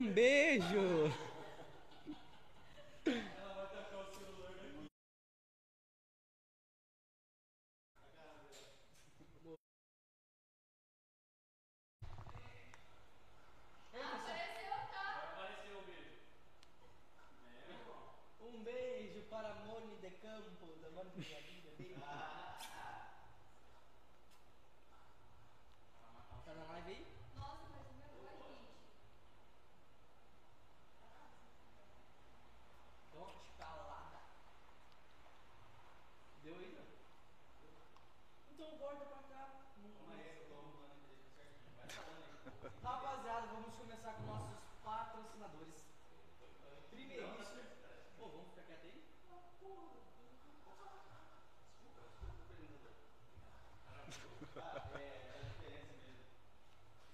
Um beijo! Um beijo para Moni de Campo, da Moni de Vida. Beijo. Tá na live aí? Então, escalada. Deu aí, não? Então volta pra cá. Rapaziada, vamos começar com nossos patrocinadores. Primeiríssimo. Pô, vamos ficar quieto aí?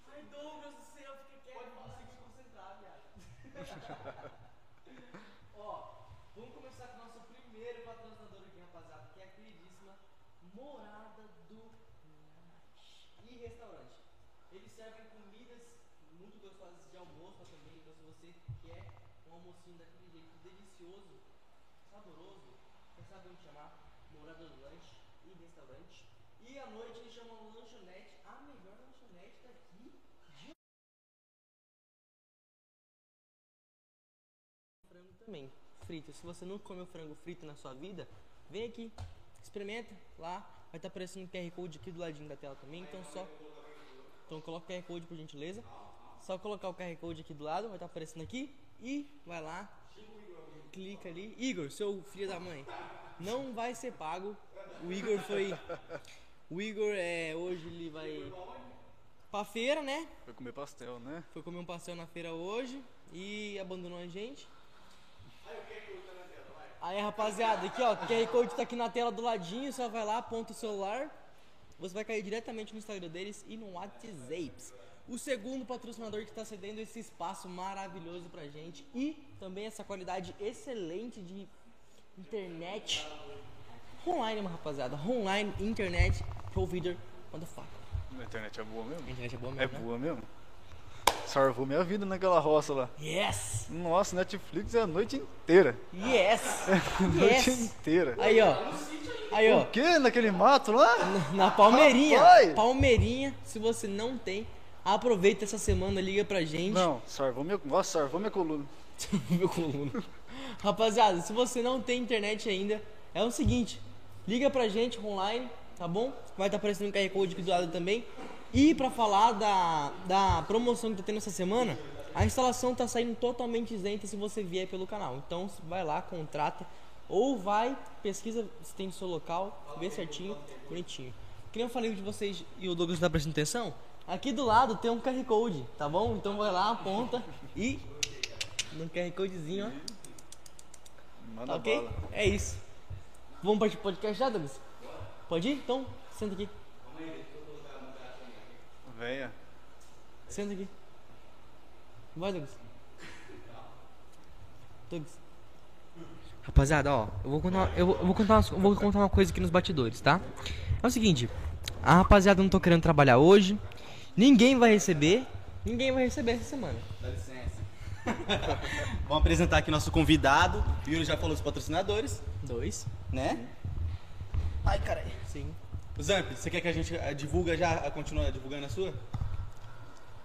Ai, Douglas do céu, fica quieto. Pode conseguir se concentrar, viado. Ó, vamos começar com o nosso primeiro patrocinador aqui, rapaziada, que é a queridíssima Morada do Lanche e Restaurante. Eles servem comidas muito gostosas de almoço também, então se você quer um almocinho daquele jeito delicioso, saboroso, quem sabe onde chamar? Morada do Lanche e Restaurante. E à noite eles chamam lanchonete, a melhor lanchonete daqui de frango também, frito. Se você não come o frango frito na sua vida, vem aqui, experimenta lá. Vai estar aparecendo um QR Code aqui do ladinho da tela também, então só. Então coloca o QR Code por gentileza. Só colocar o QR Code aqui do lado, vai estar aparecendo aqui e vai lá. Clica ali. Igor, seu filho da mãe, não vai ser pago. O Igor foi. O Igor é. Hoje ele vai pra feira, né? Foi comer pastel, né? Foi comer um pastel na feira hoje e abandonou a gente. Aí, rapaziada, aqui ó, o QR Code tá aqui na tela do ladinho, só vai lá, aponta o celular. Você vai cair diretamente no Instagram deles e no WhatsApp. O segundo patrocinador que está cedendo esse espaço maravilhoso pra gente e também essa qualidade excelente de internet online, rapaziada. Online, internet, provider, motherfucker. A internet é boa mesmo? A internet é boa É mesmo, né? boa mesmo? Salvou minha vida naquela roça lá. Yes! Nossa, Netflix é a noite inteira. Yes! A noite Yes! inteira. Aí, ó. Aí, ó. O quê? Naquele mato lá? Na Palmeirinha. Rapaz! Palmeirinha. Se você não tem, aproveita essa semana, liga pra gente. Não, salvou minha. Nossa, salvou minha coluna. Meu coluna. Rapaziada, se você não tem internet ainda, é o seguinte: liga pra gente online, tá bom? Vai estar aparecendo um QR Code aqui do lado também. E pra falar da, da promoção que tá tendo essa semana, a instalação tá saindo totalmente isenta se você vier pelo canal. Então vai lá, contrata. Ou vai, pesquisa se tem no seu local, vê certinho, bonitinho. Que nem eu falei de vocês e o Douglas tá prestando atenção, aqui do lado tem um QR Code, tá bom? Então vai lá, aponta e no QR Codezinho, ó. Manda Tá ok? bala. É isso. Vamos partir pro podcast já, Douglas? Pode ir? Então, senta aqui. Venha. Senta aqui. Vai, Douglas. Douglas. Rapaziada, ó, eu vou contar, eu vou, eu vou contar, umas- eu vou contar uma coisa aqui nos batidores, tá? É o seguinte, a rapaziada não tô querendo trabalhar hoje, ninguém vai receber, ninguém vai receber essa semana. Dá licença. Vamos apresentar aqui nosso convidado. O Yuri já falou dos patrocinadores, Dois. né? Ai, caralho. Zamp, você quer que a gente eh, divulga já, eh, continua divulgando a sua?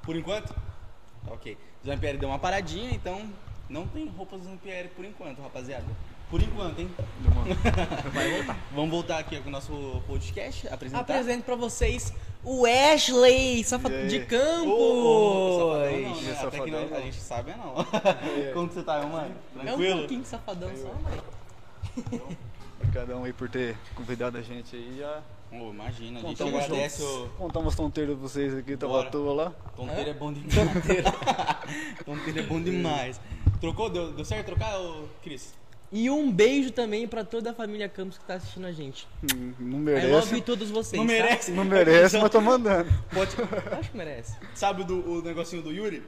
Por enquanto? Tá, Ok. Zampieri deu uma paradinha, então não tem roupas Zampieri por enquanto, rapaziada. Por enquanto, hein? Vai voltar. Vamos voltar aqui com o nosso podcast, apresentar. Apresento pra vocês o Ashley, safa aí? de Campos. Ô, ô, safadão não, né? Safadão Até que nós- a não. gente sabe, não. Como que você tá, mano? É um Tranquilo? pouquinho safadão só, mas... Cada um aí por ter convidado a gente aí. Já Ô, imagina, a gente contamos, agradece o... contamos tonteiros pra vocês aqui, tava à toa lá. Tonteira é bom demais. Tonteira. Tonteira é bom demais. Trocou? Deu, deu certo trocar, ô Cris? E um beijo também pra toda a família Campos que tá assistindo a gente. Hum, Não merece. love todos vocês. Não tá? merece? Não merece, mas tô mandando. Pode... Acho que merece. Sabe do, o negocinho do Yuri?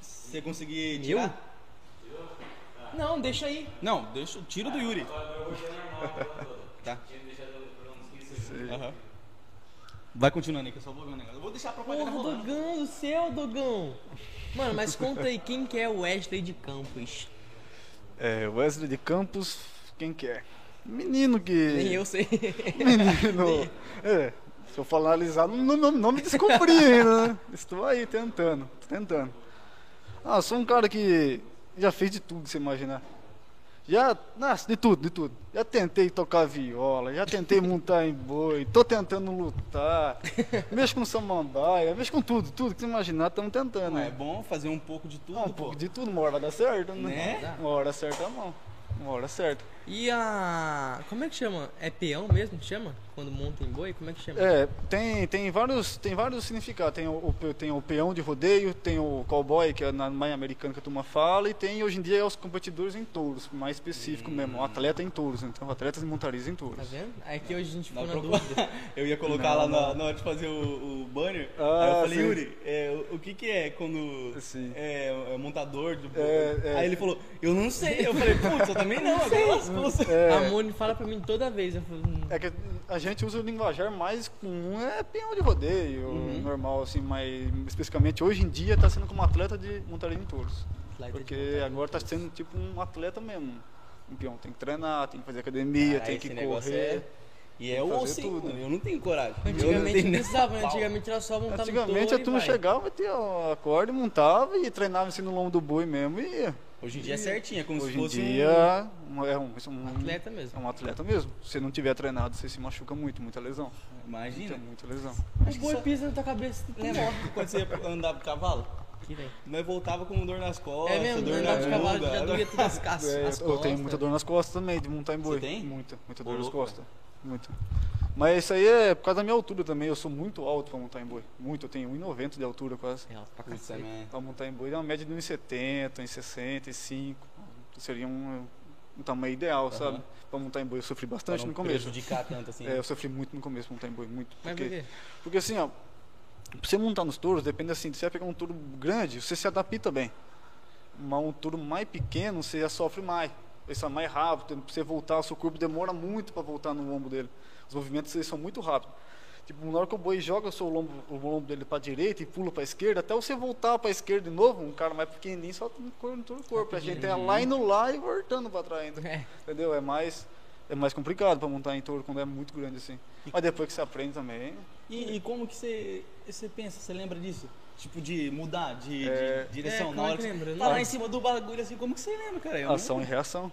Você conseguir tirar? Não, deixa aí. Não, deixa, tira do Yuri. Tá. Aham. Vai continuando aí que eu só vou ver o negócio. Eu vou deixar a propaganda Porra, rolando. Dogão do céu, Dogão. Mano, mas conta aí, quem que é o Wesley de Campos? É, Wesley de Campos, quem que é? Menino que. Nem eu sei. Menino. É, se eu falar analisar, não, não, não me descobri ainda, né? Estou aí tentando, tentando. Ah, sou um cara que já fez de tudo você imaginar. Já, nossa, de tudo, de tudo. Já tentei tocar viola, já tentei montar em boi, tô tentando lutar, mexo com samambaia, mexo com tudo, tudo que você imaginar, estamos tentando. Não, né? é bom fazer um pouco de tudo, Ah, um pô. pouco de tudo, uma hora vai dar certo, né? Né? Uma hora certa a mão. Uma hora certa. E a. Como é que chama? É peão mesmo que chama? Quando monta em boi? Como é que chama? É, tem, tem, vários, tem vários significados. Tem o, tem o peão de rodeio, tem o cowboy, que é na mãe americana que a turma fala, e tem hoje em dia os competidores em touros, mais específico mesmo, o atleta em touros, então atletas e montarias em touros. Tá vendo? Aí que hoje a gente ficou na dúvida. Eu ia colocar Não, lá na, não. na hora de fazer o, o banner. Ah, aí eu falei, sim. Yuri, é, o, o que que é quando Sim. é, é montador do É, é. Aí ele falou, eu não sei. Eu falei, putz, eu também não. Você. É, A Moni fala pra mim toda vez. Eu falo, hum, é que a gente usa o linguajar mais comum, é peão de rodeio, Uhum. normal, assim, mas especificamente hoje em dia está sendo como atleta de montaria em touros. atleta Porque agora está sendo tipo um atleta mesmo. Um peão tem que treinar, tem que fazer academia, Ah, tem que correr. é- E é o osso, tudo. Eu não tenho coragem. Eu não Antigamente tenho não precisava, né? Antigamente era só montar Antigamente a turma e chegava, tinha a corda, montava e treinava assim no lombo do boi mesmo e ia. Hoje em dia é certinho, é como Hoje se em fosse dia um- é um, é um- Atleta mesmo. é um atleta mesmo. Se você não tiver treinado, você se machuca muito, muita lesão. um... Imagina. Muita, muita lesão. O boi pisa na tua cabeça Lembra morre. quando você andava com cavalo? Nós voltava com dor nas costas, É mesmo, dor andava na de cavalo já doía todas as casas. É, as eu tenho muita dor nas costas também, de montar em boi. Você tem? Muita, muita dor nas louco, costas. Muita. Mas isso aí é por causa da minha altura também. Eu sou muito alto pra montar em boi. Muito, eu tenho 1,90 de altura quase. É, alto pra cacete. Pra montar em boi é uma média de 1,70, 1,65. Seria um, um tamanho ideal, Aham. sabe? Pra montar em boi. Eu sofri Pra bastante não no começo. prejudicar tanto assim. É, eu sofri muito no começo montar em boi, muito. Mas por Porque, quê? porque assim, ó, pra você montar nos touros, depende assim, se você vai pegar um touro grande, você se adapta bem. Mas um touro mais pequeno, você já sofre mais. Ele sai mais rápido, pra você voltar, o seu corpo demora muito para voltar no lombo dele. Os movimentos eles são muito rápidos. Tipo, na hora que o boi joga o seu lombo, o lombo dele para direita e pula para esquerda, até você voltar para esquerda de novo, um cara mais pequenininho solta no corpo, no todo o corpo. A gente é lá indo lá e voltando para trás ainda. É. Entendeu? É mais, é mais complicado para montar em touro quando é muito grande assim. Mas depois que você aprende também. E, e como que você, você pensa, você lembra disso? Tipo, de mudar de, de É. direção É, na é hora que que lembra? você Não tá lá é. em cima do bagulho assim, como que você lembra, cara? Eu Ação não... e reação.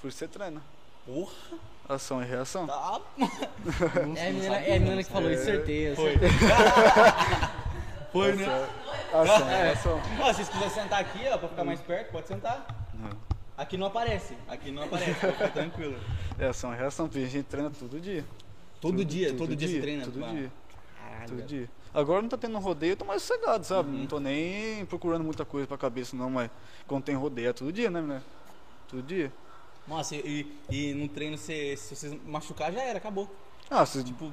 Por isso você treina. Porra, Ação e reação. tá. É a menina, é a menina que falou isso, certeza. Foi. Foi, né? Ação e reação. Ó, se vocês quiserem sentar aqui, ó, pra ficar mais perto, pode sentar. Aqui não aparece, aqui não aparece, fica tranquilo. É ação e reação, porque a gente treina todo dia. Todo Tudo- dia, todo todo dia, você treina? Todo dia, Caralho, todo dia. Agora não tá tendo rodeio, eu tô mais sossegado, sabe? Uhum. Não tô nem procurando muita coisa pra cabeça, não, mas quando tem rodeio é todo dia, né, né? Todo dia. Nossa, e, e no treino, você, se você machucar, já era, acabou. Ah, se, Tipo,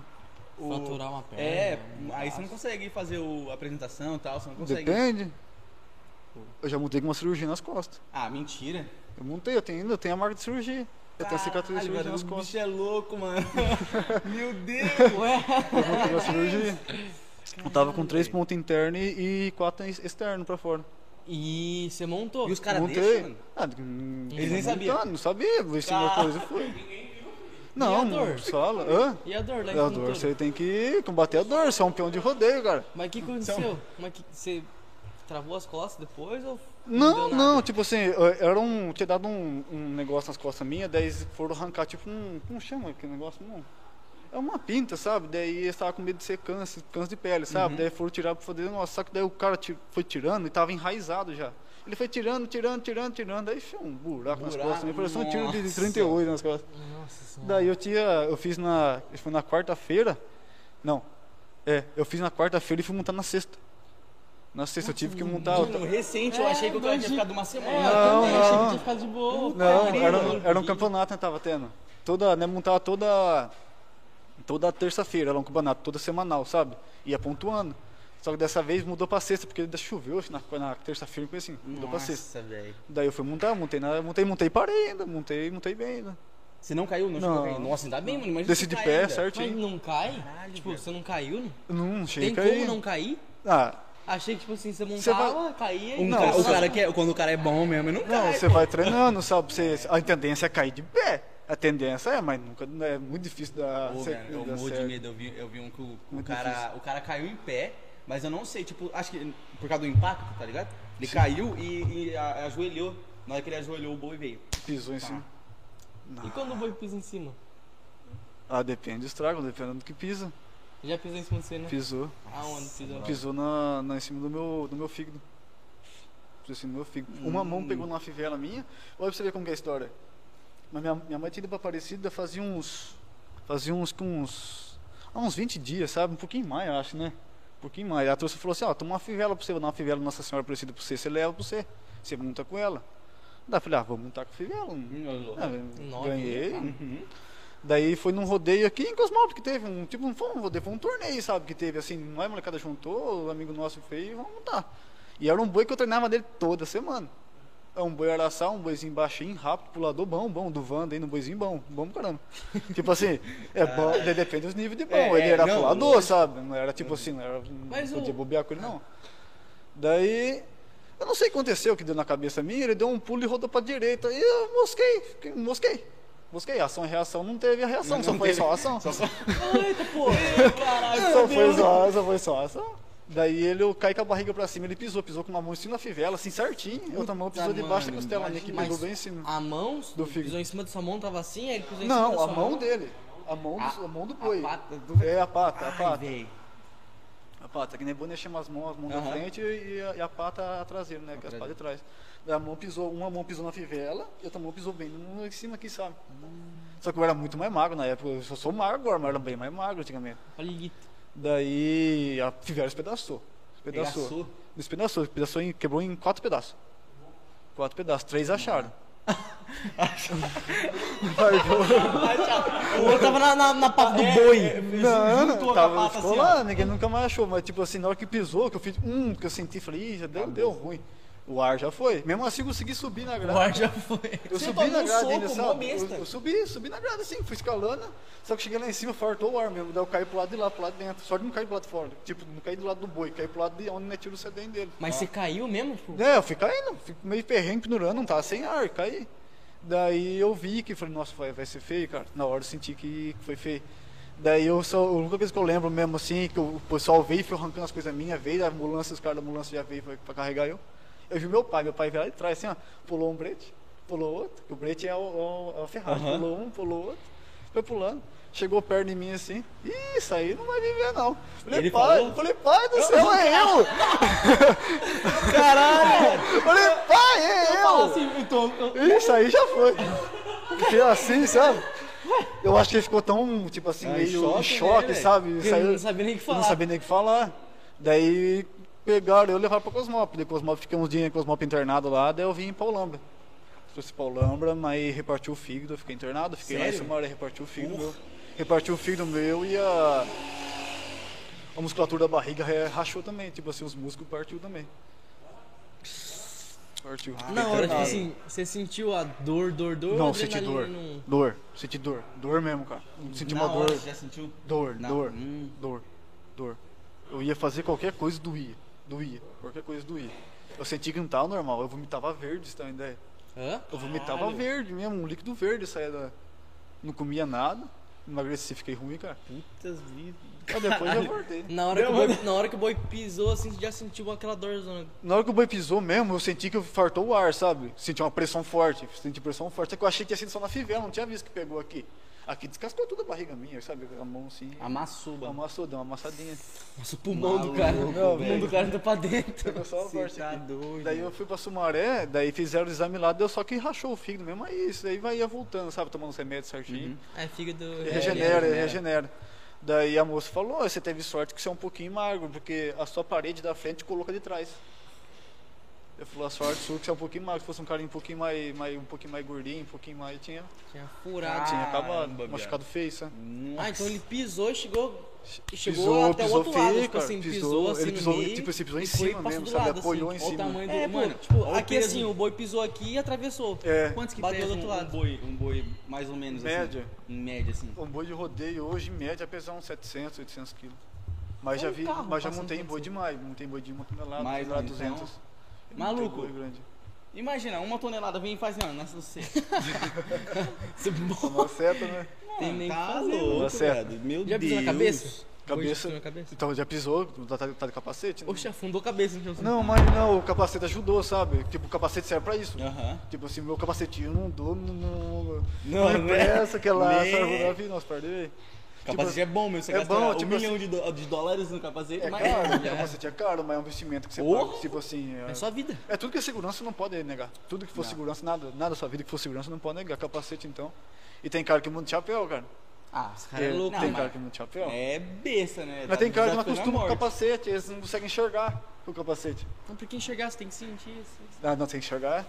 o- Fraturar uma perna. É, um aí você não consegue fazer o, a apresentação e tal, você não consegue. depende. Eu já montei com uma cirurgia nas costas. Ah, mentira. Eu montei, eu tenho ainda, eu tenho a marca de cirurgia. Eu tenho a cicatriz de cirurgia nas o costas. bicho é louco, mano. Meu Deus. Eu montei uma cirurgia. Eu tava com três pontos internos e, quatro ex- externos pra fora. E você montou. E os caras Montei. deixam, mano? Ah, Eles nem sabiam. Não sabia, vesti uma Ah. coisa e foi. E Não, a dor? não fala. Hã? E a dor lá em a dor, você tem que combater a dor, você é um peão de rodeio, cara. Mas o que aconteceu? Mas que você travou as costas depois ou Não, não, nada? tipo assim, era um. Tinha dado um, um negócio nas costas minhas, daí foram arrancar, tipo um. Como chama aquele negócio? Não. É uma pinta, sabe? Daí eles estavam com medo de ser câncer, câncer de pele, sabe? Daí foram tirar pra fazer negócio. Só que daí o cara foi tirando e tava enraizado já. Ele foi tirando, tirando, tirando, tirando, daí fez um buraco, nas Buraco, costas. Me parecia um tiro de nossa. 38 nas costas. Nossa senhora. Daí eu tinha. Eu fiz na. Foi na quarta-feira. Não. É, eu fiz na quarta-feira e fui montar na sexta. Na sexta eu tive que montar. Mano, recente, eu É, achei que o cara tinha ficado uma semana. É, eu Não, também achei que não. tinha ficado de boa. Não, era, um- era um campeonato que tava tendo. Toda, né, montava toda toda terça-feira, era um campeonato, toda semanal, sabe? Ia pontuando. Só que dessa vez mudou pra sexta, porque ainda choveu na, na terça-feira, foi assim, mudou pra sexta. Nossa, velho. Daí eu fui montar, montei, na, montei, montei, parei ainda, montei, montei bem ainda. Você não caiu? Não, Não. Nossa, ainda bem, mano. Imagina Desci de pé, ainda. certo? Mas Certinho. não cai? Caralho, tipo, velho. você não caiu? Não? Não, cheguei Tem como não cair? Ah, Achei que, tipo assim, você Você montava, caía e... Um Não, ca- o cara que é, quando o cara é bom mesmo, ele não Não, cai. você vai treinando, sabe? Você, a tendência é cair de pé. A tendência é, mas nunca é muito difícil da. Pô, ser- eu morro de medo. Eu vi, eu vi um que o, o cara, difícil. o cara caiu em pé, mas eu não sei, tipo, acho que por causa do impacto, tá ligado? Ele caiu e, e a- ajoelhou. Na hora que ele ajoelhou, o boi veio. Pisou em cima. E quando o boi pisa em cima? Ah, depende do estrago, dependendo do que pisa. Já pisou em cima de você, né? Pisou. Aonde pisou? Pisou na, na, em cima do meu, do meu fígado. Pisou em cima do meu fígado. Uma mão Hum. pegou numa fivela minha. Olha pra você ver como que é a história. Mas minha, minha mãe tinha ido pra Aparecida fazia uns. Fazia uns. com uns. Há uns 20 dias, sabe? Um pouquinho mais, eu acho, né? Um pouquinho mais. Ela trouxe e falou assim: Ó, toma uma fivela pra você, vou dar uma fivela Nossa Senhora Aparecida pra você, você leva pra você. Você monta com ela. Daí eu falei: Ah, vou montar com a fivela. Ah, Nove. ganhei. Uhum. Daí foi num rodeio aqui em Cosmópolis que teve um, tipo, não foi um rodeio, foi um torneio, sabe, que teve assim, não é molecada juntou, o amigo nosso fez vamos montar. E era um boi que eu treinava dele toda semana. É um boi araçá, um boizinho baixinho, rápido, pulador bom, bom, do Wanda aí no boizinho bom, bom pra caramba. tipo assim, é bom, daí depende dos níveis de bom. É, ele era não, pulador, lógico. sabe? Não era tipo assim, não era, não Mas podia o- bobear com ele não. Daí, eu não sei o que aconteceu, que deu na cabeça minha, ele deu um pulo e rodou pra direita, e eu mosquei, mosquei. Mosquei, ação e reação não teve a reação, Não, só não foi teve. só ação. Só- só- Eita, pô! Caralho, Só foi só, só foi só ação. Daí ele eu caí com a barriga pra cima, ele pisou, pisou com uma mão em cima da fivela, assim certinho. A outra mão pisou debaixo da costela minha que pegou bem em cima. A mão Do fígado. pisou em cima da sua mão, tava assim, aí ele pisou em cima da Não, sua a mão dele. A mão do, a mão do boi. A pata do... É a pata, a pata. véi. A pata, que nem boi chama as mãos, as mãos da Aham. frente e a, e a pata a traseira, né? Que é as patas de trás. Daí a mão pisou, uma mão pisou na fivela e a outra mão pisou bem em cima aqui, sabe? Só que eu era muito mais magro na época, eu só sou magro agora, mas eu era bem mais magro antigamente. Olha, Daí a fivela espedaçou. Pegaçou. Espedaçou. Despedaçou, despedaçou em, quebrou em quatro pedaços. Quatro pedaços, três acharam. o outro tava na, na, na pata do boi. Não, juntou a tava, pata ficou assim, ó. lá, ninguém nunca mais achou. Mas tipo assim, na hora que pisou, que eu fiz, hum, que eu senti, falei, ih, já deu, deu ruim. O ar já foi. Mesmo assim eu consegui subir na grade. O ar já foi. Eu Você subi na um grade soco, ainda, sabe? Eu, eu subi, subi na grade assim, fui escalando. Só que cheguei lá em cima, fartou o ar mesmo. Daí eu caí pro lado de lá, pro lado de dentro. Só de não cair pro lado de fora. Tipo, não caí do lado do boi, caí pro lado de onde meti o sedem dele. Mas você caiu mesmo? Tipo, É, eu fui caindo, fico meio perrengue, pendurando, não tava sem ar, caí. Daí eu vi que falei, nossa, vai, vai ser feio, cara. Na hora eu senti que foi feio. Daí eu só, a única coisa que eu lembro mesmo assim, que o pessoal veio e foi arrancando as coisas minhas, veio, a ambulância, os caras da ambulância já veio pra, pra carregar eu. Eu vi meu pai, meu pai veio lá de trás assim, ó, pulou um brete, pulou outro, que o brete é o, o, é o Ferrari, Aham. pulou um, pulou outro, foi pulando. Chegou perto de mim assim, ih, isso aí não vai viver não. Falei, Ele pai, falou? falei, pai do céu, é eu! Caralho! Falei, pai, é eu! Fala assim, então, eu- Isso aí já foi. Fiquei assim, sabe? Eu acho que ele ficou tão, tipo assim, em meio choque, em choque, né, sabe? eu Saiu- não sabia nem o que eu falar. não sabia nem o que falar. Daí pegaram eu e levaram pra Cosmópolis. Daí Cosmópolis, fiquei uns dias em Cosmópolis internado lá, daí eu vim em Paulambra. Trouxe Paulambra, mas repartiu o fígado, eu fiquei internado, fiquei lá em Sério? cima hora, repartiu o fígado meu. Repartiu o fígado meu e a, a musculatura da barriga rachou também, tipo assim, os músculos partiu também. Partiu. Na hora, tipo assim, você sentiu a dor, dor, dor? Não, senti dor. não- Dor. Senti dor. Dor mesmo, cara. Senti Na uma hora, dor. você já sentiu? Dor, Na- dor, Hum. dor, dor. Eu ia fazer qualquer coisa, doía. Doía. Qualquer coisa doía. Eu senti que não tava normal. Eu vomitava verde, você tá uma ideia? Hã? Eu vomitava Caralho. verde mesmo, um líquido verde saía da. Não comia nada. Emagreci, fiquei ruim, cara. Putas vidas. Mas depois eu voltei. Na hora, que o boi, na hora que o boi pisou, assim, você já sentiu aquela dorzona. Na hora que o boi pisou mesmo, eu senti que fartou o ar, sabe? Senti uma pressão forte. Senti pressão forte. Só que eu achei que tinha sido só na fivela, não tinha visto que pegou aqui. Aqui descascou toda a barriga minha, sabe? A mão assim. Amassou, mano. Amassou, deu uma amassadinha. Nossa, o pulmão do Maluco, cara. não, o pulmão do cara entrou pra dentro. Pegou só parte tá doido. Daí eu fui pra Sumaré, daí fizeram o exame lá, deu só que rachou o fígado mesmo, aí isso aí vai ia voltando, sabe? Tomando os remédios certinho. Uhum. É, fígado. E é, regenera, regenera. regenera. Daí a moça falou, "Ó, você teve sorte que você é um pouquinho magro, porque a sua parede da frente coloca de trás. Eu falei, a sorte sua que é um pouquinho magro, se fosse um carinha um pouquinho mais, mais, um pouquinho mais gordinho, um pouquinho mais, tinha, Tinha furado. tinha acabado, machucado feio, sabe? Ah, então ele pisou e chegou. Chegou Pisou, até pisou o outro lado, feio, tipo cara. assim, pisou, Pisou, assim ele pisou, meio. tipo assim, pisou em cima mesmo, sabe? lado, Apoiou assim. em Olha cima. o tamanho É, do. pô, Mano, tipo, aqui peso. assim, o boi pisou aqui e atravessou. É, Quantos que Bateu pesa do outro um, um lado. boi, um boi mais ou menos Média. assim? Média, assim. um boi de rodeio hoje, em média, pesa uns 700, 800 quilos. Mas já um vi, carro mas já montei em boi demais. Montei em boi de uma tonelada, Mais tonelada um, então. 200. Maluco. Montei boi grande. Imagina, uma tonelada vem e faz nessa você. Você Uma seta, né? Tem nem tá fazer, louco, Tá certo. velho. Meu Já Deus. pisou na cabeça? Cabeça. Na cabeça? Então já pisou, tá, tá de capacete? né? Oxe, afundou a cabeça. Então. Não, mas não, o capacete ajudou, sabe? Tipo, o capacete serve pra isso. Aham. Tipo assim, meu capacetinho não dou, não. Não, Não, não é essa que vi, nossa, perdei. Capacete é bom, meu. Você é gasta bom, um tipo milhão de, do- de dólares no capacete, É mas caro, o capacete é caro, mas é um investimento que você Porra! paga. Tipo assim. É, É só vida. é tudo que é segurança, você não pode negar. Tudo que for Não. segurança, nada, nada da sua vida que for segurança, não pode negar. Capacete, então. E tem cara que monta de chapéu, cara. Ah, Esse cara é louco, Não, tem cara que monta de chapéu. é besta, né? Mas Tá tem cara que não acostuma com o capacete, eles não conseguem enxergar o capacete. Não, porque enxergar você tem que sentir isso. Ah, não, tem que enxergar.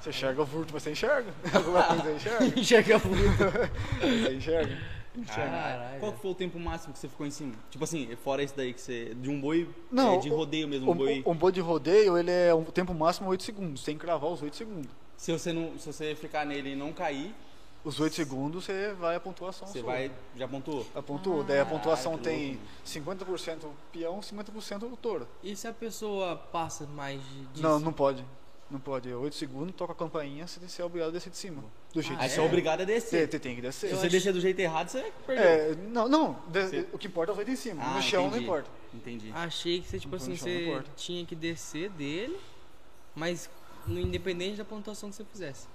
Você enxerga o vulto, mas você enxerga. Alguma coisa você enxerga. Enxergar muito. Você enxerga. Caralho. Qual que foi o tempo máximo que você ficou em cima? Tipo assim, fora esse daí que você. De um boi Não, é, de rodeio mesmo, um Um, boi. um boi de rodeio, ele é um tempo máximo 8 segundos. Tem que cravar os 8 segundos. Se você não. Se você ficar nele e não cair, Os 8 segundos você vai a pontuação. você sua. vai. Já pontuou. A pontua. Daí a pontuação que tem louco. 50% peão, 50% touro. E se a pessoa passa mais de, disso? Não, não pode. Não pode. 8 segundos, toca a campainha, você você é obrigado a descer de cima. Do jeito Aí que você é obrigado a descer. você tem que descer. Se você acho- descer do jeito errado, você perdeu. É, não, não. de- Você- O que importa é o jeito em cima. Ah, no chão não entendi. importa. Entendi. Achei que você, tipo Não assim, não você importa. tinha que descer dele, mas no independente da pontuação que você fizesse.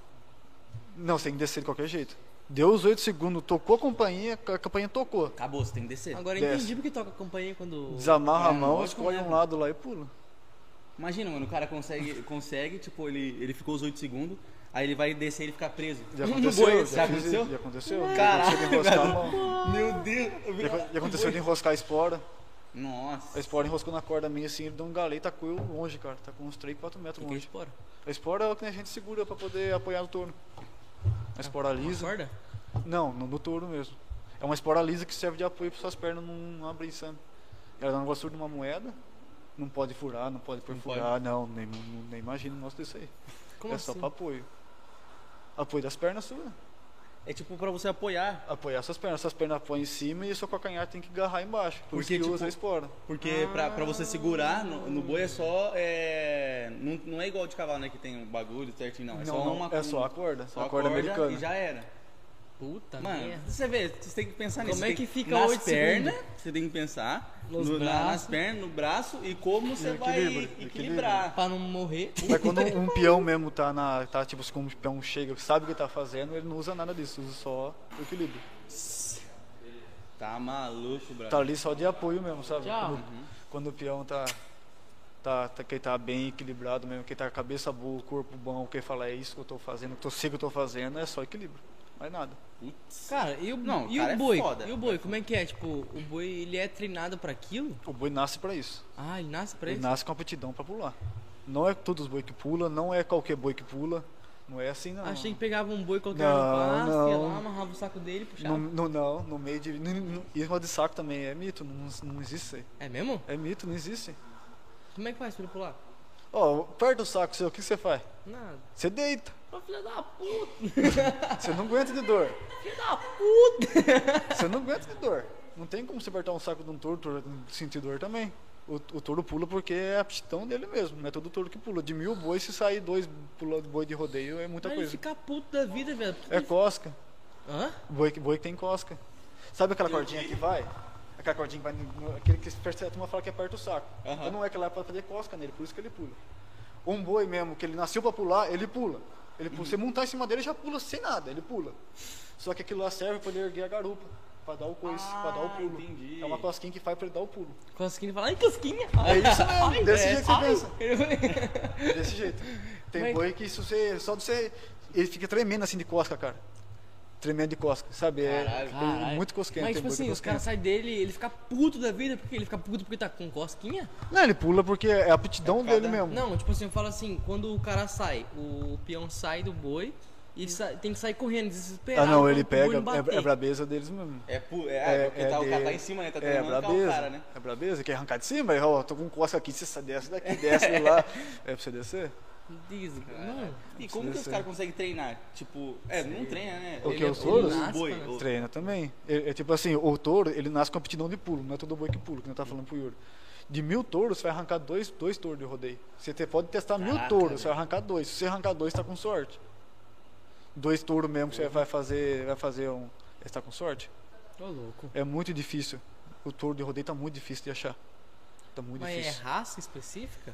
Não, você tem que descer de qualquer jeito. Deu os 8 segundos, tocou a campainha, a campainha tocou. Acabou, você tem que descer. Agora Desce. entendi porque toca a campanha quando. Desamarra a É, mão, lógico, escolhe um lado lá e pula. Imagina, mano, o cara consegue, consegue tipo, ele, ele ficou os 8 segundos, aí ele vai descer e ele fica preso. Já aconteceu? boi, já, já fiz- aconteceu? Já aconteceu? Caralho, de enroscar a mão. Meu Deus! Já, já aconteceu de enroscar a espora. A Nossa. espora enroscou na corda minha assim, ele deu um galei e tacou eu longe, cara. Tá com uns 3, 4 O metros que, que é longe. espora? A espora é o que a gente segura pra poder apoiar no touro. A espora lisa. Corda? Não, no, no touro mesmo. É uma espora lisa que serve de apoio para suas pernas não abrirem sangue. Ela dá um negócio de uma moeda, não pode furar, não pode perfurar, não, nem, nem, nem imagina o nosso desse aí. Como é assim? só para apoio. Apoio das pernas suas. É tipo pra você apoiar. Apoiar suas pernas. Suas pernas apoiam em cima e o seu calcanhar tem que agarrar embaixo. Por Porque, isso que tipo, usa a espora. Porque pra, pra você segurar no, no boi é só. É, não, não é igual de cavalo, né? Que tem um bagulho certinho, não. É só uma é só a corda. só a corda, americana. E já era. Puta Mano, merda. você vê, você tem que pensar Como nisso. é Você que fica nas pernas, segundos? você tem que pensar Nos no- na- nas braços. pernas, no braço e como você vai equilibrar. Pra não morrer. Mas quando um, um peão mesmo tá na. tá tipo assim, como um peão chega, sabe o que tá fazendo, ele não usa nada disso, usa só o equilíbrio. Tá maluco, brother. Tá ali só de apoio mesmo, sabe? Tchau. Quando, quando o peão tá, tá, tá. que tá bem equilibrado mesmo, que tá com a cabeça boa, o corpo bom, que fala, é isso que eu tô fazendo, que eu sei que eu tô fazendo, é só equilíbrio. Mais nada. Putz. Cara, e o, Não, e cara, é o boi? foda. E o boi, como é que é? Tipo, o boi, ele é treinado pra aquilo? O boi nasce pra isso. Ah, ele nasce pra Ele isso? nasce com aptidão pra pular. Não é todos os boi que pula, não é qualquer boi que pula. Não é assim, não. Achei que pegava um boi qualquer Não, no pasto, ia não. lá, amarrava o saco dele e puxava. No, no, não, no meio de. E roda de saco também é mito, não, não existe isso aí. É mesmo? É mito, não existe. Como é que faz pra ele pular? Ó, perto do saco seu, o que você faz? Nada. Você deita. Ô filho da puta, Você não aguenta de dor. filho da puta! Você não aguenta de dor. Não tem como você apertar um saco de um touro, touro sentir dor também. O, o touro pula porque é a aptidão dele mesmo. Não é todo touro que pula. De mil bois, se sair dois pulando boi de rodeio, é muita Mas ele coisa. fica puto da vida, velho. É cosca. Hã? Boi, que- boi que tem cosca. Sabe aquela cordinha que vai? Aquela cordinha que vai. No, aquele que a turma fala que aperta o saco. Então não é que ela é pra fazer cosca nele, por isso que ele pula. Um boi mesmo, que ele nasceu pra pular, ele pula. Ele pula. Você montar em cima dele, já pula sem nada, ele pula. Só que aquilo lá serve pra ele erguer a garupa, pra dar o coice, pra dar o Ah, pulo. entendi. É uma cosquinha que faz pra ele dar o pulo. Cosquinha fala, ai, cosquinha! É isso mesmo, desse jeito que você ai. pensa. Desse jeito. Tem Mas- boi que se você, só de você. Ele fica tremendo assim de cosca, cara. Tremendo de cosca, sabe? É, Caralho. muito cosquento. Mas tipo é assim, os caras saem dele ele fica puto da vida, porque ele fica puto porque tá com cosquinha? Não, ele pula porque é a aptidão É dele da- mesmo. Não, tipo assim, eu falo assim, quando o cara sai, o peão sai do boi e sa- tem que sair correndo, desesperado. Ah, não, ele pega, é, é brabeza deles mesmo. É, pu- é, porque tá, o cara tá em cima, né? Tá é, brabeza, o cara, né? É brabeza, quer arrancar de cima? Ó, tô com cosca aqui, você desce daqui, desce de lá. É pra você descer? Diz. E como que os Sim. caras conseguem treinar? Tipo, é, não treina, né? O que, os touros? nasce, boi, Treina ou- Treina também. É, é tipo assim, o touro, ele nasce com aptidão de pulo, não é todo boi que pula, que não tá falando pro Yuri. De mil touros, você vai arrancar dois, dois touros de rodeio. Você te- pode testar mil Caraca, touros, velho. você vai arrancar dois. Se você arrancar dois, tá com sorte. Dois touros mesmo que você vai fazer, vai fazer um. Você tá com sorte? Ô, louco. É muito difícil. O touro de rodeio tá muito difícil de achar. Tá muito Mas é difícil. raça específica?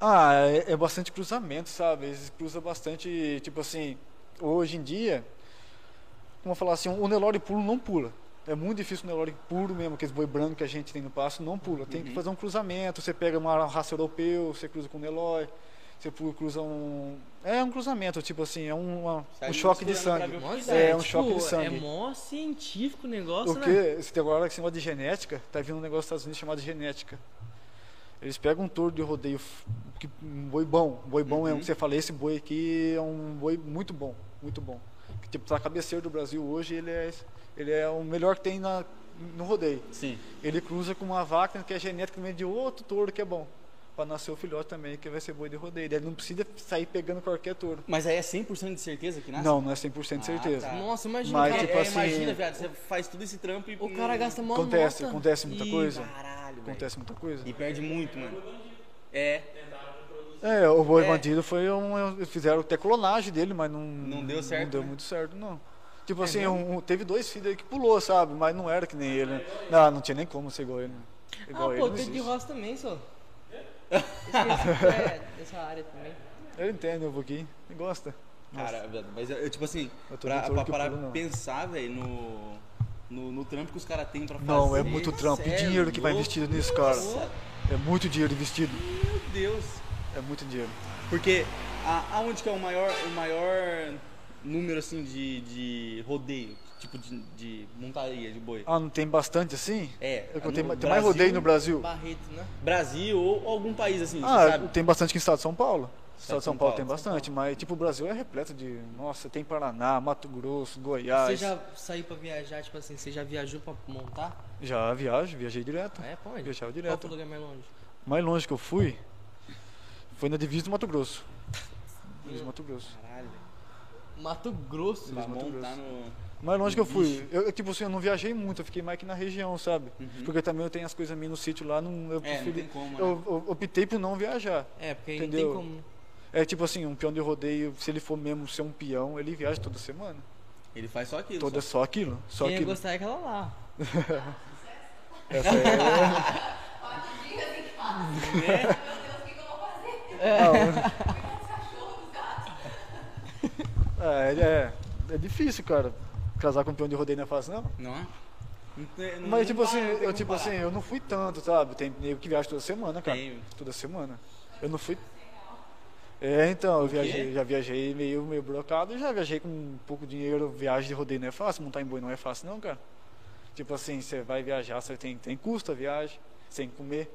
Ah, é, é bastante cruzamento, sabe? Eles cruzam bastante, tipo assim, hoje em dia, como falar assim, o Nelore puro não pula. É muito difícil o Nelore puro mesmo, aqueles boi branco que a gente tem no passo, não pula. Tem que Uhum. fazer um cruzamento, você pega uma raça europeu, você cruza com o Nelore, você cruza um... É um cruzamento, tipo assim, é um, uma- um choque de sangue. que Nossa. É, um tipo, choque de sangue. É mó científico o negócio, O né? que? Você tem agora esse negócio de genética, tá vindo um negócio dos Estados Unidos chamado genética. Eles pegam um touro de rodeio, que- um boi bom, um boi bom Uhum. mesmo, que você fala, esse boi aqui é um boi muito bom, muito bom. Que, tipo, tá cabeceiro do Brasil hoje, ele é, ele é o melhor que tem na, no rodeio. Sim. Ele cruza com uma vaca que é genética de outro touro que é bom. Pra nascer o filhote também, que vai ser boi de rodeio. Ele não precisa sair pegando qualquer touro. Mas aí é 100% de certeza que nasce? Não, não é 100% de Ah, certeza. tá. Nossa, imagina. Mas, cara, tipo é, assim- Imagina, viado, você faz todo esse trampo e... o cara gasta mó Acontece, nota. acontece muita e- coisa. Caralho, velho. Acontece muita coisa. E perde muito, mano. É, É, o boi É. bandido foi um. Fizeram até clonagem dele, mas não. Não deu certo, Não deu né? muito certo, não. Tipo É assim, um- teve dois filhos aí que pulou, sabe? Mas não era que nem ele. né? Não, não tinha nem como ser igual ele. né? Ah, Igual ele. pô, Pedro de. Roça também, só. Esqueci, é, dessa área também. Ele entende um pouquinho. Ele gosta. Nossa, cara, mas eu, eu, tipo assim, Eu pra, pra parar pulo, pensar, velho, no, no, no trampo que os caras têm pra fazer. Não, é muito trampo. cê E é dinheiro que vai investido nisso, cara. Nossa, É muito dinheiro investido. Meu Deus. É muito dinheiro. Porque a, aonde que é o maior, o maior número, assim, de, de rodeio? Tipo, de, de montaria de boi? Ah, não tem bastante assim? É, É no tem, tem Brasil- mais rodeio no Brasil. Barreto, né? Brasil ou algum país, assim, Ah, sabe? tem bastante aqui no estado de São Paulo. O estado de São Paulo tem Paulo. bastante, mas tipo, o Brasil é repleto de. Nossa, tem Paraná, Mato Grosso, Goiás. Você já saiu pra viajar, tipo assim, você já viajou pra montar? Já viajo, viajei direto. É, pode. Viajava Qual direto. foi o lugar mais longe? mais longe que eu fui foi na divisa do Mato Grosso. Divisa do Mato Grosso. Caralho. Mato Grosso. Mato Grosso. no... Mais longe que eu fui. Eu, tipo assim, eu não viajei muito, eu fiquei mais aqui na região, sabe? Uhum. Porque também eu tenho as coisas minhas no sítio lá, não, eu É, não preferi. tem como, né? eu, optei por não viajar. É, porque Entendeu? não tem como. É tipo assim, um peão de rodeio, se ele for mesmo ser um peão, ele viaja toda semana. Ele faz só aquilo. Toda só. só aquilo. Só Quem ia aquilo. gostar é aquela lá. Essa é. Pode dica que fala. Meu Deus, o que que eu vou fazer? Cuidar dos cachorros, dos gatos. É, é, é difícil, cara. Casar com um peão de rodeio não é fácil, não. Não é? Não Mas tipo assim, eu tipo assim, eu não fui tanto, sabe? Tem nego que viaja toda semana, cara. Tem. Toda semana. Eu não fui. É, então, eu viajei, já viajei meio, meio blocado, já viajei com um pouco dinheiro, viagem de rodeio não é fácil, montar em boi não é fácil não, cara. Tipo assim, você vai viajar, você tem, tem custo a viagem, que comer,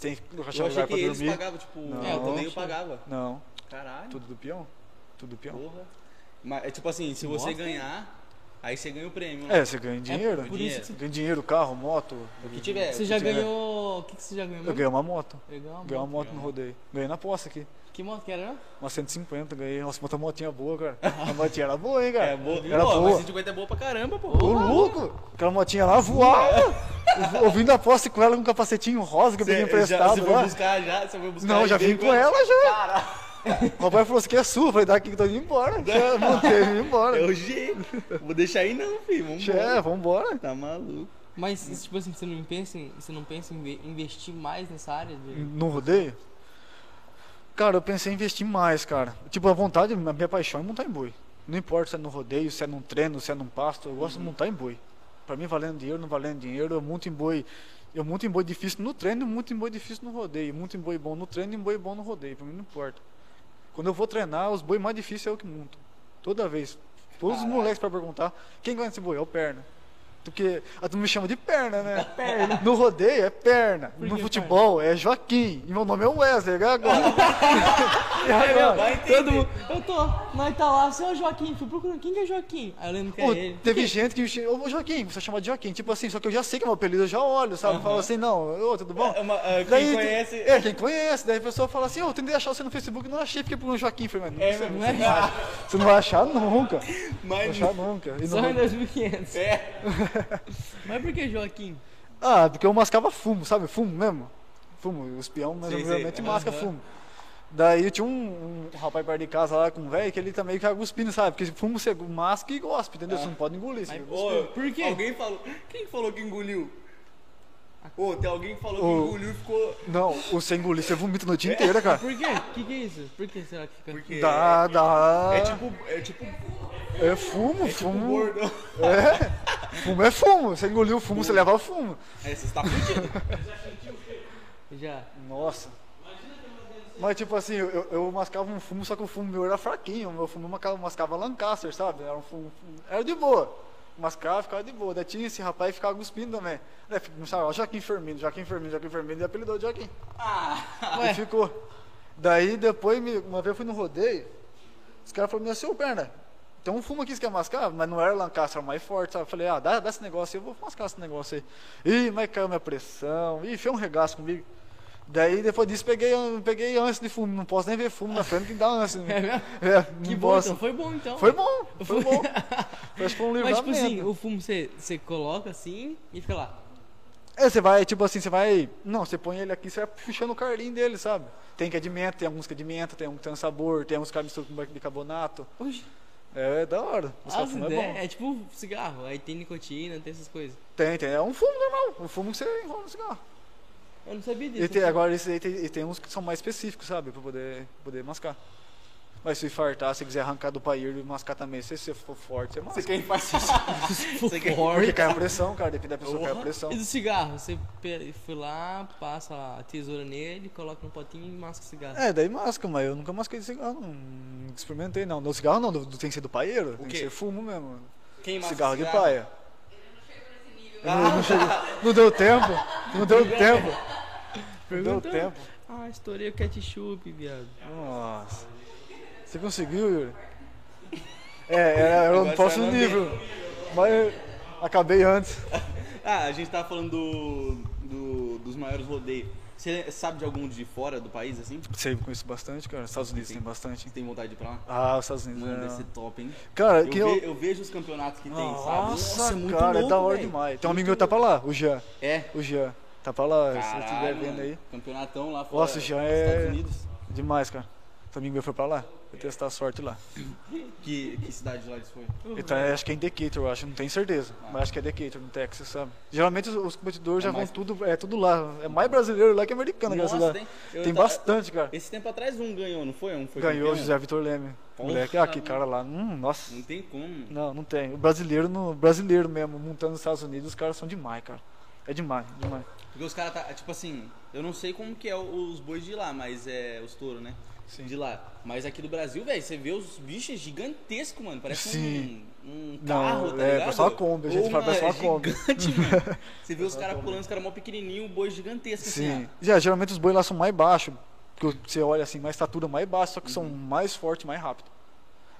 tem que Eu lugar pra eles dormir. pagavam, tipo, Não. é, o rodeio Achei. pagava. Não, Caralho. tudo do peão. Tudo do peão. Porra. Mas é tipo assim, se Que você ganhar, aí você ganha o prêmio. né? É, você ganha dinheiro. por isso Você ganha dinheiro, carro, moto. O que tiver. Você já que tiver. ganhou. O que, que você já ganhou? Eu ganhei uma moto. Eu ganhei uma Ganhei uma moto. moto no rodeio. Ganhei na posse aqui. Que moto que era? né? Uma 150, ganhei. Nossa, uma motinha boa, cara. A motinha era boa, hein, cara. É boa. Era boa. mas 150 é boa pra caramba, pô. Ô, louco! Aquela motinha lá voava! Ouvindo a posse com ela com um capacetinho rosa que eu peguei já, emprestado você foi lá. buscar já? Você foi buscar Não, já vim com ela já. Caralho. O papai falou: Isso aqui é sua. Eu falei: Daqui que eu tô indo embora. Montei, vim embora. É o jeito. Vou deixar aí não, filho. Vamos É, vambora. Tá maluco. Mas, tipo assim, você não pensa em, você não pensa em ve- investir mais nessa área? De... No rodeio? Cara, eu pensei em investir mais, cara. Tipo, a vontade, a minha paixão é montar em boi. Não importa se é no rodeio, se é num treino, se é num pasto, eu gosto de montar em boi. Pra mim, valendo dinheiro, não valendo dinheiro, eu monto em boi. Eu monto em boi difícil no treino, muito em boi difícil no rodeio. Muito em boi bom no treino e em boi bom no rodeio. Pra mim não importa. Quando eu vou treinar, os boi mais difíceis é eu que monto. Toda vez. Todos os Caraca. moleques pra perguntar, quem ganha esse boi? É o perna. Porque a turma me chama de perna, né? Perna. No rodeio é perna. No futebol é Joaquim. E meu nome é Wesley, né, agora. É, agora? vai todo mundo, eu tô, nós tá lá, seu Joaquim, fui procurando, quem que é Joaquim? Aí eu lembro que é ele. teve Quem? gente que me ô Joaquim, você chama de Joaquim. Tipo assim, só que eu já sei que é meu apelido, eu já olho, sabe? Falo assim, não, ô, tudo bom? É uma- ah, quem Daí, conhece- É, quem conhece. Daí a pessoa fala assim, ô, eu tentei achar você no Facebook, não achei, fiquei por um Joaquim. Falei, mas É, você, mas- não acha, você não vai achar nunca. Não vai Mas. achar nunca. E Só não- em 2500. É. Mas por que Joaquim? Ah, porque eu mascava fumo, sabe? Fumo mesmo. Fumo, o espião, mas sei. geralmente masca fumo. Daí tinha um, um rapaz perto de casa lá com um velho que ele também ficava cuspindo, sabe? Porque fumo você masca e gospe, entendeu? Você não pode engolir. Você Mas, Ô. Por quê? Alguém falou. Quem falou que engoliu? Ô, tem alguém que falou que Ô. engoliu e ficou. Não, você engolir, você vomita a noite inteira, cara. Por quê? O que, que é isso? Por que será que fica. Porque Dá, dá. é, é tipo. É tipo. É fumo, É tipo fumo. gordo. Fumo é fumo. Você engoliu o fumo, você leva fumo. É, você está fudido. Já. Nossa. Mas tipo assim, eu, eu mascava um fumo, só que o fumo meu era fraquinho. O meu fumo mascava, mascava Lancaster, sabe? Era um fumo. Era de boa. Mascava, ficava de boa. Daí tinha esse rapaz que ficava cuspindo também. Daí começava, ó, Joaquim Firmino, Joaquim Firmino, Joaquim Firmino, e apelidou de Joaquim. Ah, E ficou. Daí depois, uma vez eu fui no rodeio, os caras falaram, seu perna, tem um fumo aqui você quer mascar, mas não era Lancaster, era mais forte, sabe? Eu falei, ah, dá, dá esse negócio aí, eu vou mascar esse negócio aí. Ih, mas caiu minha pressão, ih, fez um regaço comigo. Daí depois disso peguei, peguei ânsia de fumo, não posso nem ver fumo na frente que dá ânsia. É mesmo? É, Que bom, posso. então. Foi bom então. Foi bom, foi bom. Que foi um Mas livramento. tipo assim, o fumo você, você coloca assim e fica lá. É, você vai, tipo assim, você vai. Não, você põe ele aqui, você vai puxando o carlinho dele, sabe? Tem que é de menta, tem alguns que é de menta, tem um que tem sabor, tem uns que misturam com bicarbonato. Oxi. É da hora. Os As fumo é bom. é tipo cigarro, aí tem nicotina, tem essas coisas. Tem, tem. É um fumo normal. Um fumo que você enrola no cigarro. Eu não sabia disso. E tem, agora esse aí tem, e tem uns que são mais específicos, sabe? Pra poder, poder mascar. Mas se fartar, se quiser arrancar do pair e mascar também, se você for forte, você masca. você quem faz isso? Você quer- Porque cai a pressão, cara. Depende da pessoa, cai a pressão. E do cigarro? Você foi lá, passa a tesoura nele, coloca no potinho e masca o cigarro. É, daí masca, mas eu nunca masquei de cigarro, não. Não experimentei, não. No cigarro não, do, do- tem que ser do paieiro. Tem que ser fumo mesmo. Quem masca cigarro de cigarro? paia. Ele não chegou nesse nível. Não, não chegou- não deu tempo. Não deu tempo. Não deu tempo. Ah, estourei o ketchup, viado. Nossa. Você conseguiu, Yuri? É, era, Agora próximo nível. Mas acabei antes. Ah, a gente tava falando do, do- dos maiores rodeios. Você sabe de algum de fora do país, assim? Sei, conheço bastante, cara. Estados Unidos Sim. tem bastante. Você tem vontade de ir pra lá? Ah, os Estados Unidos. Mano, deve é... ser top, hein? Cara, Eu, que eu. ve- eu vejo os campeonatos que tem, sabe? Nossa, é muito cara, é louco, da hora velho. demais. Tem um amigo meu que tá pra lá, o Jean. É. O Jean. Tá pra lá, se você Caralho, estiver vendo aí. Campeonatão lá fora. Nossa, já nos é- Estados Unidos. Demais, cara. Esse amigo meu foi pra lá. Foi testar a sorte lá. Que, que cidade lá eles foi? Então, é, acho que é em Decatur, eu acho, não tenho certeza. Mas acho que é Decatur, no Texas, sabe? Geralmente os, os competidores É já mais- vão tudo, é tudo lá. É mais brasileiro lá que americano, Nossa, graças tem- Tem tava- bastante, cara. Esse tempo atrás um ganhou, não foi? Um foi Ganhou o campeão? José Vitor Leme. Moleque, ah, que cara lá. Hum, nossa. Não tem como. Não, não tem. O brasileiro, no, brasileiro mesmo, montando nos Estados Unidos, os caras são demais, cara. É demais, demais. Porque os caras tá, tipo assim, eu não sei como que é os bois de lá, mas é os touros, né? Sim. De lá. Mas aqui do Brasil, velho, você vê os bichos gigantescos, mano. Parece Sim. um, um Não, carro, tá é, ligado? parece uma Kombi, a gente Ou fala, parece uma Kombi. gigante, mano. Você vê os caras pulando, os caras mó pequenininho, o boi gigantesco Sim. assim, Já, geralmente os bois lá são mais baixos. Porque você olha assim, mais estatura mais baixa, só que são mais fortes, mais rápido.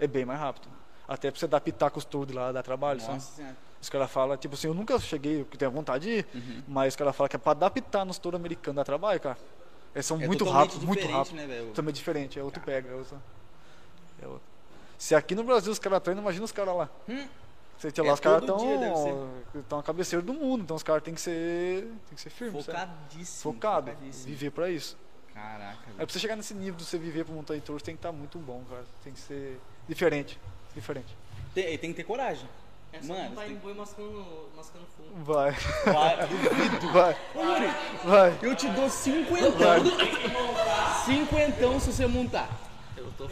É bem mais rápido. Até pra você dar pitacos todos lá, dá trabalho, ó. sabe? Nossa senhora. Os caras falam, tipo assim, eu nunca cheguei, eu tenho vontade de ir, Uhum. mas os caras falam que é pra adaptar nos touros americanos dá trabalho, cara. Eles são É muito rápidos, muito rápidos. né, velho? Totalmente diferente, é outro pega. É outro, é outro. Se aqui no Brasil os caras treinam, imagina os caras lá. Hum. Você tinha É lá, os caras estão a cabeceira do mundo, então os caras têm que ser tem que ser firmes? Focadíssimo. focado, focadíssimo. viver pra isso. Caraca, Aí velho. pra você chegar nesse nível de você viver pra montar em touros, tem que estar muito bom, cara. Tem que ser diferente, diferente. Tem, tem que ter coragem. É só Mano, vai tem- em boi mascando, mascando fumo. Vai, Vai, duvido. vai, vai. Eu te dou cinquentão. Cinquentão se você montar. Eu tô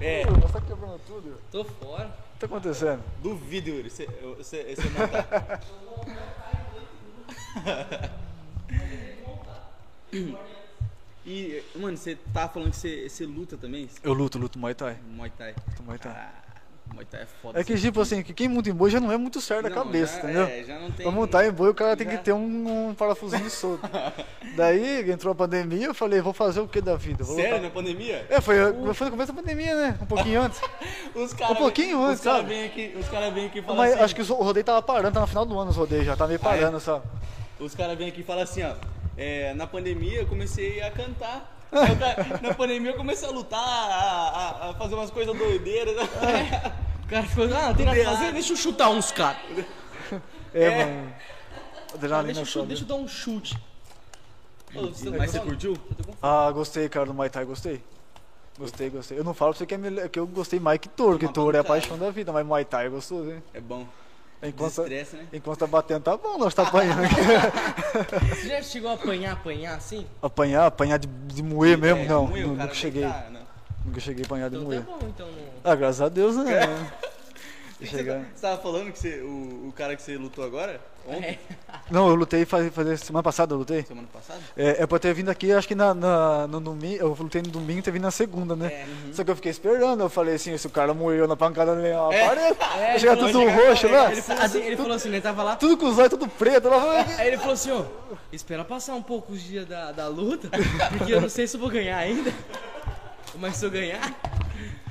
É, Pô, Você tá quebrando tudo. Tô fora. O que tá acontecendo? duvido, Yuri. Você, você, você montar. E, mano, você tava falando que você, você luta também? Eu luto, luto Muay Thai. Muay Thai. Luto Muay Thai. Ah, Muay Thai é foda. É que, tipo assim, que quem monta em boi já não é muito certo da cabeça, já- entendeu? É, já não tem... Pra montar em boi, o cara tem Já. que ter um, um parafusinho solto. Daí entrou a pandemia, eu falei, vou fazer o que da vida? Vou Sério, lutar. na pandemia? É, foi, foi no começo da pandemia, né? Um pouquinho antes. Os cara, Um pouquinho antes, Os caras sabe? vêm aqui, os cara vem aqui e falam Mas assim... acho que o rodeio tava parando, tá no final do ano os rodeios já, tá meio Ah, é? parando, sabe? Os caras vêm aqui e falam assim, ó. É, na pandemia eu comecei a cantar. Na pandemia eu comecei a lutar, a, a- a fazer umas coisas doideiras. O cara ficou, ah, não tem nada pra fazer, deixa eu chutar uns caras. É, É. mano. Ah, Adrenalina deixa, eu deixa eu dar um chute. Ô, você Mas você tá- curtiu? Ah, gostei, cara, do Muay Thai, gostei. Gostei, gostei. Eu não falo pra você que, é melhor, que eu gostei mais que touro, que touro é a paixão da vida, mas Muay Thai é gostoso, hein? É bom. Enquanto, Desestressa, né? enquanto tá batendo, tá bom, nós tá apanhando aqui. Você já chegou a apanhar, apanhar assim? apanhar, apanhar de, de moer mesmo? É, não, moer, nunca cheguei. tá, não. Nunca cheguei a apanhar de Então moer. tá bom, então. Não... Ah, graças a Deus, né? Você, Chegar. tá- você tava falando que você, o, o cara que você lutou agora, ontem, Não, eu lutei faz, faz, semana passada, eu lutei. semana passada? É, é pra ter vindo aqui, acho que na, na- no domingo, eu lutei no domingo e ter vindo na segunda, né? É, Só que eu fiquei esperando, eu falei assim, se o cara moeu na pancada, ele ó, É. É, chegar tudo falou, roxo lá, Ele falou assim, ele falou assim, ele tava lá. tudo com os olhos tudo preto, lá, Aí ele falou assim, ó, espera passar um pouco os dias da, da luta, porque eu não sei se eu vou ganhar ainda. Mas se eu ganhar,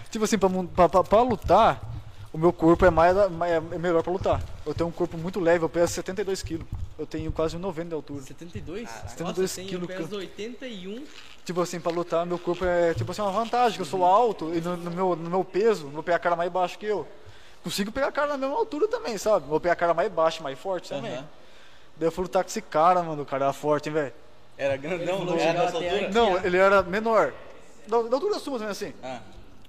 Tipo assim, pra, pra, pra- pra lutar, o meu corpo é, mais, é melhor pra lutar. Eu tenho um corpo muito leve, eu peso 72 quilos. Eu tenho quase 90 de altura. 72? Nossa, 72 eu tenho quilos, peso cara. 81. Tipo assim, pra lutar, meu corpo é tipo assim, uma vantagem, que eu sou alto e no, no meu, no meu peso, vou pegar a cara mais baixo que eu. Consigo pegar a cara na mesma altura também, sabe? Vou pegar a cara mais baixa, mais forte também. Aham. Daí eu fui lutar com esse cara, mano, o cara era forte, hein, velho? Era grandão, não era até altura? Não, ele era menor. Da, da altura sua, também assim. Ah,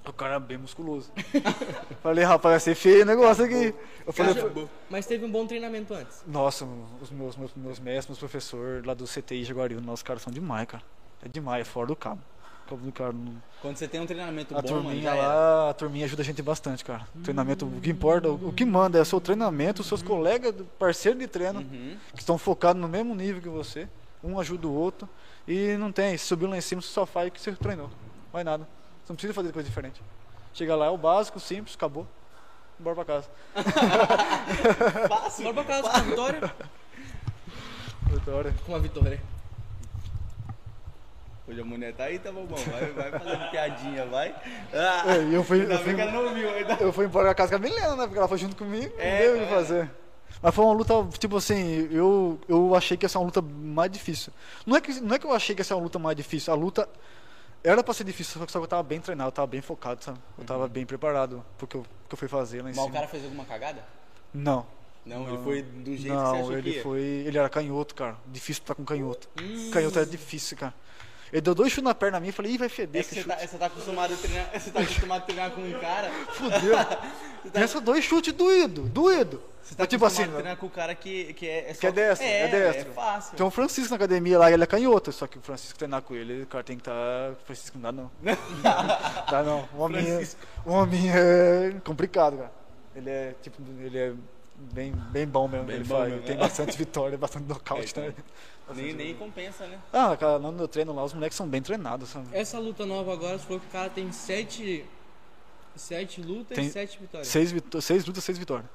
O cara era bem musculoso. Falei, rapaz, vai ser feio o negócio aqui. Eu falei, Cara, Mas teve um bom treinamento antes. nossa, os meus, meus, meus mestres, meus professores lá do CTI Jaguariúna, nossos caras são demais, cara. É demais, é fora do cabo. Cabo do cara, não- quando você tem um treinamento A bom, mano, turminha já era. lá, a turminha ajuda a gente bastante, cara. Treinamento, o que importa, o, o que manda é o seu treinamento, os seus colegas, parceiros de treino, Uhum. que estão focados no mesmo nível que você. Um ajuda o outro. E não tem, se subiu lá em cima, você só faz o que você treinou. Mais nada. Você não precisa fazer coisa diferente. Chega lá, é o básico, simples, acabou. Bora pra casa. Fácil. Bora pra casa com a vitória. Vitória. Com a vitória. Hoje a mulher tá aí, tá bom, vai, vai fazendo piadinha, vai. Ah, É, eu fui- ainda eu bem fui- que ela não ouviu ainda. Eu fui embora da casa com a Milena, né? Porque ela foi junto comigo, não É, deu o que é. fazer. Mas foi uma luta, tipo assim, eu, eu achei que ia ser uma luta mais difícil. Não é, que, não é que eu achei que ia ser uma luta mais difícil, a luta era pra ser difícil, só que eu tava bem treinado, eu tava bem focado, sabe? Eu tava bem preparado pro que eu, que eu fui fazer lá em Uhum. Mas o cima. cara fez alguma cagada? Não. Não, ele foi do jeito que você Não, achou que ele ia. foi. Ele era canhoto, cara. Difícil estar com canhoto. Hum. Canhoto é difícil, cara. Ele deu dois chutes na perna minha e falei, ih, vai feder É esse você chute. tá, você tá acostumado a treinar, você tá acostumado a treinar com um cara. Fudeu. Pensa dois chutes doído, doído. Você tá Mas, tipo assim, treinar com o cara que, que é, é só que é destro, é, é destro. É fácil. Tem um Francisco na academia lá, ele é canhoto, só que o Francisco treinar com ele, o cara tem que estar. Tá... Francisco não dá não. dá não. O homem, é, o homem é complicado, cara. Ele é tipo, ele é bem, bem bom mesmo. Bem ele bom mesmo, tem né? bastante vitória, bastante nocaute, É, então. Nem, nem compensa, né? Ah, cara, lá no meu treino lá, os moleques são bem treinados, sabe? Essa luta nova agora, você falou que o cara tem sete. Sete lutas Tem e sete vitórias. Seis, vitó- seis lutas, seis vitórias.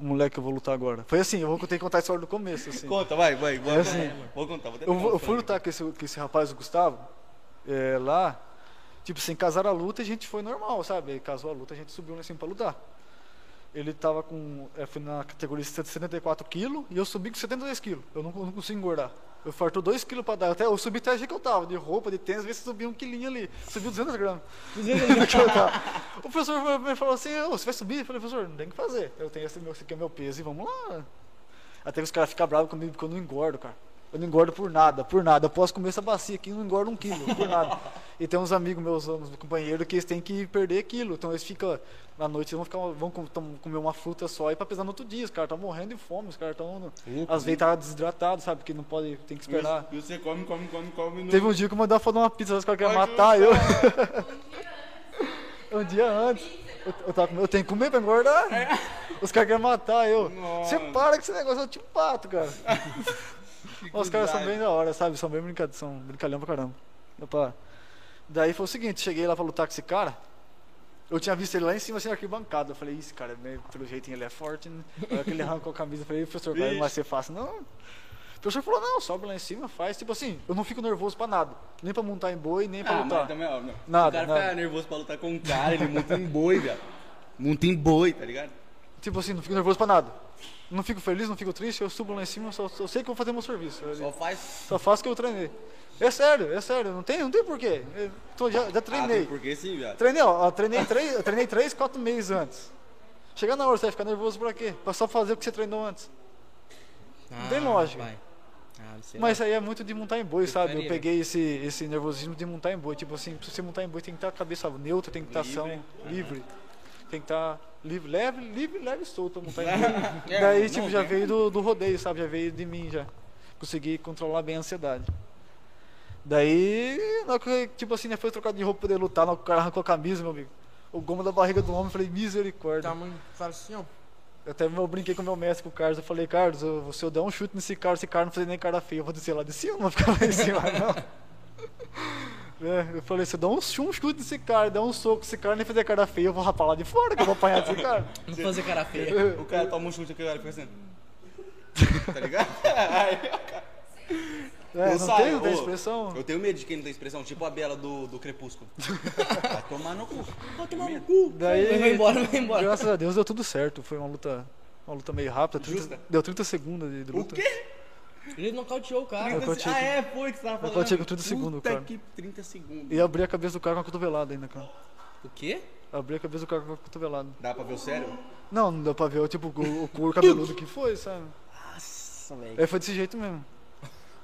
O moleque que eu vou lutar agora. Foi assim, eu vou ter que contar a história do começo, assim. Conta, vai, vai. Vou, É assim. vou contar, vou Eu, vou- eu fui lutar com esse, com esse rapaz, o Gustavo, é, lá, tipo assim, casaram a luta e a gente foi normal, sabe? Ele casou a luta, a gente subiu lá em cima pra lutar. Ele tava com, é, foi na categoria de 74 quilos e eu subi com 72 quilos. Eu não, eu não consigo engordar. Eu fartou 2 quilos pra dar. Até, eu subi até a que eu tava, de roupa, de tênis, às vezes subi um quilinho ali. Subiu 200 gramas. Que eu tava. o professor me falou assim, "Ô, você vai subir? Eu falei, professor, não tem o que fazer. Eu tenho esse, meu, esse aqui é meu peso e vamos lá. Até que os caras ficam bravos comigo porque eu não engordo, cara. Eu não engordo por nada, por nada. Eu posso comer essa bacia aqui e não engordo um quilo, por nada. E tem uns amigos meus, uns companheiros, que eles têm que perder quilo. Então eles ficam, na noite, eles vão, ficar, vão comer uma fruta só e pra pesar no outro dia. Os caras estão morrendo de fome, os caras estão. Às vezes tá desidratado, sabe? Porque não pode, tem que esperar. E você come, come, come, come. No... Teve um dia que eu mandava fazer uma pizza, os caras queriam Ai, matar eu. um dia antes. Eu, eu, tava eu tenho que comer pra engordar. Os caras querem matar eu. Você para com esse negócio, eu te pato, cara. Os caras são bem da hora, sabe? São bem brincadeiros, são brincalhão pra caramba. Opa. Daí foi o seguinte, cheguei lá pra lutar com esse cara. Eu tinha visto ele lá em cima, assim, na arquibancada. Eu falei, isso, cara, né, pelo jeitinho ele é forte, né? Que ele arrancou a camisa, eu falei, professor, vai, não vai ser fácil. Não. O professor falou, não, sobe lá em cima, faz. Tipo assim, eu não fico nervoso pra nada. Nem pra montar em boi, nem pra Ah, lutar. mas também, ó, meu, Nada, o cara nada. nervoso pra lutar com um cara, ele monta em boi, velho. Monta em boi, tá ligado? Tipo assim, não fico nervoso pra nada. Não fico feliz, não fico triste, eu subo lá em cima, só, só sei que vou fazer meu serviço. Só faz. Só faço o que eu treinei. É sério, é sério, não tem, não tem porquê. Eu tô, já, já Ah, treinei. tem porque sim, viado. Treinei, ó, treinei três, treinei três, quatro meses antes. Chegar na hora, você vai ficar nervoso pra quê? Pra só fazer o que você treinou antes. Não tem lógica. Vai. Ah, Mas aí é muito de montar em boi, sabe? Eu peguei esse, esse nervosismo de montar em boi. Tipo assim, pra você montar em boi tem que estar a cabeça neutra, tem que estar ação Livre. livre. Tem que estar livre, leve, livre, leve e solto em boi. É, Daí, tipo, já tem. veio do, do rodeio, sabe? Já veio de mim, já. Consegui controlar bem a ansiedade. Daí, tipo assim, né, foi trocado de roupa pra poder lutar, o cara arrancou a camisa, meu amigo. O gomo da barriga do homem, eu falei, misericórdia. Tamanho, fala assim, ó. Eu até eu brinquei com o meu mestre, com o Carlos. Eu falei, Carlos, eu, se eu der um chute nesse cara, esse cara não fazer nem cara feia, eu vou descer lá de cima, não vou ficar lá em cima, não. É, eu falei, se eu der um, um chute nesse cara, der um soco nesse cara, nem fazer cara feia, eu vou rapar lá de fora, que eu vou apanhar desse cara. Não fazer cara feia. O cara toma um chute aqui, cara fica assim. Tá ligado? Aí, É, Eu não saio, tem, não tem ô, expressão. Eu tenho medo de quem não tem expressão, tipo a Bela do, do Crepúsculo. Vai tomar no cu. Vai tomar no cu. Daí, Vai embora, vai embora. graças a Deus deu tudo certo. Foi uma luta, uma luta meio rápida. 30 Justa. deu 30 segundos de, de O luta. quê? Ele nocauteou o cara. Eu ah, é, foi que você tava falando. nocauteei com 30 segundos, cara. que 30 segundos. E abri a cabeça do cara com a cotovelada ainda, cara. O quê? Abri a cabeça do cara com a cotovelada. Dá pra ver o sério? Não, não deu pra ver, tipo, o, o couro cabeludo que foi, sabe? Nossa, velho. Aí foi desse jeito mesmo.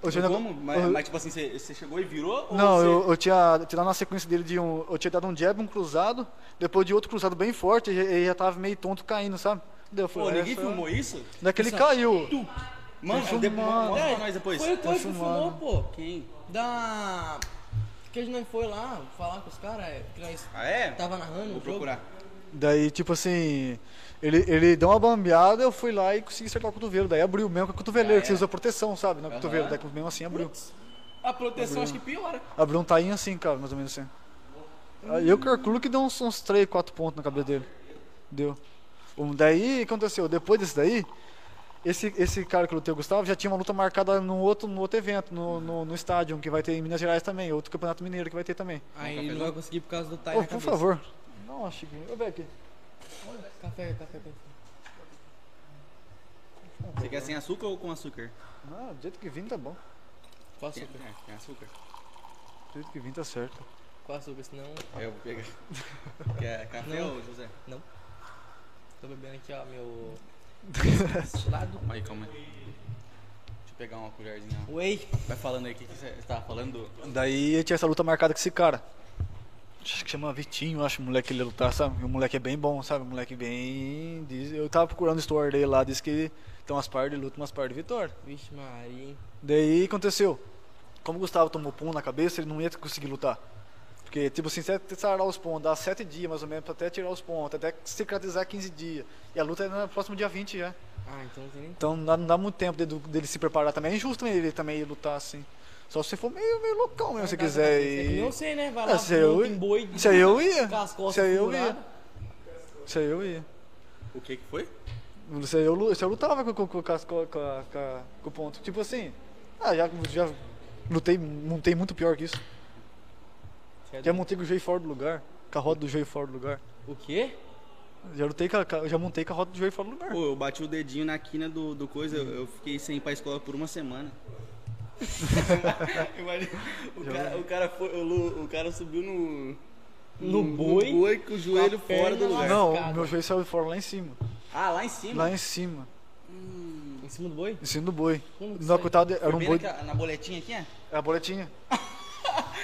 Eu tinha- Como? Mas, eu- mas, tipo assim, você, chegou e virou? ou Não, você... eu, eu tinha tirado na sequência dele de um. Eu tinha dado um jab, um cruzado, depois de outro cruzado bem forte, e ele já tava meio tonto caindo, sabe? Daí eu Pô, falei, ninguém essa- filmou isso? Daquele Isso- caiu. Mano, Tá depois, mostra É, pra nós depois. Foi o Coisa que filmou, pô. Quem? Da. Que a gente não foi lá falar com os caras, é, que nós Ah, é? tava narrando o Vou jogo. procurar. Daí, tipo assim, ele, ele deu uma bambeada, eu fui lá e consegui acertar o cotovelo. Daí abriu mesmo com a cotoveleira, Ah, que você é? usa proteção, sabe? Na Aham. cotovelo. Daí mesmo assim abriu. A proteção acho que piora. Abriu um tainho assim, cara, mais ou menos assim. Aí eu calculo que deu uns, uns 3, 4 pontos na cabeça dele. Deu. Um, daí, o que aconteceu? Depois desse daí, esse, esse cara que lutei, o Gustavo, já tinha uma luta marcada no outro, no outro evento, no, no, no estádio, que vai ter em Minas Gerais também, outro campeonato mineiro que vai ter também. Aí Um ele não vai conseguir por causa do time na por cabeça. favor. Uma xícara. Ô, Beck. Café, café, café. Você quer sem açúcar ou com açúcar? Ah, do jeito que vim tá bom. Qual Tem, açúcar? é, tem açúcar. Do jeito que vim tá certo. Qual açúcar? Senão. Aí eu vou pegar. Quer café Não. ou José? Tô bebendo aqui, ó, meu. Destilado. Aí, calma aí. Deixa eu pegar uma colherzinha. Whey. Vai falando aí o que, que você tava falando. Daí eu tinha essa luta marcada com esse cara. Acho que chama Vitinho, acho, o moleque que ele ia lutar, sabe? E o moleque é bem bom, sabe? O moleque bem. Eu tava procurando o store dele lá, disse que tem umas partes de luta, umas partes de vitória. Vixe, Maria? Daí aconteceu. Como o Gustavo tomou pum na cabeça, ele não ia conseguir lutar. Porque, tipo assim, você sarar os pontos, dá 7 dias mais ou menos, pra até tirar os pontos, até cicatrizar 15 dias. E a luta é no próximo dia 20 já. Ah, então não tem nem. Então não dá, não dá muito tempo dele, dele se preparar também. É injusto também ele também ir lutar assim. Só se for meio, meio loucão mesmo, se quiser. Eu não E... sei, né? Vai Ah, lá, se eu- monta em boi. Se aí eu ia. Se aí eu ia. Se aí eu ia. O que que foi? Se eu, se eu lutava com, com, com, com, com- com o ponto. Tipo assim. Ah, já, já lutei, montei muito pior que isso. Já montei com o joelho fora do lugar. Com a roda do joelho fora do lugar. O quê? Já lutei com a, com a- já montei com a roda do joelho fora do lugar. Pô, eu bati o dedinho na quina do, do coisa, eu, eu fiquei sem ir pra escola por uma semana. Imagina, o cara, o cara foi, o, o cara subiu no. No boi? boi com o joelho Com fora do lugar. Não, o meu joelho saiu fora lá em cima. Ah, lá em cima? Lá em cima. Em cima do boi? Em cima do boi. Não, coitado, era um boi. naquela- na boletinha aqui, é? É a boletinha.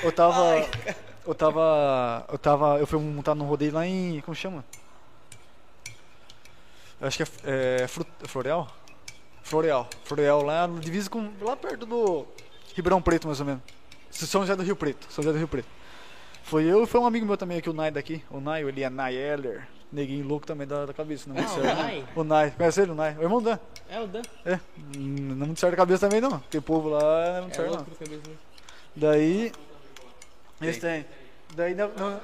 Eu tava. Eu tava. Eu tava. Eu fui montar num rodeio lá em. Como chama? Eu Acho que é, é Fru- Floreal? Floreal. Floreal, lá no divisa com. lá perto do Ribeirão Preto, mais ou menos. São José do Rio Preto. São José do Rio Preto. Foi eu e foi um amigo meu também aqui, o Nai daqui. O Nai, ele é Nai Eller. Neguinho louco também da, da cabeça, não é muito Ah, o certo. Nai? O Nai, conhece ele, o Nai? O irmão Dan. É o Dan. É, não é muito certo da cabeça também não. Porque o povo lá não é muito É certo não. cabeça. Daí. Tem. Eles têm. Daí. Não, não, Né,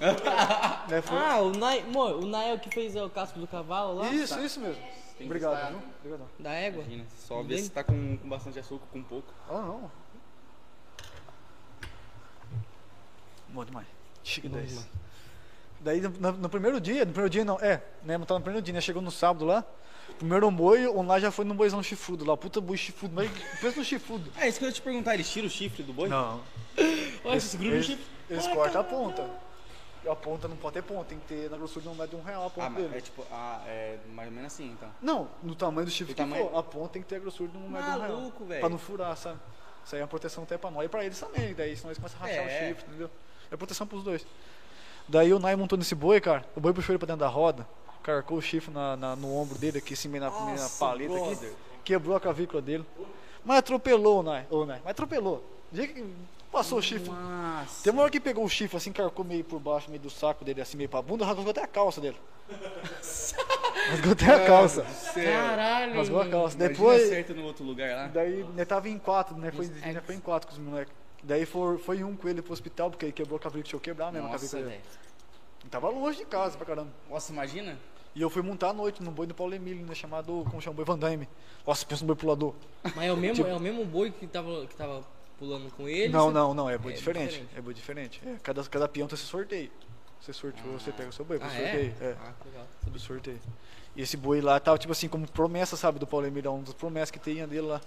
Ah, o Nai, amor, o Nai é que fez o casco do cavalo lá? Isso, isso mesmo. Tem Obrigado, estar- viu? Obrigadão. Da égua? Imagina, só ver se tá com, com bastante açúcar, com pouco. Ah, não. Bom demais. Chique Bom 10. demais. Daí no, no- primeiro dia, no primeiro dia não, é, né, não tava no primeiro dia, né, chegou no sábado lá, primeiro boi, o lá já foi num boizão chifrudo lá, puta boi chifrudo, mas pensa no chifrudo. É isso que eu ia te perguntar, eles tiram o chifre do boi? Não, Olha, eles, de eles cortam a ponta. A ponta não pode ter ponta, tem que ter na grossura de um metro de um real a ponta Ah, dele. é tipo, ah, é mais ou menos assim, então. Não, no tamanho do chifre que tamanho? for, a ponta tem que ter a grossura de um metro de um real. Maluco, velho. Pra não furar, sabe? Isso aí é uma proteção até pra nós e pra eles também, daí senão eles começam a rachar É. o chifre, entendeu? É proteção pros dois. Daí o Nai montou nesse boi, cara, o boi puxou ele pra dentro da roda, carcou o chifre na, na- no ombro dele aqui, assim, meio na, meio na Nossa, paleta aqui, brother. quebrou a clavícula dele. Mas atropelou o Nai, ô Nai, mas atropelou. Passou o chifre. Nossa. Tem uma hora que pegou o chifre, assim, carcou meio por baixo, meio do saco dele, assim, meio pra bunda, rasgou até a calça dele. rasgou até a calça. Caralho. Rasgou a calça. Imagina Depois, acerta no outro lugar lá. daí, né, tava em quatro, né, foi, É. né, foi em quatro com os moleques. Daí foi, foi um com ele pro hospital, porque ele quebrou a clavícula, deixou quebrar mesmo a Nossa, dele. E Tava longe de casa pra caramba. Nossa, imagina. E eu fui montar à noite no boi do Paulo Emílio, né, chamado, como chama, boi Van Damme. Nossa, pensa no boi pulador. Mas é o mesmo, é o mesmo boi que tava, que tava pulando com ele? não, você- não, não, é boi É diferente. diferente. É boi diferente. É, cada, cada peão tem esse sorteio. Você sorteou, você pega o seu boi, Ah, você é? sorteio. É. Ah, legal. do sorteio. E esse boi lá tava, tipo assim, como promessa, sabe, do Paulo Emílio, uma das promessas que tinha dele lá.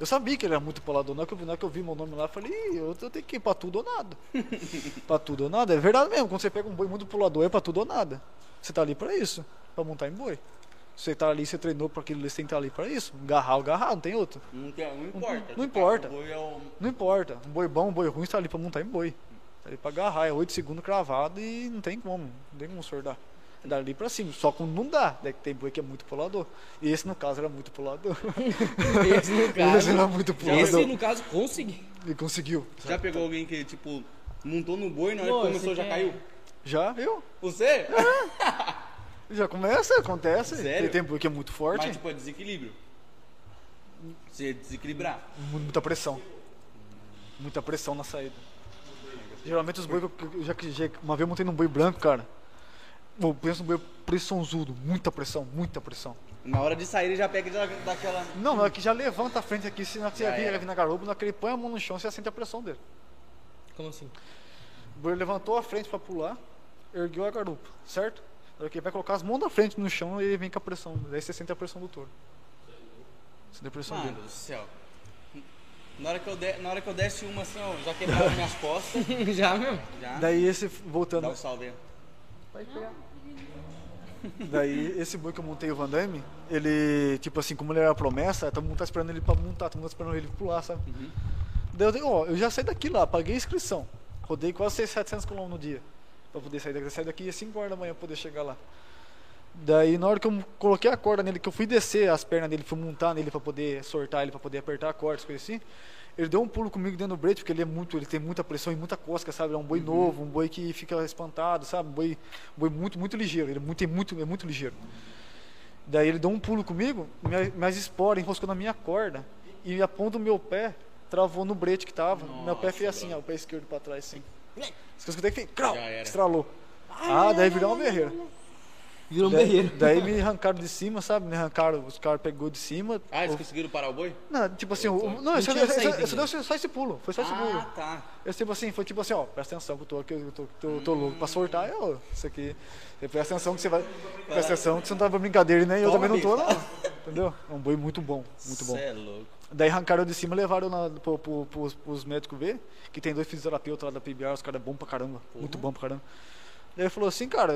Eu sabia que ele era muito pulador, na hora que eu vi, na hora que eu vi meu nome lá, eu falei, eu, eu tenho que ir pra tudo ou nada. pra tudo ou nada, é verdade mesmo, quando você pega um boi muito pulador, é pra tudo ou nada. Você tá ali pra isso, pra montar em boi. Você tá ali, você treinou pra aquilo, você tem que estar ali pra isso. Garrar o garrar, não tem outro. Não, tem- não importa. não importa. O boi é o... Não importa, um boi bom, um boi ruim, você tá ali pra montar em boi. Tá ali pra agarrar, é 8 segundos cravado e não tem como, não tem como sordar. É dali pra cima, só quando não dá, daí que tem boi que é muito pulador. E esse no caso era muito pulador. Esse no Esse caso. era muito pulador. Esse no caso consegui. E conseguiu. Já pegou alguém que, tipo, montou no boi, na hora Pô, que começou já quer- caiu? Já, eu. Você? Já começa, acontece. Sério? Tem tempo que é muito forte, Mas, tipo, é desequilíbrio. Se desequilibrar. mu- muita pressão. Muita pressão na saída. Geralmente os boi, que eu- já que já- uma vez eu montei num boi branco, cara. Eu penso num boi pressãozudo, muita pressão, muita pressão. Na hora de sair, ele já pega e já dá aquela... Não, na hora que já levanta a frente aqui, se você vir, ele vir na garupa, na hora que ele põe a mão no chão, você sente a pressão dele. Como assim? O boi levantou a frente pra pular, ergueu a garupa, certo? Na ele vai colocar as mãos da frente no chão, ele vem com a pressão. Daí você sente a pressão do touro. Sente a pressão Mano dele. do céu. Na hora que eu, de... na hora que eu desse uma assim, ó, já quebrava minhas costas. Já mesmo? Já. Daí esse, Dá voltando, um salve aí. daí esse boi que eu montei o Van Damme, ele, tipo assim, como ele era promessa, todo mundo tá esperando ele pra montar, todo mundo tá esperando ele pular, sabe? Uhum. Daí eu dei, ó, eu já saí daqui lá, paguei a inscrição. Rodei quase 600, 700 km no dia. Pra poder sair daqui. Saí daqui às 5 horas da manhã pra poder chegar lá. Daí na hora que eu coloquei a corda nele, que eu fui descer as pernas dele, fui montar nele pra poder sortar ele, pra poder apertar a corda, as coisas assim. Ele deu um pulo comigo dentro do brete, porque ele é muito, ele tem muita pressão e muita cosca, sabe? É um boi novo, um boi que fica espantado, sabe? Um boi, um boi muito, muito ligeiro. Ele é muito, é muito, é muito ligeiro. Daí ele deu um pulo comigo, minha- minhas esporas enroscou na minha corda e a ponta do meu pé travou no brete que tava. meu pé fez assim, ó, o pé esquerdo pra trás, assim. As coisas que eu fez, crau, Já era. estralou. Ah, daí virou uma berreira. Virou um Daí, berreiro. daí me arrancaram de cima, sabe? Me arrancaram, os caras pegou de cima. Ah, eles O- conseguiram parar o boi? Não, tipo assim, o- não, Não eu só, tinha eu só- esse pulo, foi só esse pulo. Ah, tá. Eu tipo assim, foi tipo assim, ó, presta atenção que eu tô aqui, eu tô, tô, tô louco pra sortar, eu, isso aqui. Você presta atenção que você vai. Presta atenção que você não tá pra brincadeira, né? E eu Toma, também não tô, não. Entendeu? É um boi muito bom, muito bom. Cê é louco. Daí arrancaram de cima e levaram na, pro, pro, pros, pros médicos ver, que tem dois fisioterapeutas lá da PBR, os caras é bom pra caramba, muito bom pra caramba. Daí ele falou assim, cara,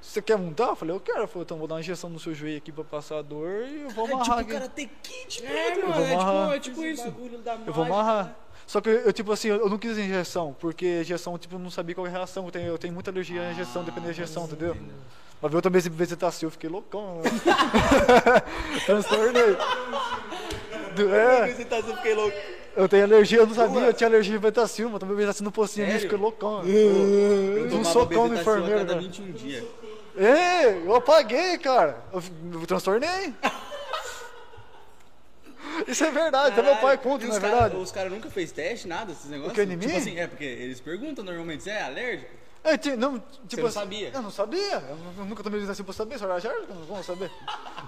você quer montar? Eu falei, eu quero. Eu falei, então vou dar uma injeção no seu joelho aqui pra passar a dor e eu vou É amarrar tipo aqui. Karate Kid, É, mano, é tipo, é tipo isso. Eu vou amarrar. Só que eu, tipo assim, eu não quis injeção, porque injeção, tipo, eu não sabia qual é a reação. Eu tenho, eu tenho muita alergia à injeção, dependendo da injeção, entendeu? Ver eu também se vegetacil, eu fiquei loucão. Transtornei. É, Você tá, fiquei louco. eu tenho alergia, eu não sabia, eu tinha alergia a vegetacil, mas também vegetacil no pocinho ali, fiquei loucão. Eu um tomava socão no enfermeiro, cada né? 21 dias. Ei, eu apaguei, cara. Eu, eu transtornei. Isso é verdade, até meu pai conta, não é cara- verdade? Os caras nunca fez teste, nada, esses negócios? que, em mim? Tipo assim, é, porque eles perguntam normalmente, você é alérgico? É, não, tipo não assim, sabia? Eu não sabia. Eu, nu- nunca tomei assim pra saber, se eu era alérgico, não vou saber.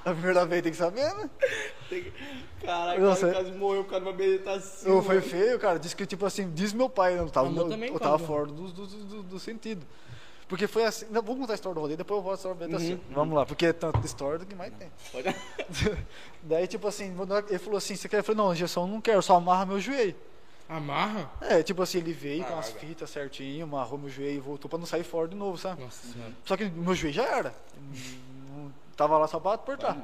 A primeira vez tem que saber, né? Nossa, o cara quase morreu por causa de uma meditação. Eu, foi feio, cara. Diz que, tipo assim, diz meu pai, eu tava, Ah, meu eu, também eu tava quase. fora do, do, do, do sentido. Porque foi assim. Não, vou contar a história do rodeio, depois eu volto a história da Uhum. meditação. Vamos lá, porque é tanta história que mais tem. Daí, tipo assim, ele falou assim: você quer? Eu falei: não, injeção eu não quero, só amarra meu joelho. Amarra? É, tipo assim, ele veio com as cara. fitas certinho, amarrou meu joelho e voltou pra não sair fora de novo, sabe? Nossa senhora. Só que meu joelho já era. Não- Tava lá só pra apertar.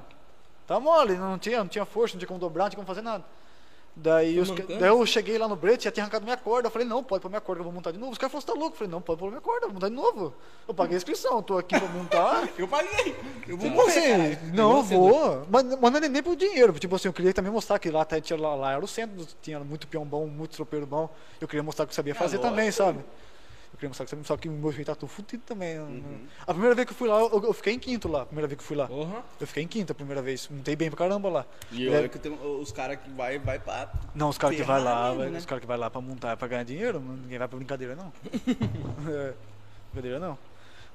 Tá mole, não tinha, não tinha força, não tinha como dobrar, não tinha como fazer nada. Daí, os, daí eu cheguei lá no brete, já tinha arrancado minha corda. Eu falei, não, pode pôr minha corda, eu vou montar de novo. Os caras falaram, você tá louco? Eu falei, não, pode pôr minha corda, eu vou montar de novo. Eu paguei a inscrição, tô aqui pra montar. Eu paguei. Eu vou Tipo assim, não, eu vou. Mas, mas não é nem por dinheiro. Tipo assim, eu queria também mostrar que lá, tá- tinha, lá, lá era o centro, tinha muito peão bom, muito tropeiro bom. Eu queria mostrar que eu sabia fazer lógico. também, sabe? Eu queria mostrar que sabia, só que o meu joelho tá tudo fudido também. Uhum. A primeira vez que eu fui lá, eu, eu fiquei em quinto lá. A primeira vez que eu fui lá. Porra. Eu fiquei em quinto a primeira vez. Montei bem pra caramba lá. E É, olha que tem os caras que vai, vai pra. não, os caras que vai lá, mesmo, vai- né? os caras que vai lá pra montar é pra ganhar dinheiro, não- ninguém vai pra brincadeira não. é, brincadeira não.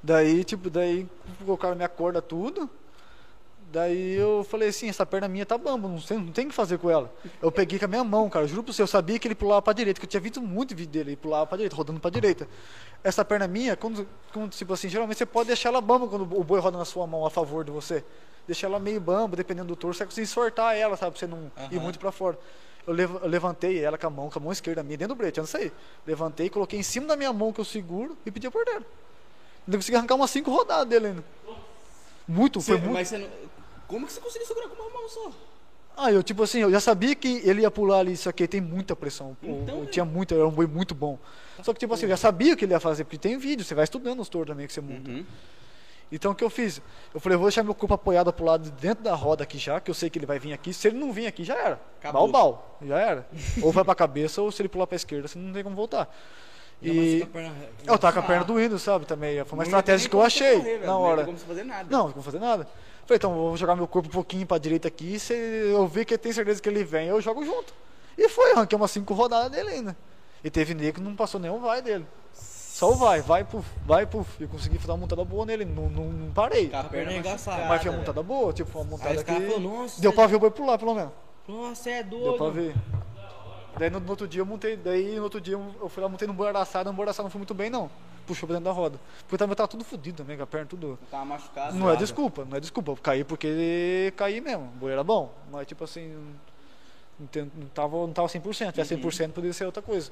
Daí, tipo, daí colocaram minha corda tudo. Daí eu falei assim, essa perna minha tá bamba, não, sei, não tem o que fazer com ela. Eu peguei com a minha mão, cara, juro pro você, eu sabia que ele pulava pra direita, que eu tinha visto muito vídeo dele, ele pulava pra direita, rodando pra direita. Essa perna minha, quando, quando, tipo assim, geralmente você pode deixar ela bamba quando o boi roda na sua mão a favor de você. Deixar ela meio bamba, dependendo do torso, você vai conseguir sortar ela, sabe, pra você não ir Aham. muito pra fora. Eu, lev- eu levantei ela com a mão, com a mão esquerda minha, dentro do brete, antes de sair. Levantei, coloquei em cima da minha mão que eu seguro e pedi a porteira. Ainda consegui arrancar umas cinco rodadas dele ainda. Muito, Você- foi muito. Mas você não. Como que você conseguiu segurar com uma mão só? Ah, eu tipo assim, eu já sabia que ele ia pular ali, isso aqui tem muita pressão. Então, eu né? tinha muito, era um boi muito bom. Só que tipo assim, eu já sabia o que ele ia fazer, porque tem vídeo, você vai estudando os touros também que você monta. Uhum. Então o que eu fiz? Eu falei, eu vou deixar meu corpo apoiado pro lado de dentro da roda aqui já, que eu sei que ele vai vir aqui. Se ele não vir aqui, já era. Acabou. Bal, bal, já era. ou vai pra cabeça, ou se ele pular pra esquerda, você não tem como voltar. E eu tava com a perna doendo, sabe, também. Foi uma Não estratégia que eu achei correr, na Não hora. como você fazer nada. Não, não fazer nada. Falei, então, vou jogar meu corpo um pouquinho pra direita aqui, se eu ver que tem certeza que ele vem, eu jogo junto. E foi, arranquei umas cinco rodadas dele ainda. E teve nego que não passou nenhum vai dele. Só o vai, vai, puf, vai, puf. E consegui fazer uma montada boa nele, não, não, não parei. Com a perna arregaçada. machucada, Mas foi uma velho. montada boa, tipo, uma montada que... Deu pra ver o boi pular, pelo menos. Nossa, é doido. Deu pra ver. Daí no, no outro dia eu montei, daí no outro dia eu eu fui lá, montei no boi araçado, no boi araçado não foi muito bem não. Puxou pra dentro da roda. Porque também eu tava tudo fodido também, com a perna tudo... Tava machucado. Não é nada. desculpa, não é desculpa. Eu caí porque caí mesmo. O boi era bom, mas tipo assim, não, tava, não tava 100%. Se tivesse 100% poderia ser outra coisa.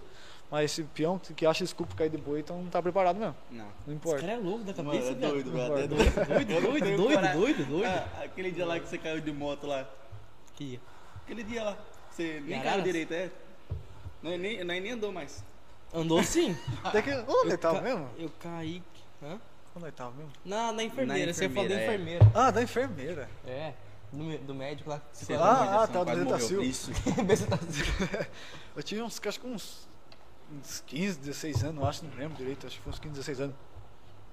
Mas esse peão que acha desculpa cair de boi, então não tá preparado mesmo. Não. Não Esse importa. cara é louco da Mano, cabeça, é doido, velho. É doido. Doido, Eu doido, doido, doido, doido. Ah, aquele dia lá que você caiu de moto lá. Que- Aquele dia lá. Você nem caiu direito, é? Não, nem, não, nem andou mais. Andou sim. Até que. Onde ele tava ca- mesmo? Eu caí. Hã? Onde ele tava mesmo? Na, na enfermeira, Na você falar da enfermeira, é. enfermeira. Ah, da enfermeira. É. Do, do médico lá. Você Ah, ah, tá, do morreu. Isso. Eu tinha uns, acho que uns, uns 15, 16 anos, eu acho, não lembro direito, acho que foi uns 15, 16 anos.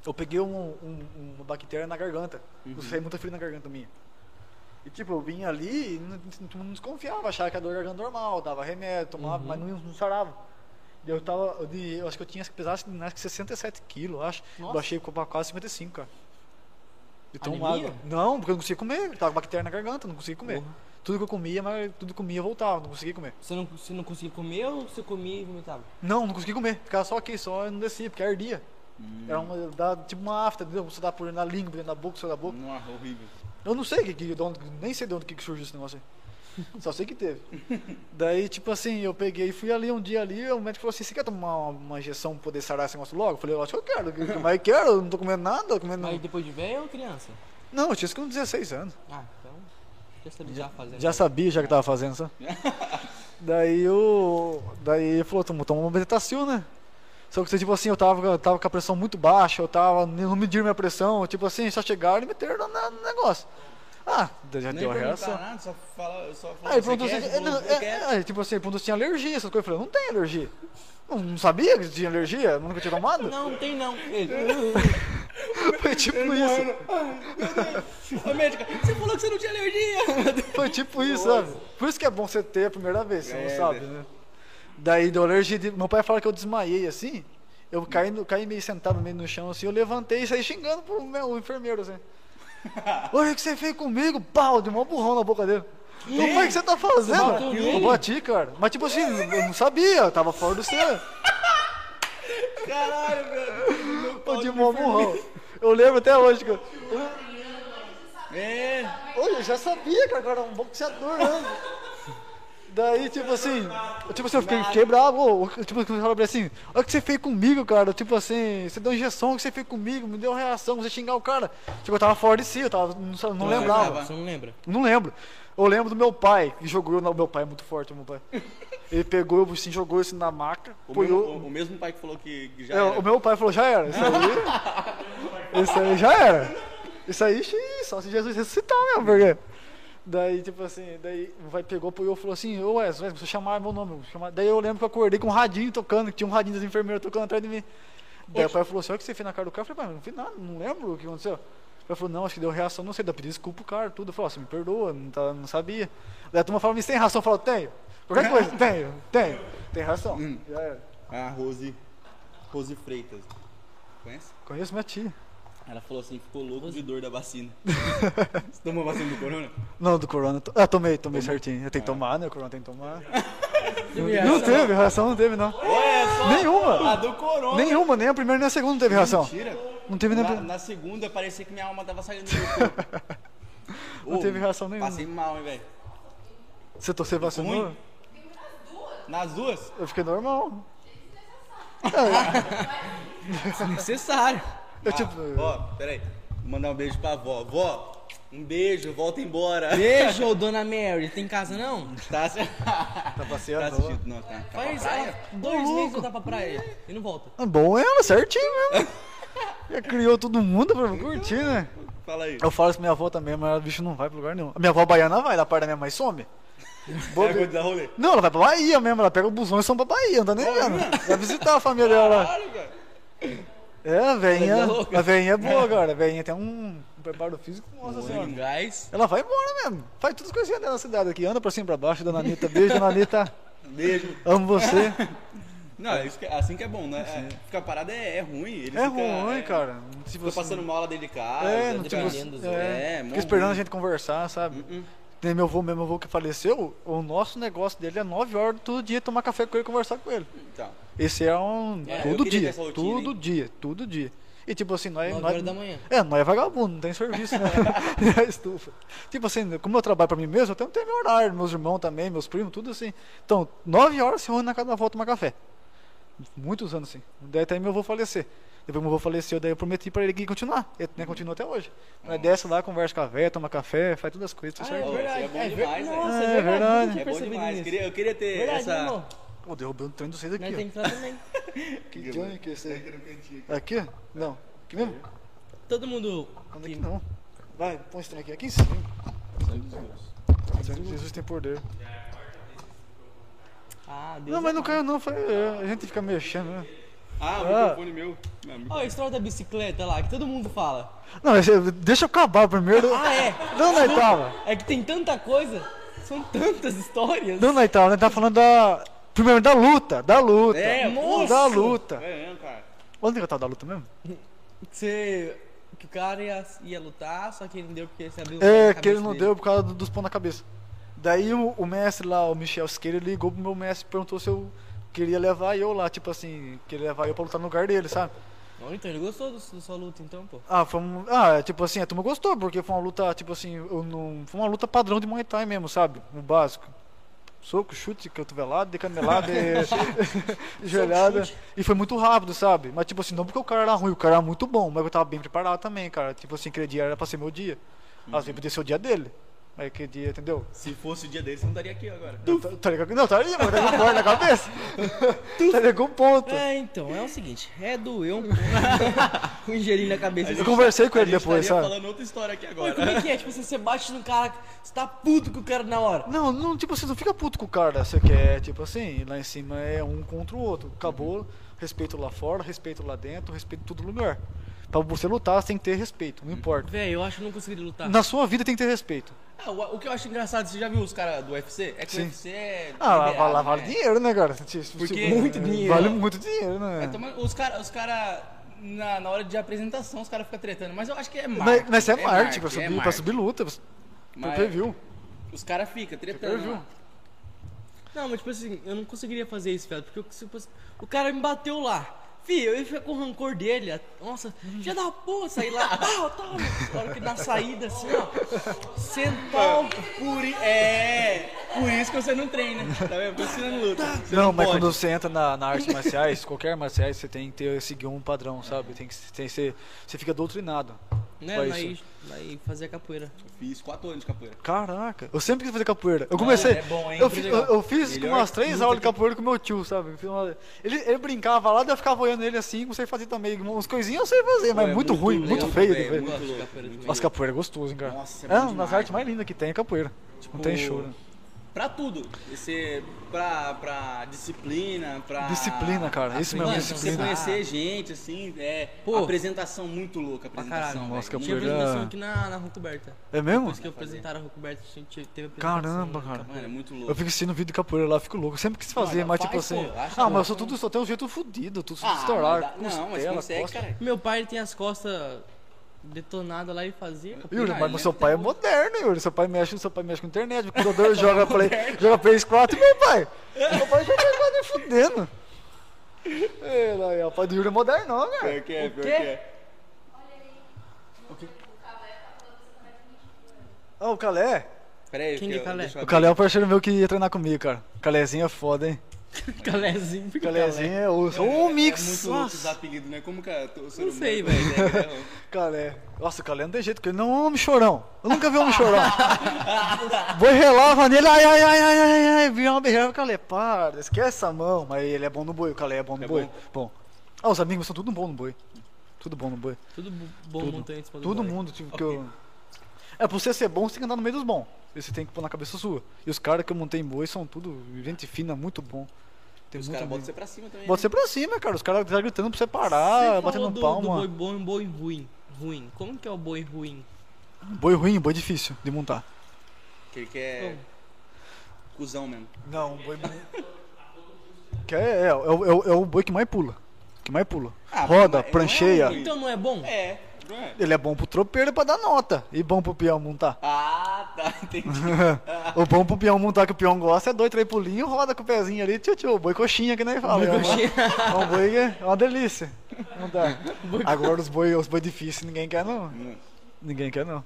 Eu peguei um, um- uma bactéria na garganta. Eu saí muito frio na garganta minha. E tipo, eu vinha ali e não, não, não desconfiava, achava que a dor era garganta normal, dava remédio, tomava, mas não, não sarava. Eu tava, eu, de- eu acho que eu tinha que pesar acho que 67 quilos, eu acho. Nossa. Baixei pra quase 55, cara. De tão magro. Não, porque eu não conseguia comer, tava com bactéria na garganta, não conseguia comer. Porra. Tudo que eu comia, mas tudo que eu comia voltava, não conseguia comer. Você não, você não conseguia comer ou você comia e vomitava? Não, não conseguia comer. Ficava só aqui, só não descia, porque ardia. Era uma, dá, tipo uma afta, entendeu? Você dá por na língua, dentro da boca, só da boca. Não, horrível. Eu não sei que, que, de onde, nem sei de onde que que surgiu esse negócio aí. Só sei que teve. Daí, tipo assim, eu peguei e fui ali um dia ali, o médico falou assim, você quer tomar uma, uma injeção pra poder sarar esse negócio logo? Eu falei, eu acho que eu quero, que- que- mas quero, eu não tô comendo nada, tô comendo... Mas depois de velho ou criança? Não, eu tinha isso com 16 anos. Ah, então. Já sabia já fazendo. Já sabia já que tava fazendo, sabe? daí eu. Daí ele falou, toma, toma uma bezetacil, né? Só que tipo assim, eu tava, eu tava com a pressão muito baixa, eu tava. Não mediram minha pressão, tipo assim, só chegaram e meteram no, no negócio. Ah, já Nem deu a reação. nada, só fala, só fala. Aí perguntou quer? assim, é, não, é, é, tipo assim, perguntou se tinha alergia, essas coisas. Eu falei, não tem alergia. Não, não sabia que tinha alergia, nunca tinha tomado. Não, não tem não. Foi tipo isso. Ô, médica, você falou que você não tinha alergia. Foi tipo isso, sabe? Por isso que é bom você ter a primeira vez, você É, não sabe, né? Daí deu alergia. de- Meu pai fala que eu desmaiei assim. Eu caí, no- caí meio sentado meio no chão assim, eu levantei e saí xingando pro meu, o enfermeiro assim. Olha o que você fez comigo, pau, de um burrão na boca dele. Não foi o que você tá fazendo? Eu bati, cara. Mas tipo assim, eu não sabia, eu tava fora do céu. Caralho, velho. Eu de mó burrão. Eu lembro até hoje que eu. É. Olha, eu já sabia, cara, que eu era um boxeador, né? Daí, tipo assim, eu, tipo assim, eu fiquei ô, eu, tipo, eu falei assim, olha o que você fez comigo, cara, tipo assim, você deu injeção, o que você fez comigo, me deu reação, você xingar o cara. Tipo, eu tava fora de si, eu tava, não, não lembrava. Você não lembra? não lembro. Eu lembro do meu pai, que jogou, não, meu pai é muito forte, meu pai. Ele pegou, assim, jogou isso na maca, O, mesmo, o, o mesmo pai que falou que já é, era. o meu pai falou, já era. Isso aí, isso aí já era. Isso aí, só se Jesus ressuscitar mesmo, porque. Daí, tipo assim, daí o vai pegou, apoiou e falou assim, ô Wes, Wes, você chamar meu nome. eu chamar. Daí eu lembro que eu acordei com um radinho tocando, que tinha um radinho das enfermeiras tocando atrás de mim. Daí o pai falou assim, olha o que você fez na cara do cara. Eu falei, pai, não fiz nada, não lembro o que aconteceu. O pai falou, não, acho que deu reação, não sei, daí eu pedi desculpa pro cara, tudo. Eu falei, ó, você me perdoa, não, tá, não sabia. Daí a turma falou, mas tem ração? Eu falei, tenho. Qualquer coisa, tenho, tenho. Tem ração. Hum. Já era. A Rose. Rose Freitas. Conhece? Conheço minha tia. Ela falou assim, ficou louco de dor da vacina. Você tomou a vacina do corona? Não, do corona. to- Ah, tomei, tomei certinho. Tenho que tomar, né? O corona tem que tomar. Não reação? teve, reação não teve, não. Olha só! Nenhuma. A do corona! Nenhuma, nem a primeira nem a segunda não teve reação. Mentira! Não teve nem a Na, na segunda parecia que minha alma tava saindo do meu corpo. Não Ô, teve reação nenhuma. Passei mal, hein, velho. Você, to- você vacinou? ruim? Nas duas? Eu fiquei normal. Necessário. Eu, tipo, Ah, ó, peraí. Vou mandar um beijo pra avó. Vó, um beijo, volta embora. Beijo, dona Mary. Tem casa não? Tá, tá tá passeando. assistindo? Não, tá. tá pra Faz praia? ela, dois meses voltar pra praia e não volta. Ah, Bom ela, certinho mesmo. Já criou todo mundo pra curtir, né? Fala aí. Eu falo isso pra minha avó também, mas a bicho não vai pra lugar nenhum. A minha avó baiana vai, da parte da minha mãe some. Boa- É coisa da rolê. Não, ela vai pra Bahia mesmo, ela pega o busão e são pra Bahia, não tá nem vendo. Vai visitar a família dela. Caralho, velho. É, a veinha, Coisa louca. a veinha é boa agora. A veinha tem um preparo físico, nossa senhora. Um gás. Ela vai embora mesmo. Faz todas as coisinhas dela na cidade aqui. Anda pra cima e pra baixo, dona Anitta. Beijo, dona Anitta. Beijo. Amo você. Não, é isso que- assim que é bom, né? É, ficar parado é, é ruim. Ele É fica, ruim, é, cara. Se Fica você- passando mal lá dentro de casa. É, não tipo, dependendo do- é, é, mó fica esperando ruim. a gente conversar, sabe? Hum, hum. Tem meu avô, meu avô que faleceu, o nosso negócio dele é 9 horas todo dia tomar café com ele e conversar com ele. Então, Esse é um. É, todo dia. rotina, todo hein? dia, todo dia. E tipo assim, nós. 9 nós horas da manhã. É, nós é vagabundo, não tem serviço, né? É estufa. Tipo assim, como eu trabalho pra mim mesmo, eu tenho, tenho meu horário, meus irmãos também, meus primos, tudo assim. Então, 9 horas se reúne na casa da avó tomar café. Muitos anos assim. Daí até meu avô falecer. Depois meu avô faleceu, daí eu prometi pra ele que ia continuar. Ele né, continua até hoje. Nós desce lá, conversa com a véia, toma café, faz todas as coisas, tudo Ah, é certo. Ô, verdade. é bom é ver- demais, velho. Nossa, É é verdade. é bom demais. Queria, eu queria ter Verdade, essa. né? Pô, derrubei um trem do Nós aqui, tem que também. Que Johnny que é esse aí? Aqui? Não. Aqui mesmo? Todo mundo. Não, aqui não. Vai, põe esse trem aqui, aqui em cima. Jesus tem poder. Ah, Deus Não, mas é não mais. caiu não, foi. é, a gente fica mexendo, né? Ah, o Ah. microfone meu. Ó, a história da bicicleta lá, que todo mundo fala. Não, deixa eu acabar primeiro. Ah, é? Não, nós tava. É que tem tanta coisa, são tantas histórias. Não, nós tava. Nós tava falando da. Primeiro da luta, da luta. É, nossa. Da luta. É, mesmo, cara. Onde que eu tava da luta mesmo? Que você. Que o cara ia, ia lutar, só que ele não deu porque você abriu É, a que ele não dele. deu por causa do- dos pão na cabeça. Daí o, o mestre lá, o Michel Siqueira, ele ligou pro meu mestre e perguntou se eu queria levar eu lá, tipo assim, queria levar eu pra lutar no lugar dele, sabe? Não, então ele gostou do, da sua luta, então, pô. Ah, foi um, ah, tipo assim, a turma gostou, porque foi uma luta, tipo assim, não, foi uma luta padrão de Muay Thai mesmo, sabe? O básico. Soco, chute, cotovelada, decanelada, e joelhada. E foi muito rápido, sabe? Mas tipo assim, não porque o cara era ruim, o cara era muito bom, mas eu tava bem preparado também, cara. Tipo assim, aquele dia era pra ser meu dia. Às vezes podia ser o dia dele. Mas aquele dia, entendeu? Se fosse o dia dele, você não estaria aqui agora. Não, tá, tá ligado? Não, tá ali, mano, tá com corda na cabeça. tá ligado com ponto. É, então, é o seguinte, é doeu um pouco. um ingeirinho na cabeça. Eu conversei com ele depois, estaria sabe? falando outra história aqui Mas agora. como é que é? Tipo assim, você bate no cara, você tá puto com o cara na hora. Não, não, tipo assim, não fica puto com o cara, você quer, tipo assim, lá em cima é um contra o outro. Acabou, respeito lá fora, respeito lá dentro, respeito em todo lugar. Pra você lutar, você tem que ter respeito, não importa. Velho, eu acho que eu não conseguiria lutar. Na sua vida tem que ter respeito. Ah, o, o que eu acho engraçado, você já viu os caras do UFC? É que Sim. o UFC é. Ah, lá, liberado, lá vale né? dinheiro, né, cara? Se- se- Porque- se- Muito dinheiro. Vale muito dinheiro, né? É, os caras, os cara, na, na hora de apresentação, os caras ficam tretando. Mas eu acho que é Mas, marketing. mas é, marketing, marketing, pra subir, é pra subir luta. Pra Mas preview. Os caras ficam tretando. Lá. Não, mas tipo assim, eu não conseguiria fazer isso, velho. Porque eu- se fosse- o cara me bateu lá. Fih, eu ia ficar com rancor dele. Nossa, já da porra, sair lá. Pau, toma. Na hora que na saída, assim, ó. Sentar o Por, é, por isso que você não treina. Tá vendo? Por isso que você não luta. Você Não, mas pode. quando você entra na, na artes marciais, qualquer artes marciais, você tem que ter, seguir um padrão, sabe? Tem que, tem que ser, você fica doutrinado. Né, vai, isso. Vai fazer a capoeira. Eu fiz 4 anos de capoeira. Caraca, eu sempre quis fazer capoeira. Eu comecei. é bom, hein? eu, fi- eu, eu fiz Melhor umas três luta aulas de que- capoeira com meu tio, sabe? Uma- Ele, ele brincava lá, daí eu ficava olhando ele assim, comecei a fazer também. Umas coisinhas eu sei fazer, mas é muito, muito ruim, legal, muito feio. ver. muito Gosto de louco, capoeira também. Nossa, capoeira é gostoso, hein, cara. Nossa, é é uma das artes mais lindas que tem é capoeira. Não tem Tipo, choro. Pra tudo. Esse, pra, pra disciplina, pra. Disciplina, cara. Isso mesmo, Mano, disciplina. Você conhecer gente, assim, é. Pô. apresentação muito louca, apresentação. caralho. Nossa, velho. Tinha apresentação aqui na, na Rua Coberta. É mesmo? Depois que eu apresentaram a Rua Coberta, a gente teve apresentação. Caramba, né, cara. Mano, é muito louco. Eu fico assistindo vídeo de capoeira lá, fico louco. Sempre quis fazer, Não, mas faz, tipo assim. pô, ah, mas eu louco. sou tudo, só tenho um jeito fudido, tudo Ah, dá- não, mas consegue, costa. cara. Meu pai ele tem as costas detonadas lá e fazia. Yuri, mas seu pai é moderno, Yuri. Seu pai mexe, seu pai mexe com internet. O computador joga Play, joga PS4 e meu pai. Meu pai joga PS4 fudendo. É, lá, é, o pai do Yuri é moderno, não, cara. Pior que é, pior que é. Ah, o Calé? Pera aí, Quem que é eu- Calé? O. Calé é o parceiro meu que ia treinar comigo, cara. Calézinho é foda, hein? Calézinho. fica Calézinho é osso. É, Ô, é mix! muito louco os Nossa, apelidos, né? Como que é o ser Não sei, consegue, né? Calé. Nossa, o Calé não tem jeito, porque ele não é um homem chorão. Eu nunca vi um homem chorão. Boi relava nele, ai, ai, ai, ai, ai, ai, vira uma berreira. O Calé, para, esquece essa mão. Mas ele é bom no boi, o Calé é bom no É boi. bom? Bom. Ah, os amigos são tudo bom no boi. Tudo bom no boi. Tudo bo- bom Tudo. do Todo boi. mundo, tipo, que eu... É, pra você ser bom, você tem que andar no meio dos bons. Você tem que pôr na cabeça sua. E os caras que eu montei em boi são tudo gente fina, muito bom. Tem Os caras botam você pra cima também. Bota né? você pra cima, cara. Os caras tá gritando pra você Você parar, falou batendo do, palma. do boi bom e boi ruim. Ruim. Como que é o boi ruim? Boi ruim, boi difícil de montar. Que ele quer. Cusão mesmo. Não, boi. que é, é, é, o- é, o- é o boi que mais pula. Que mais pula. Ah, Roda, mas não é prancheia. ruim. Então não é bom? É, não é? Ele é bom pro tropeiro pra dar nota. E bom pro peão montar. Ah, tá, entendi. o bom pro peão montar que o peão gosta é dois, três pulinhos, roda com o pezinho ali, tio, tio, boi coxinha que nem fala. Boi é, uma- coxinha. é um boi que é uma delícia. Montar. Agora os boi, os boi difíceis ninguém quer não. Ninguém quer não.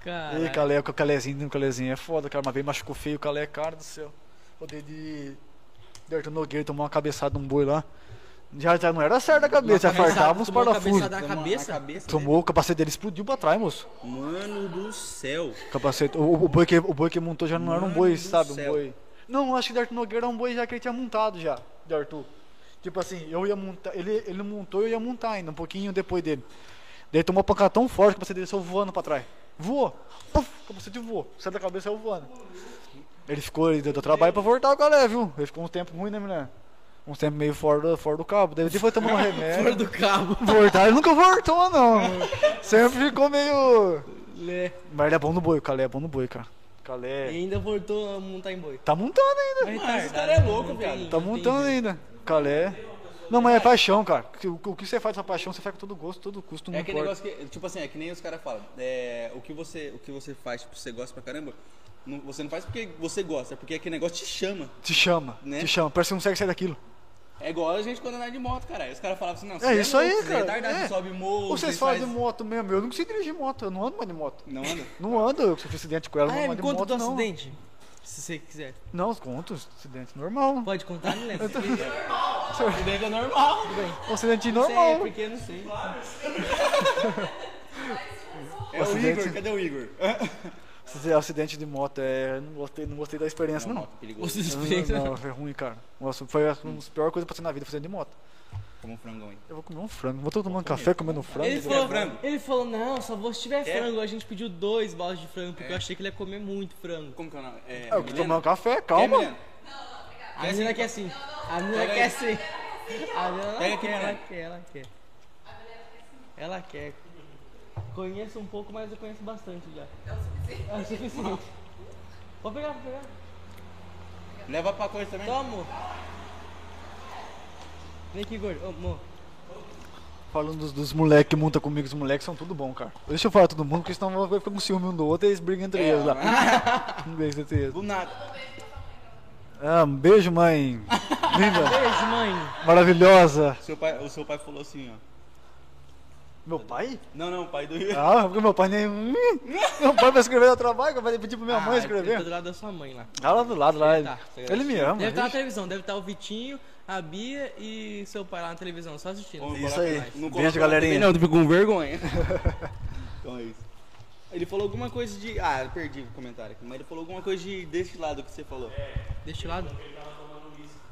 Cara. E Calé, com o Calézinho, o Calézinho é foda, cara. Uma vez machucou feio o Calé, cara do céu. Poder de. De Arthur Nogueira tomou uma cabeçada num boi lá. Já, já não era certo a cabeça, já fartava uns parafusos. cabeçada na Tomou cabeça? Cabeça Tomou, o capacete dele explodiu pra trás, moço. Mano do céu. Capacete. O, o boi, que, o boi que montou já não era um Mano boi, sabe? Um boi. Não, acho que de Arthur Nogueira era um boi já que ele tinha montado já. De Arthur. Tipo assim, eu ia montar. Ele, ele montou eu ia montar ainda, um pouquinho depois dele. Daí tomou uma pancada tão forte que o capacete dele saiu voando pra trás. Voou. Puf, o capacete voou. Saiu da cabeça e saiu voando. Ele ficou, ele deu trabalho pra voltar o galé, viu? Ele ficou um tempo ruim, né, mulher? Um tempo meio fora do, fora do cabo. Daí ele foi tomando um remédio. Fora do cabo. Voltar, ele nunca voltou, não. Sempre ficou meio. Lé. Mas ele é bom no boi, o Calé é bom no boi, cara. E Calé. ainda voltou a montar em boi. Tá montando ainda. Mas esse cara é louco, viado. Tá montando ainda. Calé. Não, mas é paixão, cara. O, que você faz com a paixão, você faz com todo gosto, todo custo, não É aquele importa. negócio que, tipo assim, é que nem os caras falam. É, o, que você, o que você faz, tipo, você gosta pra caramba, não- você não faz porque você gosta, é porque aquele negócio te chama. Te chama, Né? te chama. Parece que não consegue sair daquilo. É igual a gente quando anda de moto, cara. Aí Os caras falavam assim, não, É você isso louco, aí, você cara. retardado, É. sobe morro, Vocês você falam faz- de moto mesmo. Eu não consigo dirigir moto, eu não ando mais de moto. Não anda? Não ando, eu sofri acidente com ela, Ah, não é, ando de conta moto, do não. acidente. Se você quiser. Não, conto, acidente normal. Pode contar, não lembro. Acidente é normal. Tudo bem. Um acidente Não sei, normal. porque eu não sei. É o Acidente. Igor, cadê o Igor? Esse acidente de moto, é. Não gostei, não gostei da experiência, não. moto perigoso. Não, não, foi ruim, cara. Nossa, foi uma das piores coisas pra fazer na vida, fazer de moto. Como um frangão aí. Eu vou comer um frango. Vou tô tomando café, comendo um frango. Ele falou, frango? ele falou, não, só vou se tiver Quer? frango. A gente pediu dois balas de frango, porque É. eu achei que ele ia comer muito frango. Como que é o nome? É, É, eu tô Milena? tomando café, calma. Milena? A menina quer sim. A menina quer sim. A menina não quer, ela quer, ela quer. Conheço um pouco, mas eu conheço bastante já. É o suficiente. É o suficiente. Pode pegar, pode pegar. Leva pra coisa também. Toma. Vem aqui, gordo. Ô, amor. Falando dos, dos moleques que montam comigo, os moleques são tudo bom, cara. Deixa eu falar todo mundo, porque senão vai ficar com ciúme um do outro e eles brigam entre É, eles lá. Um beijo entre eles. Do nada. Ah, um beijo, mãe. Linda, Beijo, mãe. maravilhosa. Seu pai, o seu pai falou assim, ó. Meu pai? Não, não, o pai do Ah, porque meu pai nem. Meu pai vai escrever no trabalho, eu vou pedir pra minha mãe Ah, Tá escrever. do lado da sua mãe lá. Ah, lá do lado, lá. Tá, Ele me ama. Deve estar na vixe. televisão, deve estar o Vitinho, a Bia e seu pai lá na televisão, só assistindo. Não Isso aí. Não Beijo, galerinha. Não, tu ficou com vergonha. então é isso. Ele falou alguma coisa de. Ah, eu perdi o comentário aqui, mas ele falou alguma coisa de deste lado que você falou. Deste lado?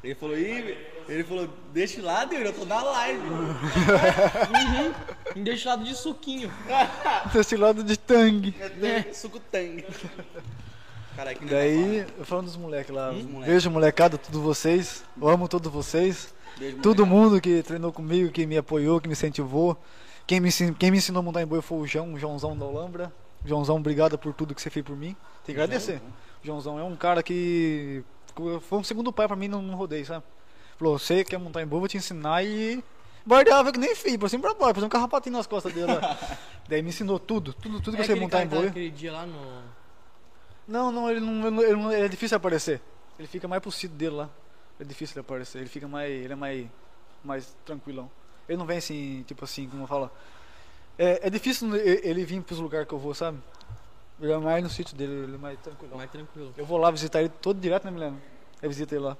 Ele falou, Ih, ele falou, deste lado, eu tô na live. Uhum. Deste lado de suquinho. Desse lado de tangue. É, suco tang. Caralho, que Daí, eu falando dos moleques lá. moleque. Beijo, molecada, tudo vocês. Eu amo todos vocês. Beijo, Todo mundo que treinou comigo, que me apoiou, que me incentivou. Quem me, ensin- quem me ensinou a montar em boi foi o João, o Joãozão da Olambra. Joãozão, obrigado por tudo que você fez por mim. Tem que agradecer. O Joãozão é um cara que foi um segundo pai pra mim no rodeio, sabe? Falou, você quer montar em eu vou te ensinar e. Bardeava que nem filho, por cima pra baixo, fazer um carrapatinho nas costas dele lá. Daí me ensinou tudo, tudo, tudo que é você aquele montar em que tava boi. aquele dia lá no... Não, não, ele não, ele não- ele não- é difícil aparecer. Ele fica mais pro sítio dele lá. É difícil ele aparecer. Ele fica mais, ele é mais, mais tranquilão. Ele não vem assim, tipo assim, como eu falo. É, é difícil ele ele vir pros lugares que eu vou, sabe? Ele é mais no sítio dele, ele é mais tranquilão. Mais tranquilo. Eu vou lá visitar ele todo direto, né, Milena? Eu visito ele lá.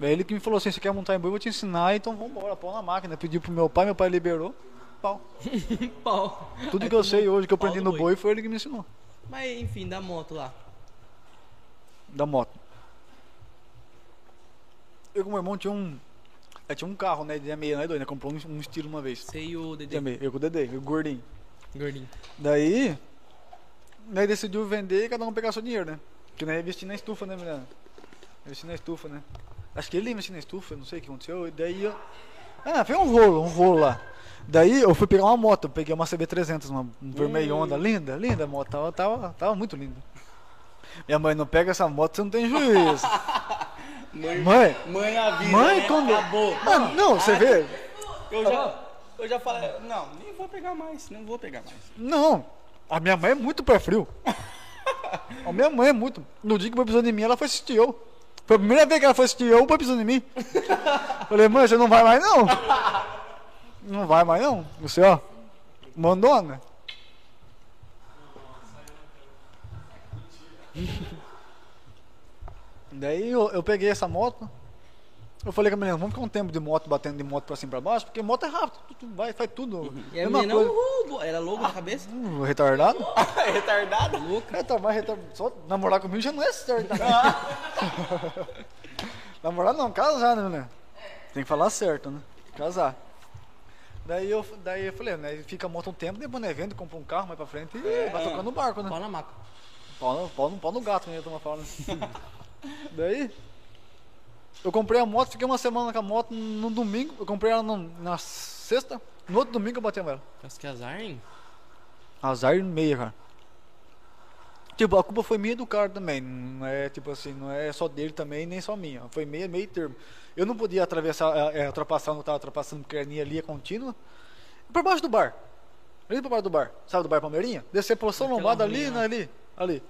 É ele que me falou assim, você quer montar em boi, eu vou te ensinar, então vambora, pau na máquina. Pediu pro meu pai, meu pai liberou. Pau. Pau. Tudo Aí que eu sei hoje que eu o aprendi no boi foi ele que me ensinou. Mas enfim, da moto lá. da moto. Eu com o meu irmão tinha um. é, tinha um carro, né? De meia, né, doido? né? Comprou um, um estilo uma vez. Você e o Dedê. Eu com o Dedê, eu gordinho. Gordinho. Daí. Daí decidiu vender e cada um pegar seu dinheiro, né? Porque nós ia investir na estufa, né, menina? Investir na estufa, né? Acho que ele ia investir na estufa, não sei o que aconteceu. E daí eu. Ah, foi um rolo, um rolo lá. Daí eu fui pegar uma moto, peguei uma CB300, uma um vermelhona, linda, linda a moto, tava, tava, tava muito linda. Minha mãe, não pega essa moto, você não tem juízo. Mãe, Mãe, mãe avisa, Mãe, né? quando. Acabou. Mano, não, você vê. Eu já, eu já falei, não, nem vou pegar mais, não vou pegar mais. Não, a minha mãe é muito pé frio. A minha mãe é muito. No dia que foi pisando em mim, ela foi assistir eu. Foi a primeira vez que ela foi assistir eu, foi pisando em mim. Falei, mãe, você não vai mais não? Não vai mais não? Você, ó, mandona. Daí eu, eu peguei essa moto. Eu falei com a menina, vamos ficar um tempo de moto, batendo de moto pra cima e pra baixo, porque moto é rápido, tu, tu vai, faz tudo. E a menina, coisa. uhul, era louco na cabeça? Uh, retardado? É retardado? Louca. É, tá mais retardado. Só namorar comigo já não é certo. namorar não, casar, né, né? Tem que falar certo, né? Casar. Daí eu, daí eu falei, né? Fica a moto um tempo, depois no evento, compra um carro mais pra frente e vai tocando o barco, né? Pau na maca. Pau no, pau no, pau no gato, né? Toma fala. Daí, eu comprei a moto, fiquei uma semana com a moto no domingo. Eu comprei ela no- na sexta. No outro domingo eu bati ela. Mas que azar, hein? Azar meia, cara. Tipo, a culpa foi minha do cara também. Não é tipo assim, não é só dele também, nem só minha. Foi meio, meio termo. Eu não podia atravessar, é, é, ultrapassar, não tava ultrapassando porque a linha ali é contínua. Por baixo do bar. Ali por baixo do bar. Sabe do bar Palmeirinha? Descer por São Lombado ali, né, lá. ali, ali.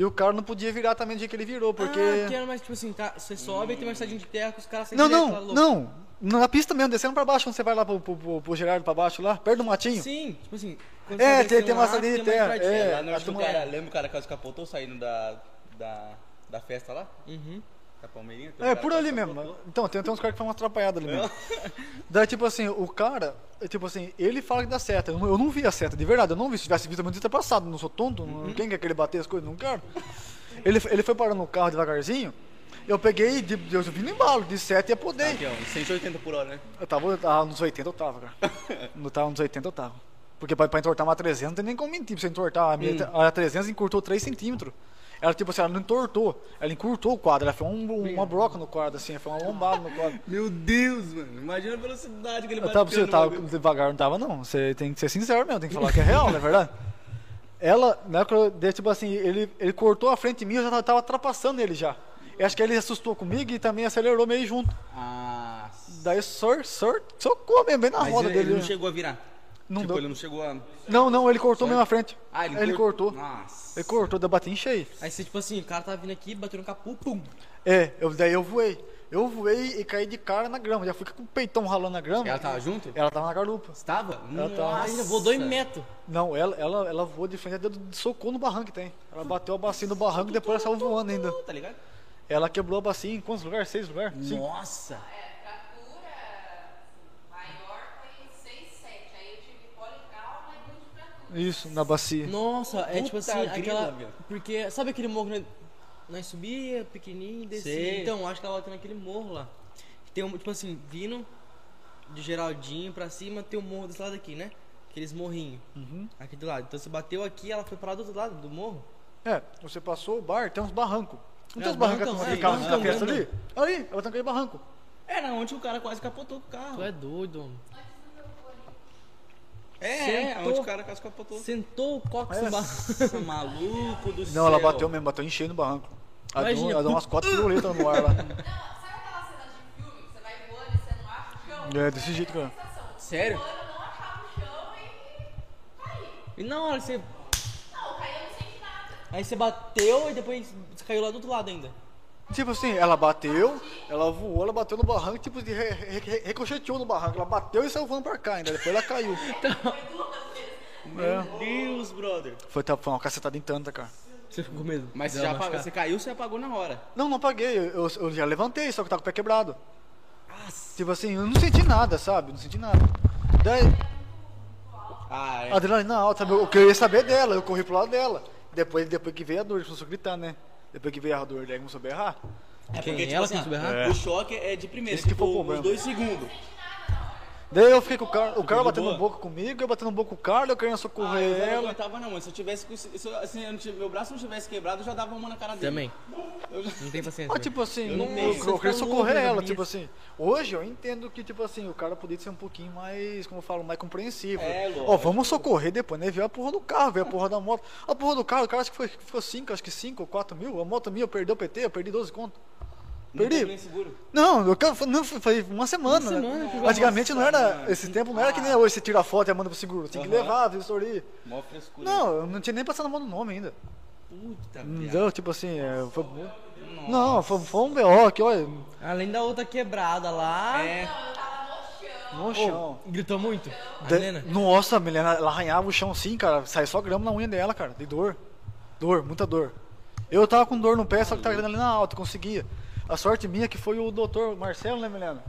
E o cara não podia virar também do jeito que ele virou, porque. Ah, que era mais tipo assim, tá, você sobe e tem uma estradinha de terra que os caras não, direto não, não. Na pista mesmo, descendo pra baixo, quando você vai lá pro, pro, pro, pro Gerardo pra baixo lá, perto do matinho. Sim, tipo assim. É, você tem- tem uma lá, estradinha de tem uma terra, é. lá no do que cara, lembra o cara que quase capotou saindo da, da, da festa lá? Uhum. Da Palmeirinha? É, por ali mesmo. capotou. Então, tem, tem uns caras que fazem umas atrapalhadas ali mesmo. Daí, tipo assim, o cara, é tipo assim, ele fala que dá seta. Eu não, eu não vi a seta, de verdade. Eu não vi. Se tivesse visto, eu ter passado. Não sou tonto. não- Quem quer que ele bater as coisas? Não quero. Ele, ele foi parando o carro devagarzinho. Eu peguei, de, eu vim no embalo, de seta e apodei. Aqui, ó, 180 por hora, né? Eu tava, eu tava nos 80, eu tava, cara. Não tava nos 80, eu tava. Porque pra, pra entortar uma 300 não tem nem como mentir. Pra você entortar a, minha, a 300 encurtou 3 centímetros. Ela, tipo assim, ela não entortou. Ela encurtou o quadro. Ela foi um- uma broca no quadro, assim. Foi uma lombada no quadro. Meu Deus, mano. Imagina a velocidade que ele Eu bateu tava pra você, tava bagulho. devagar, não tava não. Você tem que ser sincero mesmo, tem que falar que é real, não é verdade? Ela, na época, eu tipo assim, ele, ele cortou a frente de mim, eu já tava, tava ultrapassando ele já. Eu acho que ele assustou comigo e também acelerou meio junto. Ah, Daí sor, sor, socou mesmo, bem na mas roda ele, ele dele. não chegou a virar. Não tipo, deu. ele não chegou a... Não, não, ele cortou Só- mesmo a frente. Ah, ele, Ele cort- cortou. Nossa. Ele cortou, deu bati em cheio. Aí você, tipo assim, o cara tava vindo aqui, bateu no capô, pum. É, eu, daí eu voei. Eu voei e caí de cara na grama. Já fui com o peitão ralando na grama. Ela tava junto? Ela tava na garupa. Estava? Ela tava-. Ainda vou dois metros. Não, ela, ela, ela voou de frente, deu socou no barranco que tem. Ela bateu a bacia no barranco e depois ela saiu voando ainda. Tá ligado? Ela quebrou a bacia em quantos lugares? Seis lugares? Cinco. Nossa. É, fratura maior foi 6, 7. Aí eu tive politrauma e multifratura. Isso, na bacia. Nossa, é tipo Puta assim, grila, aquela. velho. Porque, sabe aquele morro que nós- nós subia, pequenininho, descia? Sei. Então, acho que ela bateu naquele morro lá. Tem um, tipo assim, vindo de Geraldinho pra cima, tem um morro desse lado aqui, né? Aqueles morrinhos. Uhum. Aqui do lado. Então você bateu aqui ela foi pra lá do outro lado do morro. É, você passou o bar, tem uns barrancos. Não É, tem uns barrancos barrancão, que é, tem carro na festa ali? Ali, ela tá naquele barranco. Era onde o cara quase capotou o carro. Tu é doido, homem. É, é, Sentou. onde o cara quase capotou. Sentou o cox É. no barro. Nossa, maluco do céu. Não, ela bateu mesmo, bateu em cheio no barranco. Ela deu, Imagina, ela deu umas quatro piruletas no ar lá. Não, sabe aquela cena de filme que você vai voando e você não acha o chão? É, desse jeito, cara. Sério? Voando, eu não achava o chão e caí. E na hora você. Não, caí, eu não senti nada. Aí você bateu e depois você caiu lá do outro lado ainda. Tipo assim, ela bateu, ela voou, ela bateu no barranco, tipo, de re, re, ricocheteou no barranco. Ela bateu e saiu voando pra cá ainda. Depois ela caiu. Meu Deus, brother. Foi, tá, foi uma cacetada em tanta, cara. Você ficou com medo? Mas você já apagou, você caiu, você apagou na hora. Não, não apaguei. Eu, eu, já levantei, só que tava com o pé quebrado. Tipo assim, eu não senti nada, sabe? Não senti nada. Daí, Ah, é. a adrenalina alta, sabe? eu queria saber dela, eu corri pro lado dela. Depois, depois que veio a dor, começou a gritar, né? Depois que veio a dor, daí começou a berrar. É Quem? porque, tipo Ela assim, começou a berrar? o choque é de primeira, Esse que tipo, foi o problema. uns dois segundos. Daí eu fiquei com o cara, o cara batendo boca comigo, eu batendo boca com o cara, eu querendo Ah, socorrer eu não ela. aguentava não, mano. Se eu tivesse, se eu, assim, eu não tive- meu braço não tivesse quebrado, eu já dava uma na cara dele. Também. Eu já- Não tem paciência. Mas né? tipo assim, Eu não, eu, eu, queria socorrer louco, ela, tipo assim. Hoje eu entendo que, tipo assim, o cara podia ser um pouquinho mais, como eu falo, mais compreensivo. É, Ó, vamos socorrer depois, né? Veio a porra do carro, veio a porra da moto. A porra do carro, o cara acho que foi, ficou 5, acho que 5 ou 4 mil. A moto minha, eu perdi o PT, eu perdi 12 conto. Perdi. Não, eu não, foi- uma semana. Uma né? semana, a Antigamente não era, mano. esse tempo não era que nem hoje, você tira a foto e manda pro seguro. Tinha que Aham. levar, vistoria. Mó frescura. Não, eu não tinha nem passado a mão no nome ainda. Puta, deu, tipo assim, é, foi... Não, foi, foi um BO que, olha, Além da outra quebrada lá. É, no chão. no chão. Gritou muito? A De- Helena? Nossa, a Milena, ela arranhava o chão assim, cara. Sai só grama na unha dela, cara. De dor. Dor, muita dor. Eu tava com dor no pé, só que tava adrenalina alta, conseguia. A sorte minha que foi o doutor Marcelo, né, Milena?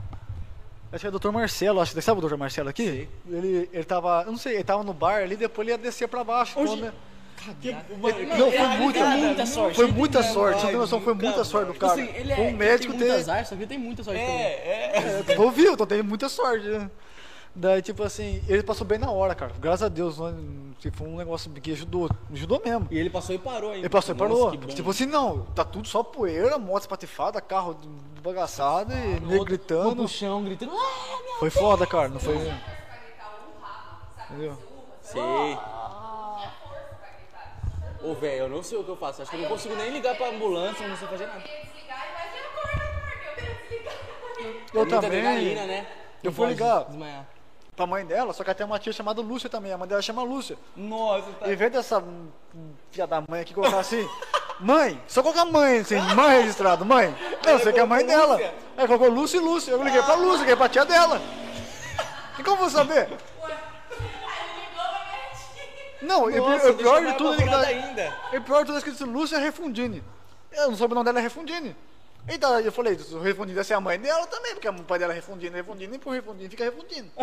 Acho que é o doutor Marcelo, acho que sabe o doutor Marcelo aqui? Ele, ele tava, eu não sei, ele tava no bar ali, depois ele ia descer pra baixo. Hoje- né? mano, Não, foi muita, tem muita sorte. Foi muita tem- sorte, você tem noção, foi muita sorte do cara. Assim, ele é, um médico tem muito ter. azar, só que ele tem muita sorte também. É, é. É, ouviu, então teve muita sorte, né? Daí, tipo assim, ele passou bem na hora, cara. Graças a Deus, né? foi um negócio que ajudou, ajudou mesmo. E ele passou e parou ainda. Ele passou e parou. Tipo assim, não, tá tudo só poeira, moto espatifada, carro bagaçado e nego Outro gritando. pro chão, gritando. "Ah, Foi foda, cara, não foi. Força pra gritar, urra, sabe? Entendeu? Urra, Sei. gritar. Ô, velho, eu não sei o que eu faço. Acho que eu não consigo nem ligar pra ambulância, não sei fazer nada. Eu eu Muita também. adrenalina, né? Eu pode ligar Desmaiar. Pra mãe dela, só que ela tem uma tia chamada Lúcia também. A mãe dela chama Lúcia. Nossa, tá. Em vez dessa filha da mãe aqui colocar assim, mãe, só colocar mãe, assim, mãe registrado, mãe. Não, você que é a mãe dela. Aí colocou Lúcia e Lúcia. Eu liguei pra Lúcia, liguei pra tia dela. E como eu vou saber? Aí ele ligou pra minha tia. Não, e o Nossa, pior- o deixa pior de tudo é tá- ainda. E pior de tudo é escrito Lúcia Refundini. Eu não soube o nome dela é Refundini. Eita, eu falei, o Refundini deve ser a mãe dela também, porque o pai dela é Refundini, Refundini, nem por Refundini fica Refundini.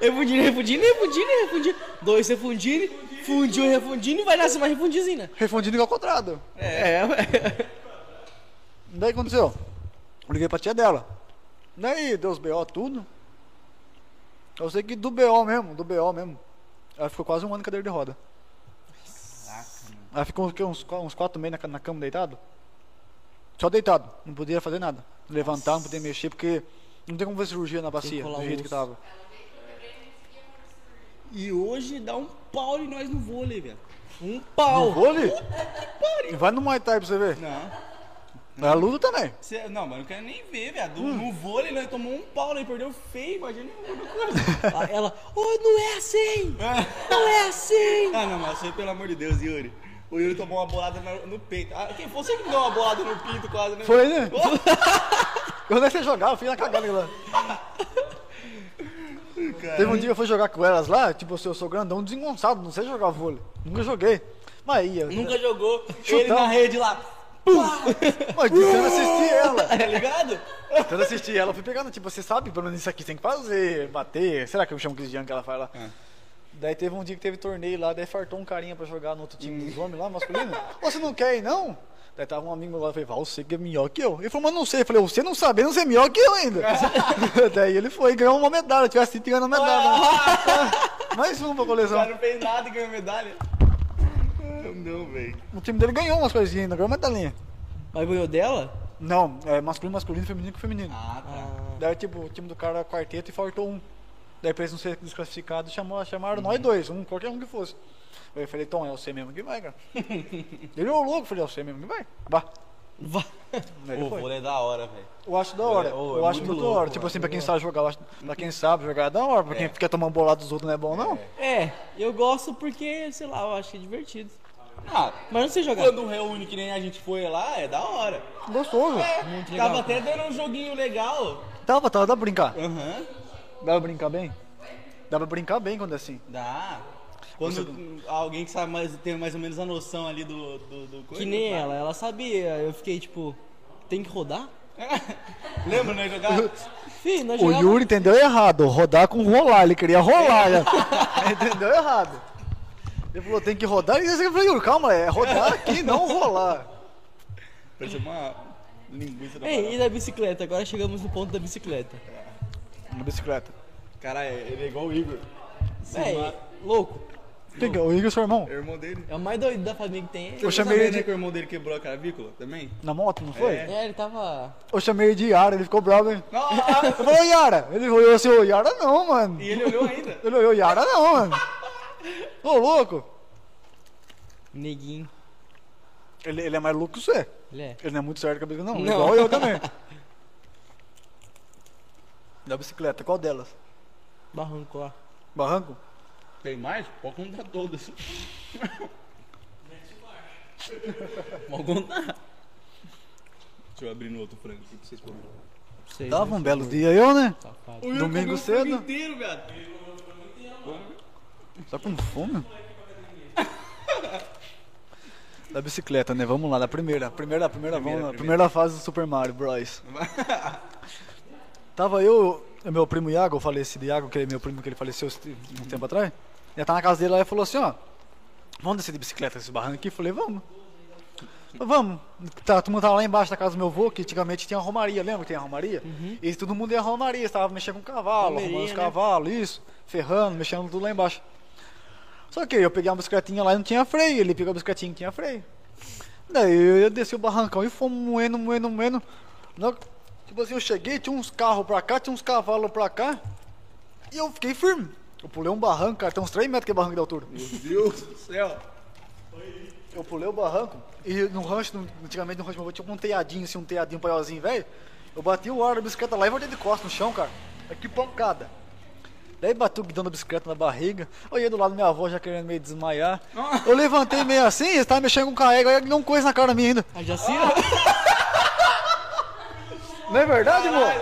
Refundindo, refundindo, refundindo, refundindo. Dois refundindo, fundiu, refundindo e vai nascer mais refundizina. Refundini igual quadrado. É, Daí o que aconteceu? Eu liguei pra tia dela. Daí deu os BO tudo. Eu sei que do BO mesmo, do BO mesmo. Ela ficou quase um ano em cadeira de roda. Aí ficou o quê? uns, uns quatro meses na, na cama deitado. Só deitado, não podia fazer nada. Levantar, não podia mexer, porque não tem como fazer cirurgia na bacia, do jeito que tava. E hoje dá um pau em nós no vôlei, velho. Um pau. No vôlei? Vai no Muay Thai pra você ver. Não. Na luta também. Cê- não, mas eu não quero nem ver, velho. No vôlei nós tomou um pau, nós perdeu feio, imagina Ela, oh, não é assim! Não é assim! Ah, não, mas foi pelo amor de Deus, Yuri. O Yuri tomou uma bolada no, no peito. Ah, quem foi você que me deu uma bolada no pinto quase, né? Foi, né? Eu nem sei jogar, eu fui na cagada lá. Cara. Teve um dia que eu fui jogar com elas lá, tipo, eu sou, eu sou grandão, desengonçado, não sei jogar vôlei. Nunca joguei. Mas ia. Nunca jogou. Ele Chutar. na rede lá. Mas tentando assistir ela. Tá ligado? Tentando assistir ela, eu fui pegando, tipo, você sabe, pelo menos isso aqui tem que fazer, bater. Será que eu chamo Cristiano que ela faz lá? É. Daí teve um dia que teve torneio lá, daí fartou um carinha pra jogar no outro time dos homens lá, masculino. Ô, você não quer ir, não? Daí tava um amigo lá, eu falei, Val, você que é melhor que eu. Ele falou, mas não sei. Eu falei, você não sabendo, você é melhor que eu ainda. daí ele foi e ganhou uma medalha, tivesse ganhando a medalha. Mais uma pra O coleção. cara não fez nada e ganhou medalha. Não, velho. O time dele ganhou umas coisinhas ainda, ganhou uma medalhinha. Mas ganhou dela? Não, é masculino, masculino, feminino com feminino. Ah, tá. Daí, tipo, o time do cara era quarteto e faltou um. Daí, pra eles não serem desclassificados, chamou, chamaram nós dois, um, qualquer um que fosse. Eu falei, Tom, é você mesmo que vai, cara. ele ô louco, eu falei, é você mesmo que vai. Vá. Vá. Foi. vôlei é da hora, velho. Eu acho da hora. É eu acho muito muito da louco, hora. Tipo eu assim, pra quem sabe jogar, eu acho, pra quem sabe jogar é da hora. Pra quem É. fica tomando bolado dos outros não é bom, não. É, eu gosto porque, sei lá, eu acho que é divertido. Ah, Mas não sei jogar. quando reúne que nem a gente foi lá, é da hora. Gostoso. Muito legal. Tava até dando um joguinho legal. Tava, tava, dá pra brincar. Aham. Dá pra brincar bem? Dá pra brincar bem quando é assim. Dá. Quando alguém que sabe mais, tem mais ou menos a noção ali do, do, do coisa. Que nem tá? ela, ela sabia. Eu fiquei tipo, tem que rodar? Lembra, né, jogar? Fih, nós O jogava- Yuri entendeu errado, rodar com rolar, ele queria rolar. né? entendeu errado. Ele falou, tem que rodar, e eu falei, Yuri, calma, é rodar aqui, não rolar. Parecia uma linguiça da Ei, e parada. da bicicleta? Agora chegamos no ponto da bicicleta. Na bicicleta. Cara, ele é igual o Igor. Véi, louco. Quem que é? O Igor, seu irmão? É o irmão dele. É o mais doido da família que tem. Eu Você chamei sabia, ele né, de- que o irmão dele quebrou a clavícula também? Na moto, não foi? É. É, ele tava. Eu chamei ele de Yara, ele ficou bravo, hein? Ah, Eu falei, ô Yara. Ele olhou assim, ô Yara não, mano. e ele olhou ainda. Ele olhou, Yara não, mano. Ô, louco. Neguinho. Ele, ele é mais louco que você. Ele é. Ele não é muito certo cabeça, não. Não. Igual eu também. Da bicicleta, qual delas? Barranco lá. Barranco? Tem mais? Pode contar todas. Pode contar. Deixa eu abrir no outro frango aqui pra vocês comerem. Sei, Tava né? um belo dia eu, né? Safado. Domingo comeu o cedo. inteiro, viado. Tá com fome? Da bicicleta, né? Vamos lá, da primeira. Primeira, primeira, vamos lá. primeira. Primeira fase do Super Mario Bros. Tava eu, meu primo Iago, eu faleci de Iago, que é meu primo que ele faleceu um tempo atrás. Ele tá na casa dele lá e falou assim, ó. Vamos descer de bicicleta esse barranco aqui? Eu falei, vamos. Vamos. Tá, todo mundo tava lá embaixo da casa do meu avô, que antigamente tinha a romaria, lembra que tem a romaria? E todo mundo ia à romaria, estava mexendo com cavalo, Romeria, arrumando os né? cavalos, isso, ferrando, mexendo tudo lá embaixo. Só que eu peguei uma bicicletinha lá e não tinha freio, ele pegou a bicicletinha que tinha freio. Daí eu desci o barrancão e fomos moendo, moendo, moendo. Tipo assim, eu cheguei, tinha uns carros pra cá, tinha uns cavalos pra cá. E eu fiquei firme. Eu pulei um barranco, cara, tem uns 3 metros que é barranco de altura. Meu Deus do céu. Eu pulei o barranco e no rancho, no- antigamente no rancho meu avô tinha um teadinho, assim, um teadinho paiolzinho, velho. Eu bati o ar da bicicleta lá e voltei de costas no chão, cara. Que pancada. Daí bati o guidão da bicicleta na barriga. Olhei do lado da minha avó já querendo meio desmaiar. Eu levantei meio assim, eles estavam mexendo com carrega, aí deu um coisa na cara minha ainda. A Jacira? Não é verdade, amor?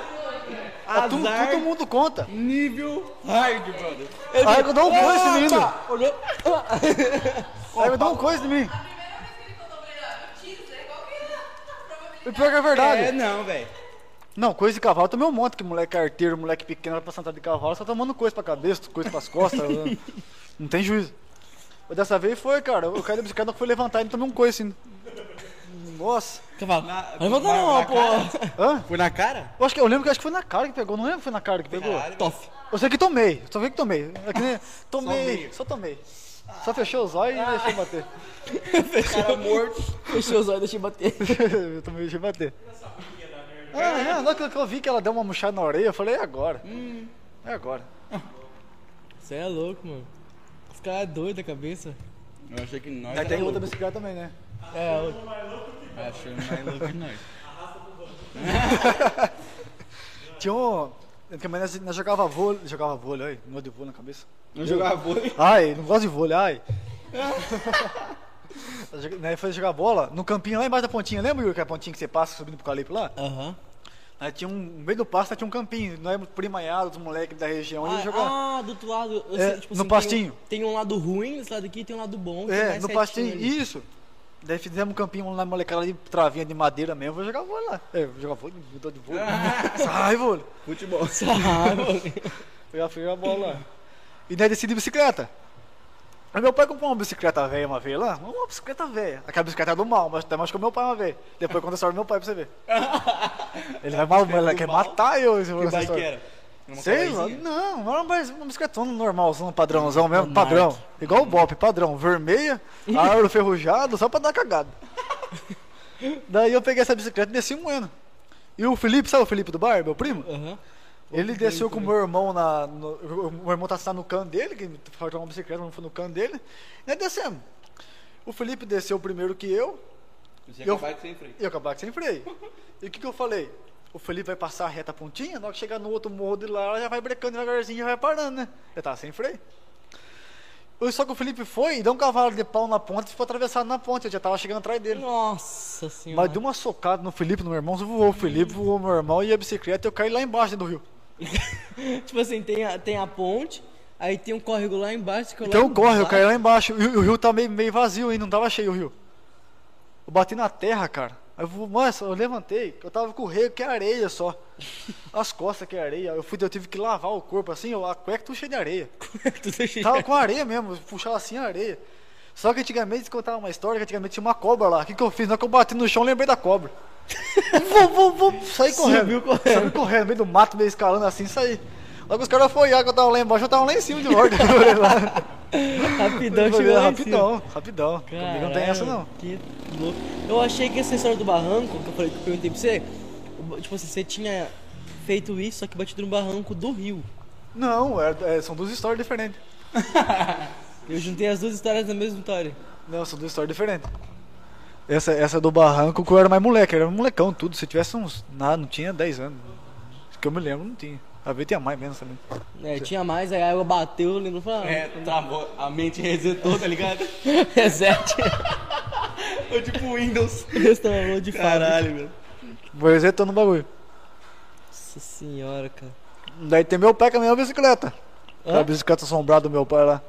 Azar. Todo, todo mundo conta. Nível hard, brother. Aí eu dou um coisa em mim ainda. Olhou. Aí eu dou um coisa em mim. A primeira vez que ele contou pra ele, ó, mentira, é qual que é a probabilidade? E pior que é verdade. É, não, velho. Não, coisa de cavalo também um monte, que moleque arteiro, moleque pequeno, vai pra sentar de cavalo, só tomando coisa pra cabeça, coisa pras costas. né? não tem juízo. Mas dessa vez foi, cara. O cara da bicicleta foi levantar e tomei um coisa assim. Nossa. Cavalo. Na- Não levanta na- não, na pô. Hã? Foi na cara? Eu, acho que, eu lembro que acho que foi na cara que pegou, não lembro que foi na cara que pegou. Caralho. Toff. Eu sei que tomei, só sei que tomei. É que nem- tomei, meio. só tomei. Só fechou os olhos e deixou bater. Cara morto. Fechou os olhos e deixei bater. eu também deixei bater. Ah, é, na hora que eu vi que ela deu uma murchada na orelha, eu falei, é agora. É agora. Você é louco, mano. Os caras é doido da cabeça. Eu achei que nós. Aí era tem outra bicicleta também, né? É, o- Tinha um. Também nós, nós jogava vôlei. Jogava vôlei, ai, não de vôlei na cabeça. Não jogava vôlei. Ai, não gosto de vôlei, ai. Nós foi jogar bola no campinho lá embaixo da pontinha. Lembra, Yuri, que é a pontinha que você passa subindo pro calipo lá? Aham. Aí tinha um, no meio do pasto tinha um campinho. Nós primanhados, os moleques da região. Ah, jogava. ah, do outro lado. eu É, sei, tipo no assim, pastinho. Tem um, tem um lado ruim desse lado aqui e tem um lado bom. que É, mais no pastinho, ali. isso. Daí fizemos um campinho na molecada de travinha de madeira mesmo. Vou jogar vôlei lá. É, vou jogar vôlei, mudou de vôlei. Sai, vôlei. Futebol. Ah, mano. Eu já fui jogar bola lá. E daí desci de bicicleta. Aí meu pai comprou uma bicicleta velha uma vez lá. Uma bicicleta velha. Aquela bicicleta é do mal, mas até mais que o meu pai uma vez. Depois conta a história do meu pai pra você ver. Ele vai mal, ele quer mal? matar eu. Que bike era? Sei lá, não, era uma, bicicletona normalzão, padrãozão mesmo, padrão. Nike. Igual o Bop, padrão, vermelha, aro ferrujado, só pra dar cagada. Daí eu peguei essa bicicleta e desci um ano. E o Felipe, sabe o Felipe do bar, meu primo? Aham. Ele desceu com o meu irmão na. No, o meu irmão tá no cano dele, que foi jogar uma bicicleta, não foi no cano dele. E nós descemos. O Felipe desceu primeiro que eu, Você Eu- é capaz de sem freio. e eu acabar sem freio. E o que, que eu falei? O Felipe vai passar a reta pontinha, na hora que chegar no outro morro de lá, ela já vai brecando devagarzinho e já vai parando, né? Eu tava sem freio. Só que o Felipe foi e deu um cavalo de pau na ponte e ficou atravessado na ponte. Eu já tava chegando atrás dele. Nossa senhora. Mas deu uma socada no Felipe, no meu irmão, voou o Felipe, voou o meu irmão e a bicicleta eu caí lá embaixo do rio. Tipo assim, tem a, tem a ponte, aí tem um córrego lá embaixo. Que eu Então eu corre, eu caí lá embaixo. E o, o rio tá meio, meio vazio ainda, não tava cheio o rio. Eu bati na terra, cara. Aí eu, nossa, eu levantei, eu tava com o rei que é areia só. As costas que é areia. Eu fui, eu tive que lavar o corpo assim, eu, a cueca tudo cheia de areia. Tava com areia mesmo, puxava assim a areia. Só que antigamente, contava uma história que antigamente tinha uma cobra lá. O que, que eu fiz? Na hora que eu bati no chão, lembrei da cobra. vou, vou, vou, saí correndo. Correndo. Saí correndo, no meio do mato, meio escalando assim, saí. Logo os caras olhar que eu tava lá embaixo, eu tava lá em cima de volta. Rapidão, chegou rapidão, rapidão. Comigo não tem essa não. Que louco. Eu achei que essa história do barranco, que eu falei que eu perguntei pra você, tipo assim, você tinha feito isso, só que batido no barranco do rio. Não, é- é- são duas histórias diferentes. Eu juntei as duas histórias na mesma história. Não, são duas histórias diferentes. Essa, essa do barranco, que eu era mais moleque, era um molecão, tudo. Se tivesse uns. Nada, não tinha 10 anos. Que eu me lembro, não tinha. A ver tinha mais menos também. É, tinha mais, aí a água bateu, eu lembro, falei, É, travou, a mente resetou, tá ligado? ah, reset. Foi tipo Windows. Restaurou de fábrica. Caralho, meu. Vou resetando o bagulho. Nossa senhora, cara. Daí tem meu pai com a minha bicicleta. Hã? A bicicleta assombrada do meu pai lá.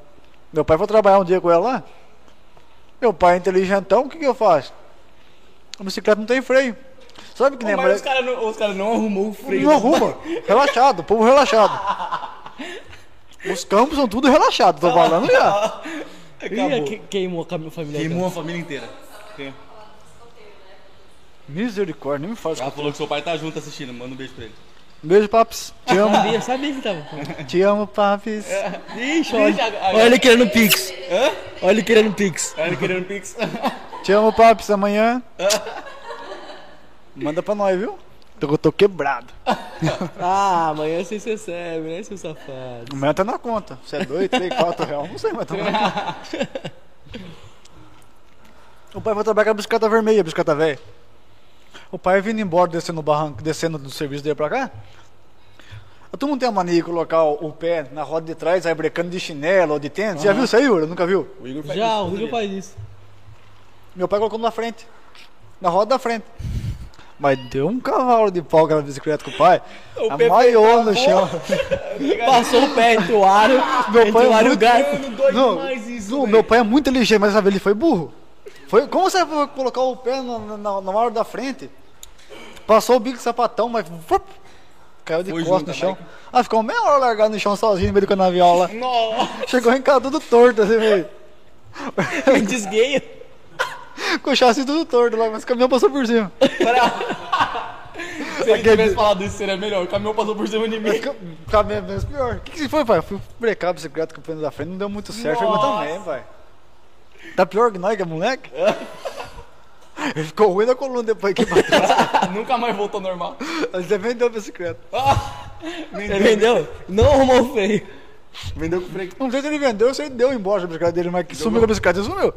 Meu pai foi trabalhar um dia com ela lá. Meu pai é inteligentão, o que que eu faço? A bicicleta não tem freio. Sabe que nem Mas mulher... os caras não, os cara não arrumou o freio. Não arruma. Relaxado, povo relaxado. Os campos são tudo relaxados, tô falando já. Acabou. Ih, que- queimou a cam- família. Queimou a família inteira. Quem? Misericórdia, nem me faz. Ela falou que seu pai tá junto assistindo, manda um beijo pra ele. Beijo, papis. Te amo, Sabia, sabia que tava. te amo, papis. Ixi, olha, olha ele querendo pix. Olha ele querendo pix. Ela querendo pix. Te amo, papis. Amanhã. Manda pra nós, viu? Tô, eu tô quebrado. Ah, amanhã vocês recebem, né, seu safado? Amanhã tá na conta. Você é dois, três, quatro reais. Não sei, mas tá na conta. O pai vai trabalhar com a bicicleta vermelha, a bicicleta velha. O pai vindo embora, descendo no barranco, descendo do serviço dele pra cá. Todo mundo tem a mania de colocar o, o pé na roda de trás, aí brecando de chinelo ou de tênis. Já viu isso aí, Yuri? Nunca viu? O Igor faz Já, isso o Igor faz isso. Meu pai colocou na frente. Na roda da frente. Mas deu um cavalo de pau aquela bicicleta com o pai. O maior no chão. Passou o pé entre o aro, Meu entre pai o é aro o muito- Não, isso, não, meu pai é muito inteligente, mas sabe, ele foi burro. Foi, como você vai colocar o pé na, na, na hora da frente? Passou o bico de sapatão, mas caiu de costas no chão. Ah, ficou meia hora largado no chão sozinho no meio do canavial lá. Nossa. Chegou em casa tudo torto, assim, meio. Me desgueia. Com o chassi tudo torto lá, mas o caminhão passou por cima. Se ele tivesse falado isso, seria melhor. O caminhão passou por cima de mim. O caminho é menos pior. O que, que foi, pai? Eu fui brecar a bicicleta com o pneu da frente, não deu muito certo. Nossa. também, pai. Tá pior que nós, que é moleque? Ele ficou ruim da coluna depois que bateu. Nunca mais voltou normal. Você vendeu a bicicleta. Ele vendeu? Não arrumou o freio. Vendeu com freio. Não sei se ele vendeu ou se ele deu embora a bicicleta dele, mas que sumiu com a bicicleta, ele sumiu.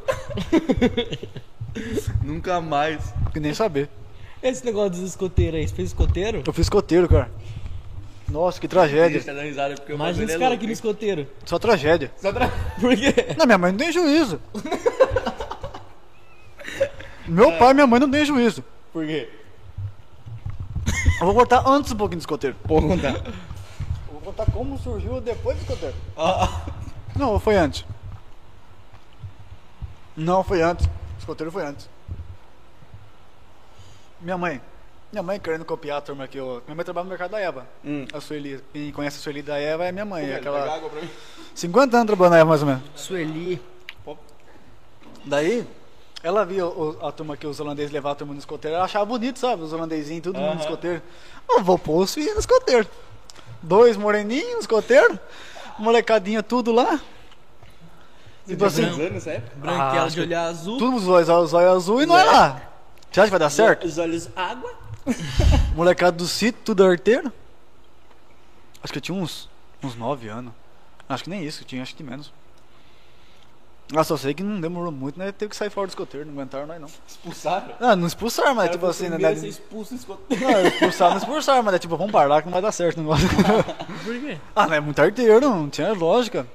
Nunca mais. Que nem saber. Esse negócio dos escoteiros aí, você fez escoteiro? Eu fiz escoteiro, cara. Nossa, que tragédia. Tá risada porque Imagina esse é cara aqui no escoteiro. Só tragédia. Só tra- Por quê? Não, minha mãe não tem juízo. Meu pai e minha mãe não tem juízo. Por quê? Eu vou contar antes um pouquinho do escoteiro. Vou contar. Contar como surgiu depois do escoteiro. Ah, Não, foi antes. Não, foi antes. O escoteiro foi antes. Minha mãe. Minha mãe querendo copiar a turma que eu. Minha mãe trabalha no mercado da Eva. Hum. A Sueli. Quem conhece a Sueli da Eva é minha mãe. é Pega aquela. água pra mim. 50 anos trabalhando na Eva, mais ou menos. Sueli. Daí, ela via o- a turma que os holandeses levavam a turma no escoteiro, ela achava bonito, sabe? Os holandesinhos, todo mundo no escoteiro. Eu vou pôr os filhos no escoteiro. Dois moreninhos no escoteiro, molecadinha tudo lá. Tipo assim? Branquela acho de olhar azul. tudo os olhos, os olhos azul e não é lá. Você acha que vai dar certo? Os olhos água. Molecada do sítio, tudo arteiro. Acho que eu tinha uns, uns 9 anos. Acho que nem isso, eu tinha acho que menos. Ah, só sei que não demorou muito, né? Teve que sair fora do escoteiro, não aguentaram nós não. Expulsaram? Ah, não expulsaram, mas tipo assim, né? Primeiro né, ser expulso escoteiro. Não, expulsar, não expulsar, mas é tipo, vamos parar que não vai dar certo o negócio. Por quê? ah, não é muito arteiro, não tinha lógica.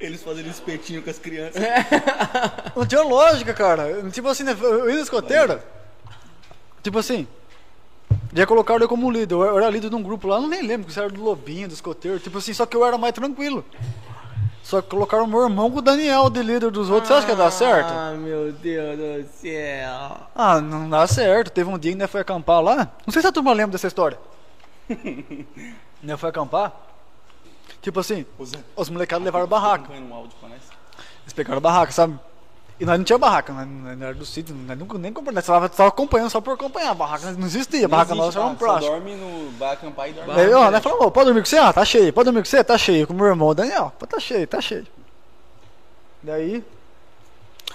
Eles fazendo espetinho com as crianças. Não tinha lógica, cara. Tipo assim, né, eu ia no escoteiro. Tipo assim, já colocaram eu como líder. Eu era líder de um grupo lá, eu não nem lembro se era do Lobinho, do escoteiro. Tipo assim, só que eu era mais tranquilo. Só que colocaram meu irmão com o Daniel de líder dos outros. Você acha que ia dar certo? Ah, meu Deus do céu. Ah, não dá certo. Teve um dia que nós foi acampar lá. Não sei se a turma lembra dessa história. nós foi acampar. Tipo assim, Zé, os molecados levaram barraca. Eles pegaram barraca, sabe? E nós não tinha barraca, nós nós não era do sítio, nós nunca nem compramos, nós tava, tava acompanhando só por acompanhar. A barraca não existia, a barraca nossa era um plástico. Dorme no... Vai acampar e dorme. Daí, ó, nós falamos, ô, pode dormir com você? Ah, tá cheio. Pode dormir com você? Tá cheio. Com o meu irmão, Daniel. Tá cheio, tá cheio. Daí,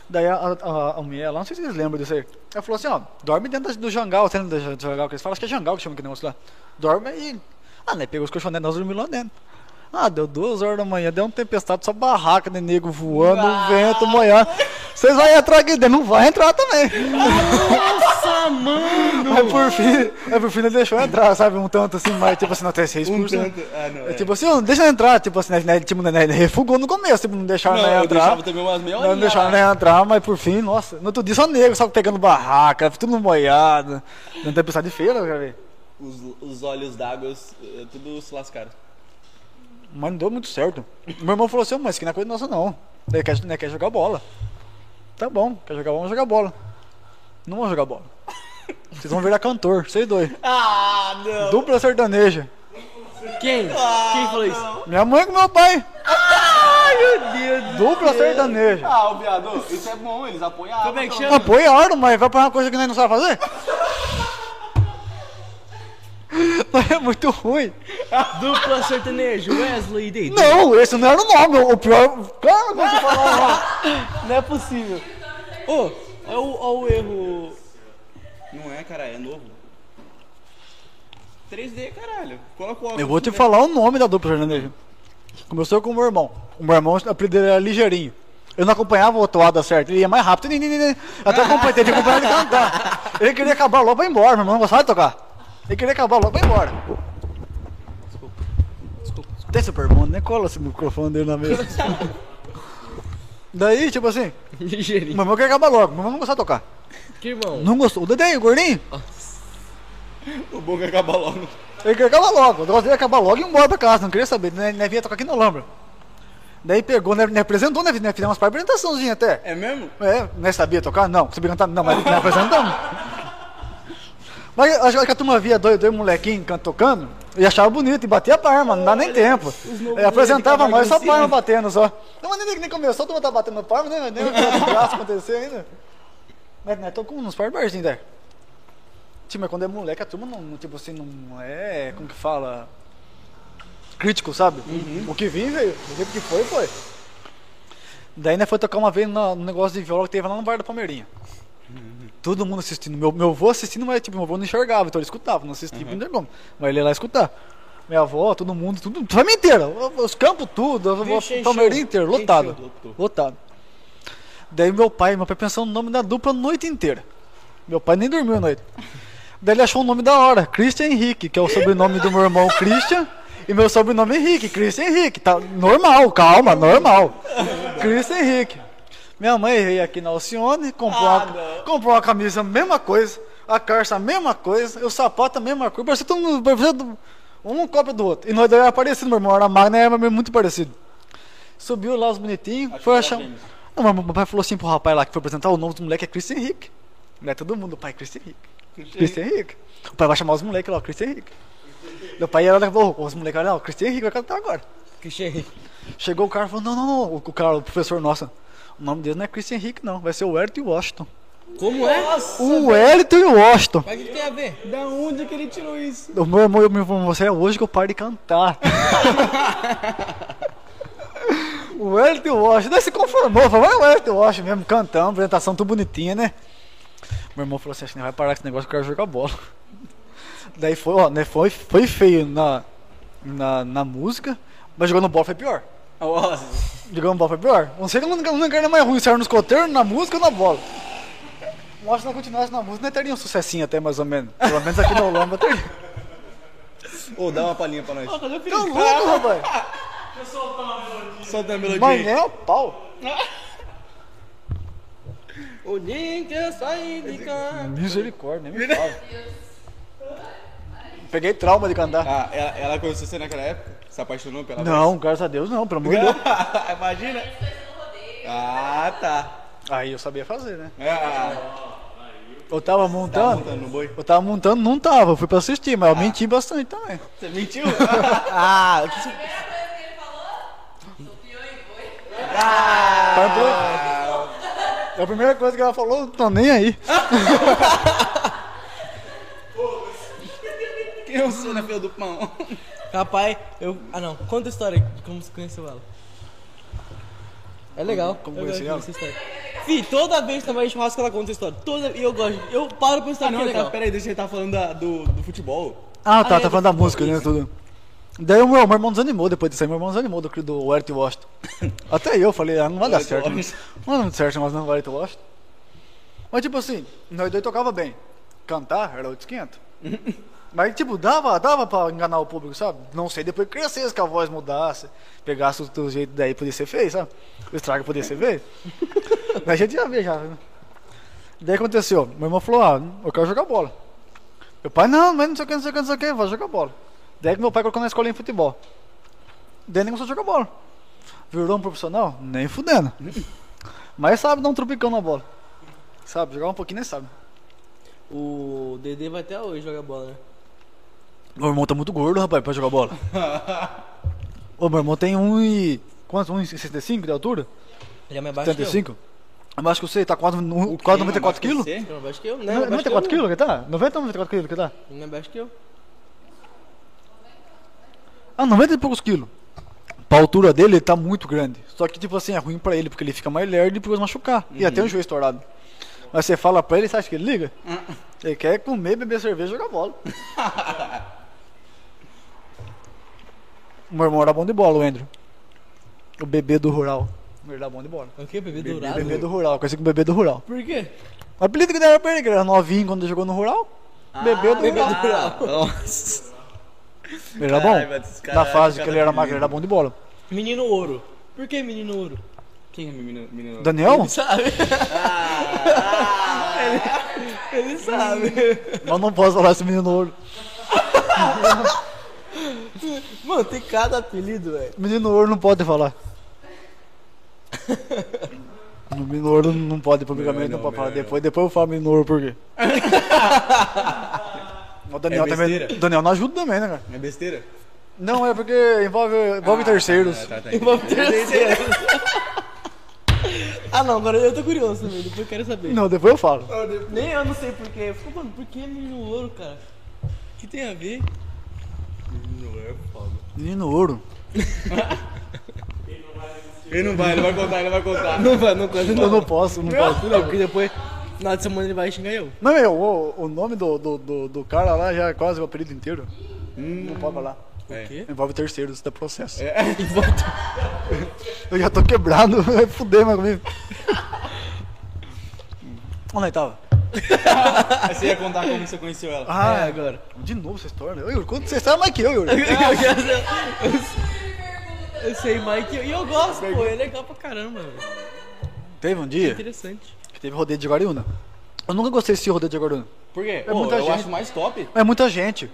daí a, a, a mulher lá, não sei se vocês lembram disso aí. Ela falou assim, ó, dorme dentro do jangal, lembra do jangal que eles falam? Acho que é jangal que chama aquele negócio lá. Dorme aí. Ah, né, pegou os colchonetes, nós dormimos lá dentro. Ah, deu duas horas da manhã, deu um tempestade, só barraca de nego voando, Ah. vento, molhando. Vocês vão entrar aqui dentro, não vai entrar também. Nossa, mano! Aí por fim, aí por fim ele deixou entrar, sabe? Um tanto assim, mas tipo assim, não tem seis Um por cento. tanto. Ah, não. É É. tipo assim, ó, deixa eu entrar, tipo assim, né, né, tipo, né, né, refugou no começo, tipo, não deixaram não, eu entrar. deixava também umas meia Não horinha deixaram lá. né, entrar, mas por fim, nossa, no outro dia só negro, só pegando barraca, tudo molhado. Não tem pensado de feira, cara, ver. Os, os olhos d'água, eh, tudo se lascaram. Mas não deu muito certo. Meu irmão falou assim, "Ô, mas isso aqui não é coisa nossa não. Ele quer, né, quer jogar bola. Tá bom, quer jogar bola, vamos jogar bola. Não vamos jogar bola. Vocês vão virar cantor, vocês dois. Ah, não. Dupla sertaneja. Quem? Quem falou isso? Minha mãe com meu pai. Meu Deus Dupla sertaneja. Ah, o viado, isso é bom, eles apoiaram. Como é que pelo chama? Apoiaram, mas vai pra uma coisa que nós não sabe fazer? Mas é muito ruim. Dupla sertanejo, Wesley Day. Não, esse não era o nome. O pior. Cara, não você falar. Não é possível. Ô, olha o, olha o erro. Não é, cara, é novo. 3D, caralho. Coloca o Eu vou te primeiro. falar o nome da dupla sertaneja. Começou com o meu irmão. O meu irmão, dele era ligeirinho. Eu não acompanhava o toada certo, ele ia mais rápido. Até acompanhei, teve que acompanhar ele cantar. Ele queria acabar logo pra ir embora, meu irmão não gostava de tocar. Ele queria acabar logo ir embora. Tem super bom, né? Cola esse microfone dele na mesa. Daí, tipo assim, Ligeirinho. meu irmão queria acabar logo, irmão não gostava de tocar. Que irmão? Não gostou. O Dedé, o gordinho, O bom é que acaba logo. ele queria acabar logo. O negócio dele era acabar logo e ir embora pra casa, não queria saber. Né, né, vinha tocar aqui no Lambra. Daí pegou, né, né, apresentou, né, né, fizemos umas apresentaçãozinhas até. É mesmo? É, né, sabia tocar? Não. Sabia cantar? Não, mas né, apresentamos. Mas acho que a turma via dois, dois molequinhos can- tocando e achava bonito e batia a palma, não dá nem tempo. É, apresentava mais só cavalinho palma batendo só. Não, mas nem, nem começou, a turma tá batendo palma, nem, nem o braço acontecer ainda. Mas né, tocou uns par barzinhos, né? Tipo, mas quando é moleque, a turma não, tipo assim, não é, como que fala? Crítico, sabe? O que vim, veio. Do jeito que foi, foi. Daí, né, foi tocar uma vez no, no negócio de viola que teve lá no bar da Palmeirinha. Todo mundo assistindo. Meu, meu avô assistindo, mas tipo, meu avô não enxergava, então ele escutava, não assistia, não tinha como. Mas ele ia lá escutar. Minha avó, todo mundo, tudo, família inteira, os campos, tudo, encheu. Palmeirinha inteira, lotado. Encheu. Lotado. Daí meu pai, meu pai pensou no nome da dupla a noite inteira. Meu pai nem dormiu a noite. Daí ele achou um nome da hora, Christian Henrique, que é o sobrenome do meu irmão Christian, e meu sobrenome Henrique, Christian Henrique. Tá normal, calma, normal. Christian Henrique. Minha mãe veio aqui na Alcione, comprou, Ah, uma, comprou uma camisa, mesma coisa, a calça, a mesma coisa, e o sapato, a mesma coisa. Parecia todo mundo, parecia um cópia do outro. E nós dois era parecido, meu irmão era magno, era muito parecido. Subiu lá os bonitinhos, Acho foi achar. Não, mas meu pai falou assim pro rapaz lá que foi apresentar o nome do moleque é Christian Henrique. Não é todo mundo, o pai é Christian Henrique. Christian Henrique. O pai vai chamar os moleques lá, ó, Christian Henrique. Meu pai era lá, "Ô, os moleques lá, ó, Christian Henrique vai cantar agora. Christian Henrique. Chegou o cara e falou: não, não, não. O, o cara, o professor, nossa, o nome dele não é Christian Henrique, não. Vai ser o Wellington Washington. Como é? O Wellington e o Washington. Mas o que tem a ver? Da onde que ele tirou isso? O meu irmão, meu irmão, você é hoje que eu paro de cantar. o Wellington e o Washington, daí se conformou, falou, vai o Wellington e o Washington mesmo, cantando, apresentação tudo bonitinha, né? Meu irmão falou assim, acho que não vai parar com esse negócio que eu quero jogar bola. Daí foi, ó, né, foi, foi feio na, na, na música, mas jogando bola foi pior. Nossa. Jogando bola foi pior. Não sei que não não era mais ruim, se era no escoteiro, na música ou na bola. Eu acho que se não continuasse na música, nós teria um sucessinho até mais ou menos. Pelo menos aqui na Holanda teria. Ô, dá uma palhinha pra nós. Cadê o Tá louco, rapaz? Solta a melodia Mas nem é o pau. O dia que eu saí de casa. Misericórdia, nem me fala. Peguei trauma de cantar. Ah, ela, ela conheceu você naquela época? Se apaixonou pela Não, graças a Deus não, pelo amor de Deus. voz? Imagina. Ah, tá. Aí eu sabia fazer, né? Ah, Eu tava montando. montando no boi? Eu tava montando, não tava, eu fui pra assistir, mas eu menti bastante também. Você mentiu? Ah, o que você... Primeira coisa que ele falou, sou peão boi. Pai, pô, É a primeira coisa que ela falou, não tô nem aí. Quem eu sou na fila do pão? Rapaz, eu... Ah, não. Conta a história de como você conheceu ela. É legal. Como eu conheci história. Fih, toda vez que vai em churrasco ela conta a história. Toda... E eu gosto. Eu paro pra Ah, história não, que é tá, legal. pera aí, deixa eu estar falando da- do, do futebol. Ah, tá, Ah, é, tá falando da música, né? Tudo. Daí o meu, meu irmão desanimou depois disso aí, meu irmão desanimou do, do Wellington Washington. Até eu falei, ah, não vai dar certo. Não Washington. vai dar muito certo, mas não vai Wellington Washington. Mas tipo assim, nós dois tocava bem. Cantar era 800. Mas tipo, dava, dava pra enganar o público, sabe? Não sei, depois que crescesse que a voz mudasse, pegasse o jeito daí podia ser feio, sabe? O estrago podia ser feio. Mas a gente já vê já, né? Daí aconteceu, meu irmão falou, ah, eu quero jogar bola. Meu pai, não, mas não sei o que, não sei o que, não sei o que, vai jogar bola. Daí que meu pai colocou na escolinha de futebol. Daí ele começou a jogar bola. Virou um profissional? Nem fudendo. Mas sabe dar um tropicão na bola. Sabe, jogar um pouquinho nem sabe. O Dedê vai até hoje jogar bola, né? Meu irmão tá muito gordo, rapaz, pra jogar bola. Ô, meu irmão tem um e... Quanto? 1,65 de altura? Ele é mais baixo que eu. 75? É mais que você, tá quase, no- quase 94 quilos? É que eu? Não, Não, mais baixo que eu, 94 quilos que tá? 90 ou 94 quilos que tá? Não é baixo que eu. Ah, 90 e poucos quilos. Pra altura dele, ele tá muito grande. Só que, tipo assim, é ruim pra ele, porque ele fica mais lerdo e depois machucar. E até o joelho estourado. Mas você fala pra ele, você acha que ele liga? Ele quer comer, beber cerveja e jogar bola. o meu irmão era bom de bola, o Andrew. O bebê do rural. Ele era bom de bola. O que? Bebê O dourado? bebê do rural, conheci como bebê do rural. Por quê? O apelido que deram pra ele, que ele era novinho quando ele jogou no rural. bebê do bebê rural. do rural. Nossa. Ele era bom. Na fase que ele era magro, ele era bom de bola. Menino ouro. Por que menino ouro? Quem é menino? menino? Daniel? Ele sabe. ele, ele sabe. Mas não posso falar esse menino ouro. Mano, tem cada apelido, velho. Menino ouro não pode falar. No menino ouro não pode publicamente, Não, não, não, pode falar. Depois, depois eu falo menino ouro por quê. o Daniel É também. besteira? O Daniel não ajuda também, né, cara? É besteira? Não, é porque envolve, envolve terceiros. Ah, tá, tá, Envolve terceiros. Ah não, agora eu tô curioso também, depois eu quero saber. Não, depois eu falo. Nem eu não sei porquê. Eu fico, mano, por que menino ouro, cara? O que tem a ver? Não é foda. Menino ouro. Ele não vai, ele vai contar, ele vai contar. Não vai, não conta Eu não. não posso, não posso. Não, porque depois, na hora de semana ele vai xingar eu. Não, meu, o, o nome do, do, do, do cara lá já é quase o apelido inteiro. Não pode falar. É. quê? Envolve terceiros, isso dá processo. Volta. Eu já tô quebrado, vai fuder mais comigo. Onde é que tava? Aí você ia contar como você conheceu ela. Ah, É, agora. De novo essa história. Ô, Yuri, quanto você sabe mais que eu, Yuri? Eu sei, Mike, e eu gosto, pô, é legal pra caramba, velho. Teve um dia Interessante. que teve rodeio de Guariúna. Eu nunca gostei desse rodeio de Guariúna. Por quê? É Ô, muita eu gente. acho mais top. É muita gente.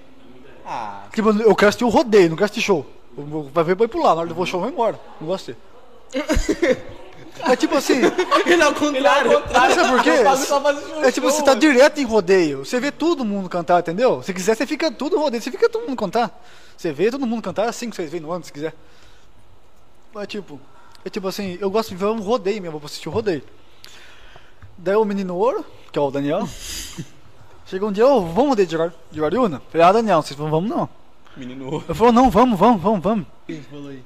Ah, Tipo, eu quero assistir o rodeio, não quero assistir show. Eu Vai ver, vai pular. Na hora do show, eu vou embora. Não gosto de É tipo assim, Ele é o contrário. sabe por quê? É tipo, você tá direto em rodeio. Você vê todo mundo cantar, entendeu? Se quiser, você fica tudo rodeio. Você fica todo mundo cantar. Você vê todo mundo cantar assim que vocês veem no ano, se quiser. É tipo, é tipo assim, eu gosto de ver um rodeio mesmo, vou assistir o rodeio. Daí o menino ouro, que é o Daniel, chega um dia, ô, vamos rodeio de, de Guariúna? Falei, ah, Daniel, vocês vão, vamos não. menino. Eu falei, não, vamos, vamos, vamos, vamos. Quem falou aí?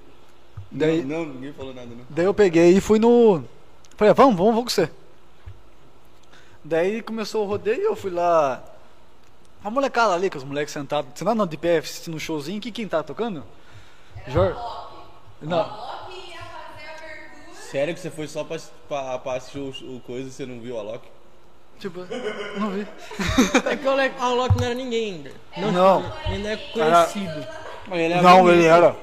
Daí, Não, não, ninguém falou nada, não. Daí eu peguei e fui no. Falei, ah, vamos, vamos, vou com você. Daí começou o rodeio e eu fui lá. A molecada ali, com os moleques sentados, sentado não, de pé, assistindo um showzinho, que quem tá tocando? Jorge. Não, Loki ia fazer a abertura. Sério que você foi só pra, pra, pra assistir o, o coisa e você não viu a Loki? tipo, não vi. É que o Loki não era ninguém ainda. Não, Não. ainda é conhecido. Mas ele é Não, bonito. ele era.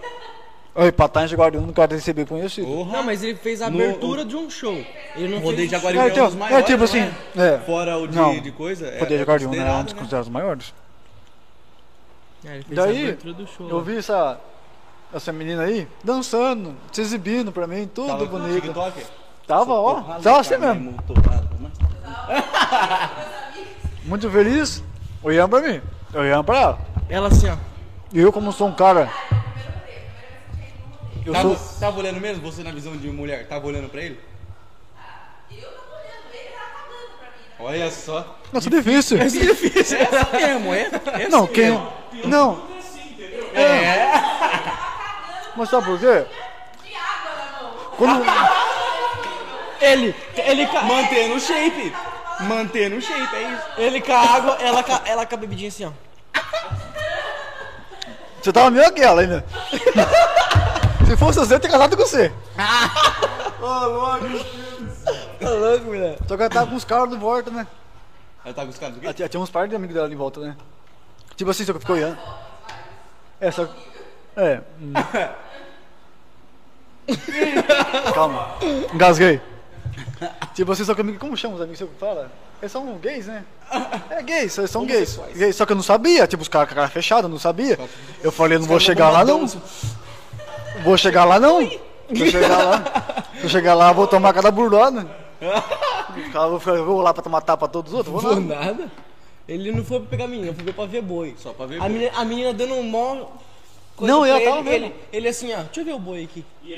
Oi, Patanha de Guardião, não quero receber conhecido. Porra. Não, mas ele fez a No- abertura de um show. Ele não O rodeio fez de o Jaguariúna É, é, então, um dos é maiores, tipo não assim, é? é. Fora o de, Não. de coisa. É, Poder de é Guardião é um dos né? considerados maiores. É, ele fez Daí, a abertura do show. Eu vi essa, essa menina aí dançando, se exibindo pra mim, tudo Tava no bonito. TikTok? Tava, ó, Porra, tava assim cara, mesmo. mas- Muito feliz, olhando pra mim, olhando pra ela. Ela assim, ó. E eu, como sou um cara. Eu Tava, sou. tava olhando mesmo? Você na visão de mulher, tava olhando pra ele? Eu tava olhando, ele tava cagando pra mim. né? Olha só. Não, sou difícil. É difícil. É essa mesmo, é? é Não, assim quem. mesmo. Não. É. Mas sabe por quê? De água na mão. Quando. Ele, ele, ca- Mantendo o shape. Mantendo o shape, é isso. ele com a água, ela, com ela com a bebidinha assim, ó. Você tava meio aquela ainda. Se fosse você, eu teria casado com você. Tá louco, mulher. Só que ela tava com os caras de volta, né? Ela tá com os caras do Ela quê? tinha, tinha uns par de amigos dela de volta, né? Tipo assim, só que ficou olhando. É, só. É. hum. Calma. Engasguei. Tipo assim, só que amigo. Como chama os amigos que fala? Eles são gays, né? É gays, eles são gays. gays. Só que eu não sabia, tipo, os caras com a cara fechada, eu não sabia. Eu falei, não vou chegar lá não. Vou chegar lá não. Vou chegar lá. Vou chegar lá, vou tomar cada burdona. Vou, ficar- vou lá pra tomar tapa todos os outros? Vou Por não. nada. Ele não foi pra pegar a menina, foi pra ver boi. Só pra ver. A menina, a menina dando um mó. coisa Não, eu ele, tava vendo. Ele, ele assim, ó, deixa eu ver o boi aqui. E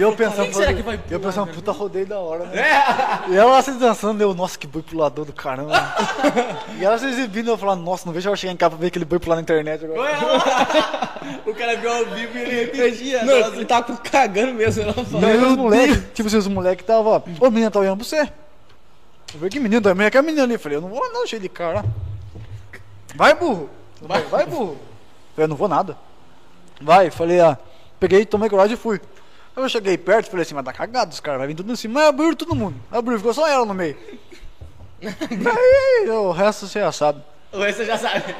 eu pensando, Quem será que vai eu pular, pensando, puta rodeio da hora, né? E ela lá se dançando, eu, nossa, que boi pulador do caramba. e ela se exibindo, eu falando, nossa, não vejo ela chegar em casa pra ver aquele boi pular na internet agora. O cara viu ao vivo e ele repetia. Não, Nossa, ele tava com- cagando mesmo, ela falou. Os moleques, tipo assim, os moleques tava, ô menina, tá olhando pra você. Eu falei, que menino, também é que a menina ali. Eu falei, eu não vou não, cheio de cara. Vai, burro. Vai, vai burro. Eu falei, eu não vou nada. Vai, falei, ah, peguei, tomei coragem e fui. Eu cheguei perto, falei assim, mas tá cagado os caras, vai vir tudo em cima. Mas abriu todo mundo. Abriu, ficou só ela no meio. Aí, o resto você já sabe. O resto você já sabe.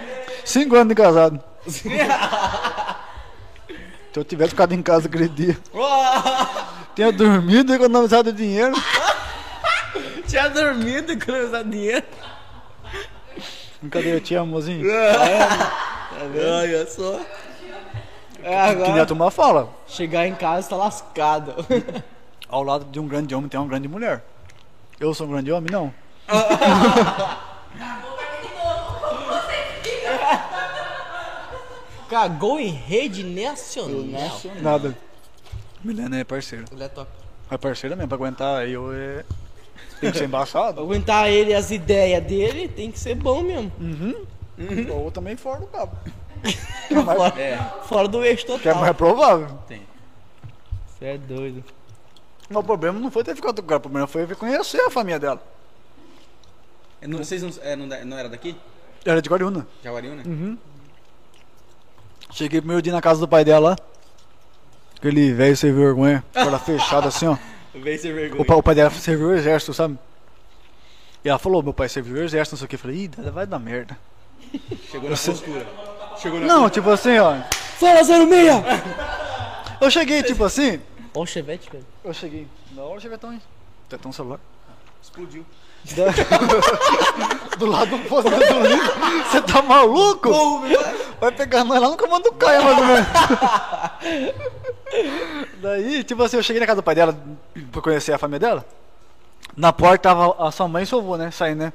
Cinco anos de casado. Se eu tivesse ficado em casa aquele dia, tinha dormido e economizado dinheiro. Tinha dormido e economizado dinheiro. Brincadeira, eu te amo, mozinho. Olha só. É, Que agora, nem a turma fala. chegar em casa tá lascado. Ao lado de um grande homem tem uma grande mulher. Eu sou um grande homem? Não. Cagou em rede nacional. Nada. Milena é parceira. Ele é top. É parceira mesmo, pra aguentar eu é. Tem que ser Pra embaçado. aguentar ele e as ideias dele, tem que ser bom mesmo. Ou também fora do cabo. Fora, É, fora do eixo Que é total. mais provável. tem. Você é doido. Mas o problema não foi ter ficado com o cara, o problema foi conhecer a família dela. É, não- Vocês não, é, não, não era daqui? Era de Guariúna. Jaguariúna? Cheguei primeiro dia na casa do pai dela lá. Aquele velho sem vergonha, cara fechada assim, ó. Vem sem O vergonha. pai, o pai dela serviu o exército, sabe? E ela falou, meu pai serviu o exército, não sei o que. Eu falei, ih, vai dar merda. Chegou na postura. Chegou na Não, tipo assim, ó. Fala 06! Eu cheguei, tipo assim. Ó o chevette, velho. Eu cheguei. Na hora cheguei tão aí. Tem até um celular. Explodiu. Do lado do posto de gasolina. Você tá maluco? Vai pegar nós lá no comando do Caio, mais ou menos. Daí, tipo assim, eu cheguei na casa do pai dela pra conhecer a família dela. Na porta tava a sua mãe e seu avô, né? Saindo, né?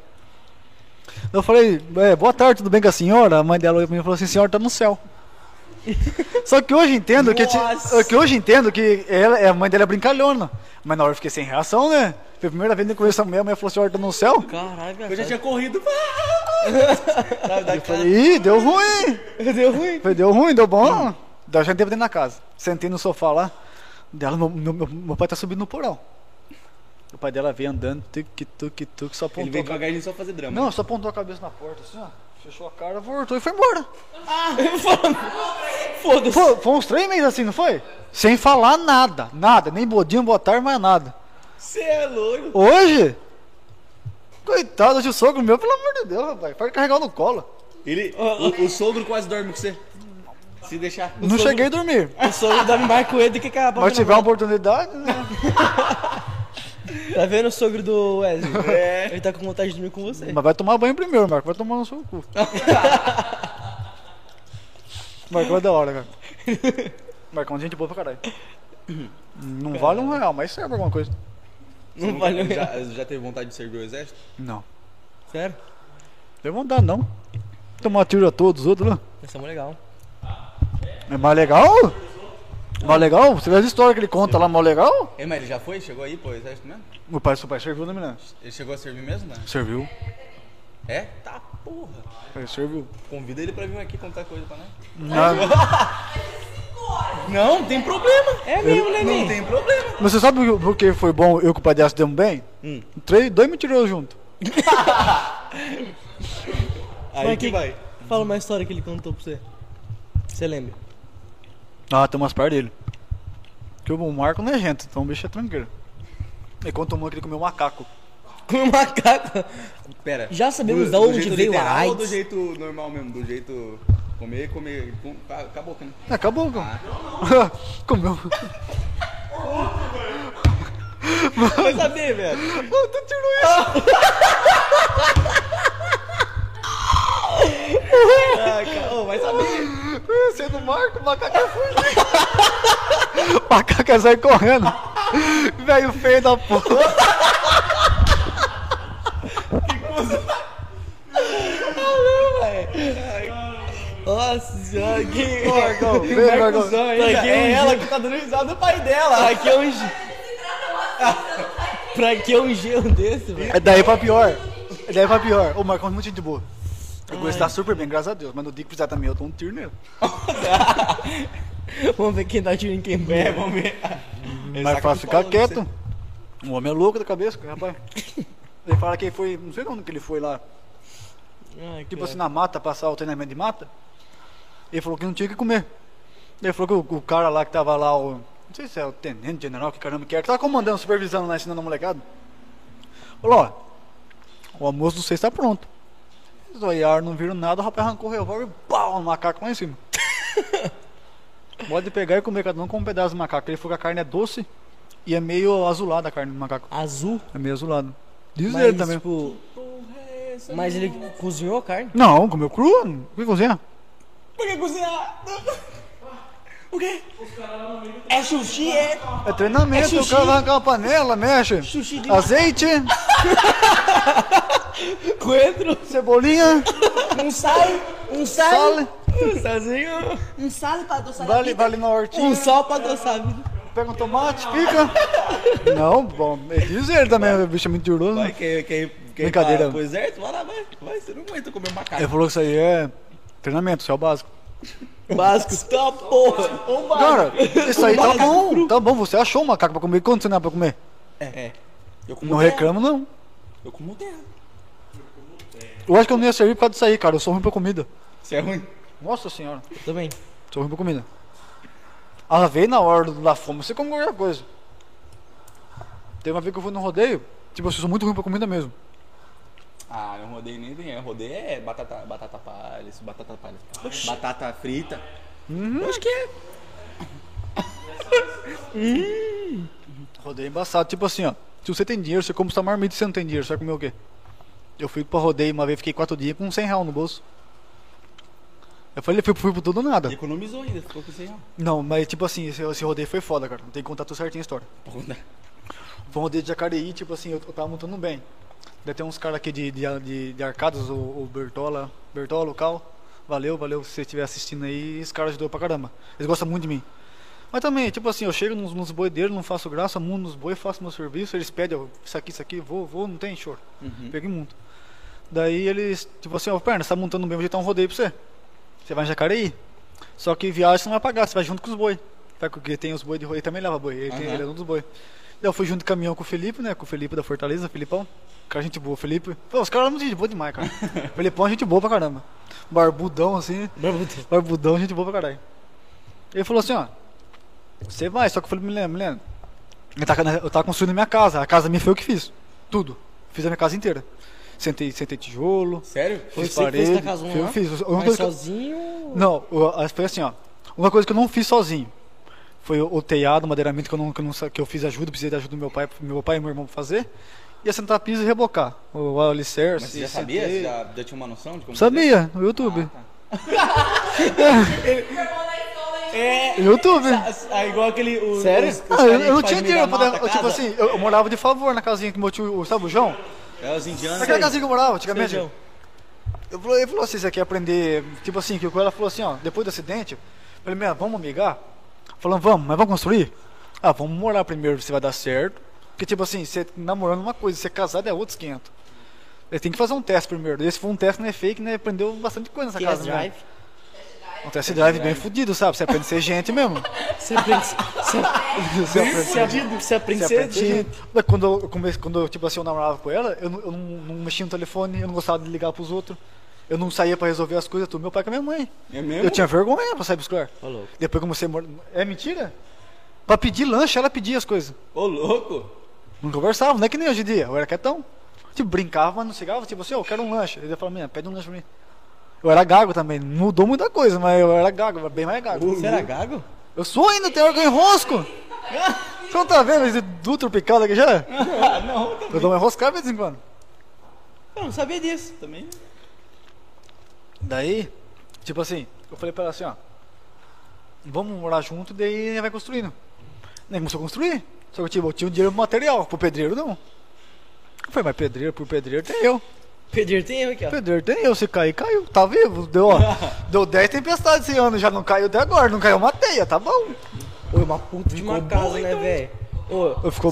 Eu falei, é, boa tarde, tudo bem com a senhora? A mãe dela olhou pra mim e falou assim, senhora tá no céu. Só que hoje entendo que, Nossa. que hoje entendo que ela, a mãe dela é brincalhona. Mas na hora eu fiquei sem reação, né? Foi a primeira vez que eu conheço a mulher, a mulher falou, senhora tá no céu? Caralho. Eu já tinha corrido. Sabe, da Eu falei, ih, deu ruim. Deu ruim. Falei, deu ruim, deu bom. Daí eu já entrei dentro da casa. Sentei no sofá lá. Dela, meu, meu, meu- meu pai tá subindo no porão. O pai dela veio andando, tuk, tuk, tuk, só Ele apontou. veio a ca- devagarinho só fazer drama. Não, só apontou a cabeça na porta, assim, ó. Fechou a cara, voltou e foi embora. Foda-se. Foi, foi uns três meses assim, não foi? Sem falar nada, nada. Nem bodinho, boa tarde, mais nada. Você é louco. Hoje, coitado de sogro meu, pelo amor de Deus, rapaz. Pode carregar no colo. Ele, o, o sogro quase dorme com você. Se deixar. Não cheguei a dormir. O sogro dorme mais com ele do que com a Mas tiver uma oportunidade, né? Tá vendo o sogro do Wesley? É. Ele tá com vontade de dormir com você. Mas vai tomar banho primeiro, Marco. Vai tomar no seu cu. Marcão é da hora, cara. Marcão, gente boa pra caralho. Não vale um real, mas serve alguma coisa. Não valeu. Já, já teve vontade de servir o exército? Não. Sério? Deu vontade, não. Tomar tiro a todos os outros lá. Isso é muito legal. É mais legal? Mais legal? Você vê as histórias que ele conta lá, mais legal? É, mas ele já foi? Chegou aí pro exército mesmo? Meu pai, seu pai serviu na menina. Ele chegou a servir mesmo, né? Serviu. É? Tá, porra. Ele serviu. Convida ele pra vir aqui contar coisa pra nós. Nada. Não, não tem problema. É mesmo, né, Não tem problema. Mas você sabe por- que foi bom eu com o se demos bem? Hum. Três, dois mentirosos juntos. Aí Mas que vai. Fala uma história que ele contou pra você. Você lembra? Ah, tem umas partes dele. Porque o Marco não é gente, então o bicho é tranquilo. Ele conta uma que ele comeu um macaco. Com um macaco. Pera. Já sabemos Do- de onde jeito veio a AIDS? do jeito normal mesmo? Do jeito comer, comer. com- Acabou, né? É, acabou, cara. Comeu. Vai saber, velho. Não, tu tirou isso. Ah, cara, ô, vai saber. Você não marca, o macaco é fugindo. O macaco sai correndo. Velho feio da porra. Nossa senhora, que. Ô, Marcão, vem, Marcão. Que É um ela que tá dando risada do pai dela. Pra que um. pra que um gelo desse, velho? É daí pra pior. É daí pra pior. O Marcão é muito gente boa. Eu gosto tá super bem, graças a Deus. Mas no dia que precisar também, eu dou um tiro nele. Vamos ver quem dá tiro em quem. É, vamos ver. Ele Mas fácil ficar quieto. O homem é louco da cabeça, rapaz. Ele fala que ele foi, não sei de onde que ele foi lá. Ai, Tipo cara. assim, na mata, passar o treinamento de mata. Ele falou que não tinha o que comer. Ele falou que o, o cara lá que tava lá, o. Não sei se é o tenente general, que caramba que era, que tava comandando, supervisando lá, ensinando a molecada. Falou, ó, o almoço do vocês está pronto. Eles olharam, não viram nada, o rapaz arrancou o revólver e pau no macaco lá em cima. Pode pegar e comer cada um com um pedaço de macaco. Ele falou que a carne é doce e é meio azulada a carne do macaco. Azul. É meio azulado. Diz Mas, ele também. tipo. Mas ele cozinhou a carne? Não, comeu cru, o que cozinha? Por que cozinhar? O quê? É sushi, é? É treinamento, É o cara vai arrancar uma panela, mexe. Sushi de Azeite, coentro. cebolinha, Um sal. Um sal. sal, Um salzinho. Um sal pra adoçar a vale, vida. vale na hortinha. Um sal pra adoçar a vida. pega um tomate, pica. Não, bom, é dizer também, o bicho é mentiroso. Vai, quer, quer, quer Brincadeira. ir pra- pro exército? Vai lá, vai. Vai, você não aguenta comer macaco. Ele falou que isso aí é treinamento, isso é o básico. Básico, tá porra. Um. Cara, isso aí tá bom, tá bom. Você achou um macaco pra comer, quanto você não é pra comer? É. Eu como Não terra. reclamo, não. Eu como terra. Eu acho que eu não ia servir por causa disso aí, cara. Eu sou ruim pra comida. Você é ruim? Nossa senhora, Eu também. sou ruim pra comida. Ela veio na hora da fome, você come qualquer coisa. Teve uma vez que eu fui no rodeio, tipo, eu sou muito ruim pra comida mesmo. Ah, não rodeio nem tem. Rodeio é batata, batata palha, batata palha. Batata frita. Uhum. Acho que é. Rodeio embaçado, tipo assim, ó. Se você tem dinheiro, você come sua marmita e você não tem dinheiro, você vai comer o quê? Eu fui pra rodeio uma vez, fiquei quatro dias com 100 reais no bolso. Eu falei, fui, fui pro tudo ou nada. Economizou ainda, ficou com 100 reais. Não, mas tipo assim, esse, esse rodeio foi foda, cara. Tem que contar tudo certinho a história. Foi um rodeio de Jacareí, tipo assim, eu, eu tava montando bem. Daí tem uns caras aqui de, de, de, de Arcadas, o, o Bertola, Bertola, o Cal. Valeu, valeu se você estiver assistindo aí, esse cara ajudou pra caramba. Eles gostam muito de mim. Mas também, tipo assim, eu chego nos, nos boideiros, não faço graça, mundo nos boi, faço meu serviço, eles pedem, ó, isso aqui, isso aqui, vou, vou, não tem choro. Uhum. Peguei muito. Daí eles, tipo assim, ó, perna, você tá montando bem, vou ajeitar um rodeio pra você. Você vai em Jacareí. Só que viagem você não vai pagar, você vai junto com os boi. Porque tem os boi de rodeio, também leva boi, ele, tem, Aham. ele é um dos boi. Eu fui junto de caminhão com o Felipe, né, com o Felipe da Fortaleza, Felipão. Cara, gente boa, Felipe. Pô, os caras são gente boa demais, cara. Felipão é gente boa pra caramba. Barbudão assim, barbudão, gente boa pra caralho. Ele falou assim, ó, você vai, só que eu falei, Milena, Milena, eu tava, eu tava construindo minha casa, a casa minha foi eu que fiz, tudo. Fiz a minha casa inteira. Sentei, sentei tijolo, Sério? Foi fiz que fez parede, essa casona eu fiz. Mas coisa que eu- sozinho? não, a- foi assim, ó. Uma coisa que eu não fiz sozinho foi o, telhado, o madeiramento que eu, não, que, eu não, que eu fiz ajuda, precisei da ajuda do meu pai, meu pai e meu irmão pra fazer. E assentar piso e rebocar. O, o alicerce. Mas você já sabia? Você já, já tinha uma noção de como Sabia, no YouTube. fazer? Ah, tá. É. YouTube. Ah, igual aquele. o- Sério? os- os Ah, eu, não tinha dinheiro pra poder. Tipo assim, eu, eu morava de favor na casinha que meu tio, o- sabe o João? É os indianos. Naquela casinha que eu morava, antigamente. Feijão. Eu falou, ele falou assim, você quer aprender, tipo assim, que ela falou assim, ó, depois do acidente, eu falei, minha, vamos amigar? Falando, vamos, mas vamos construir? Ah, vamos morar primeiro, se vai dar certo. Porque, tipo assim, você namorando uma coisa, você casado é outros 500. Ele tem que fazer um teste primeiro. Esse foi um teste, né, fake, né, aprendeu bastante coisa nessa casa. né? drive. Um test drive bem fudido, sabe? Você aprende a ser gente mesmo. Você aprende, você, Você aprende a você, aprende, você aprende Você a ser aprende ser gente. gente. Mas Quando eu comecei, quando eu, tipo assim, eu namorava com ela, eu, não, eu não, não mexia no telefone, eu não gostava de ligar pros outros. Eu não saía pra resolver as coisas, tudo. Meu pai com a minha mãe. É mesmo? Eu tinha vergonha pra sair buscar. Ô, louco. Depois que eu comecei a morar. É mentira? Pra pedir lanche, ela pedia as coisas. Ô, louco. Não conversava, não é que nem hoje em dia. Eu era quietão. Tipo, brincava, mas não chegava. Tipo assim, eu quero um lanche. Ele falava, minha, pede um lanche pra mim. Eu era gago também. Mudou muita coisa, mas eu era gago, eu era bem mais gago. Você era gago? Eu sou ainda, tenho órgão em rosco. Você não tá vendo esse do tropical aqui já? Ah, não, Eu dou uma enroscada de vez em quando. Eu não sabia disso. também. Daí, tipo assim, eu falei pra ela assim, ó. Vamos morar junto, daí vai construindo. Nem começou a construir. Só que tipo, eu tinha o dinheiro pro material, pro pedreiro não. Eu falei, mas pedreiro por pedreiro tem eu. Pedreiro tem eu aqui, ó. Pedreiro tem eu, se cair, caiu. Tá vivo? Deu, ó. deu 10 tempestades esse ano, já não caiu até agora. Não caiu uma teia, tá bom. Ô, uma puta de uma casa, bom, né, então. velho? Ô, Ficou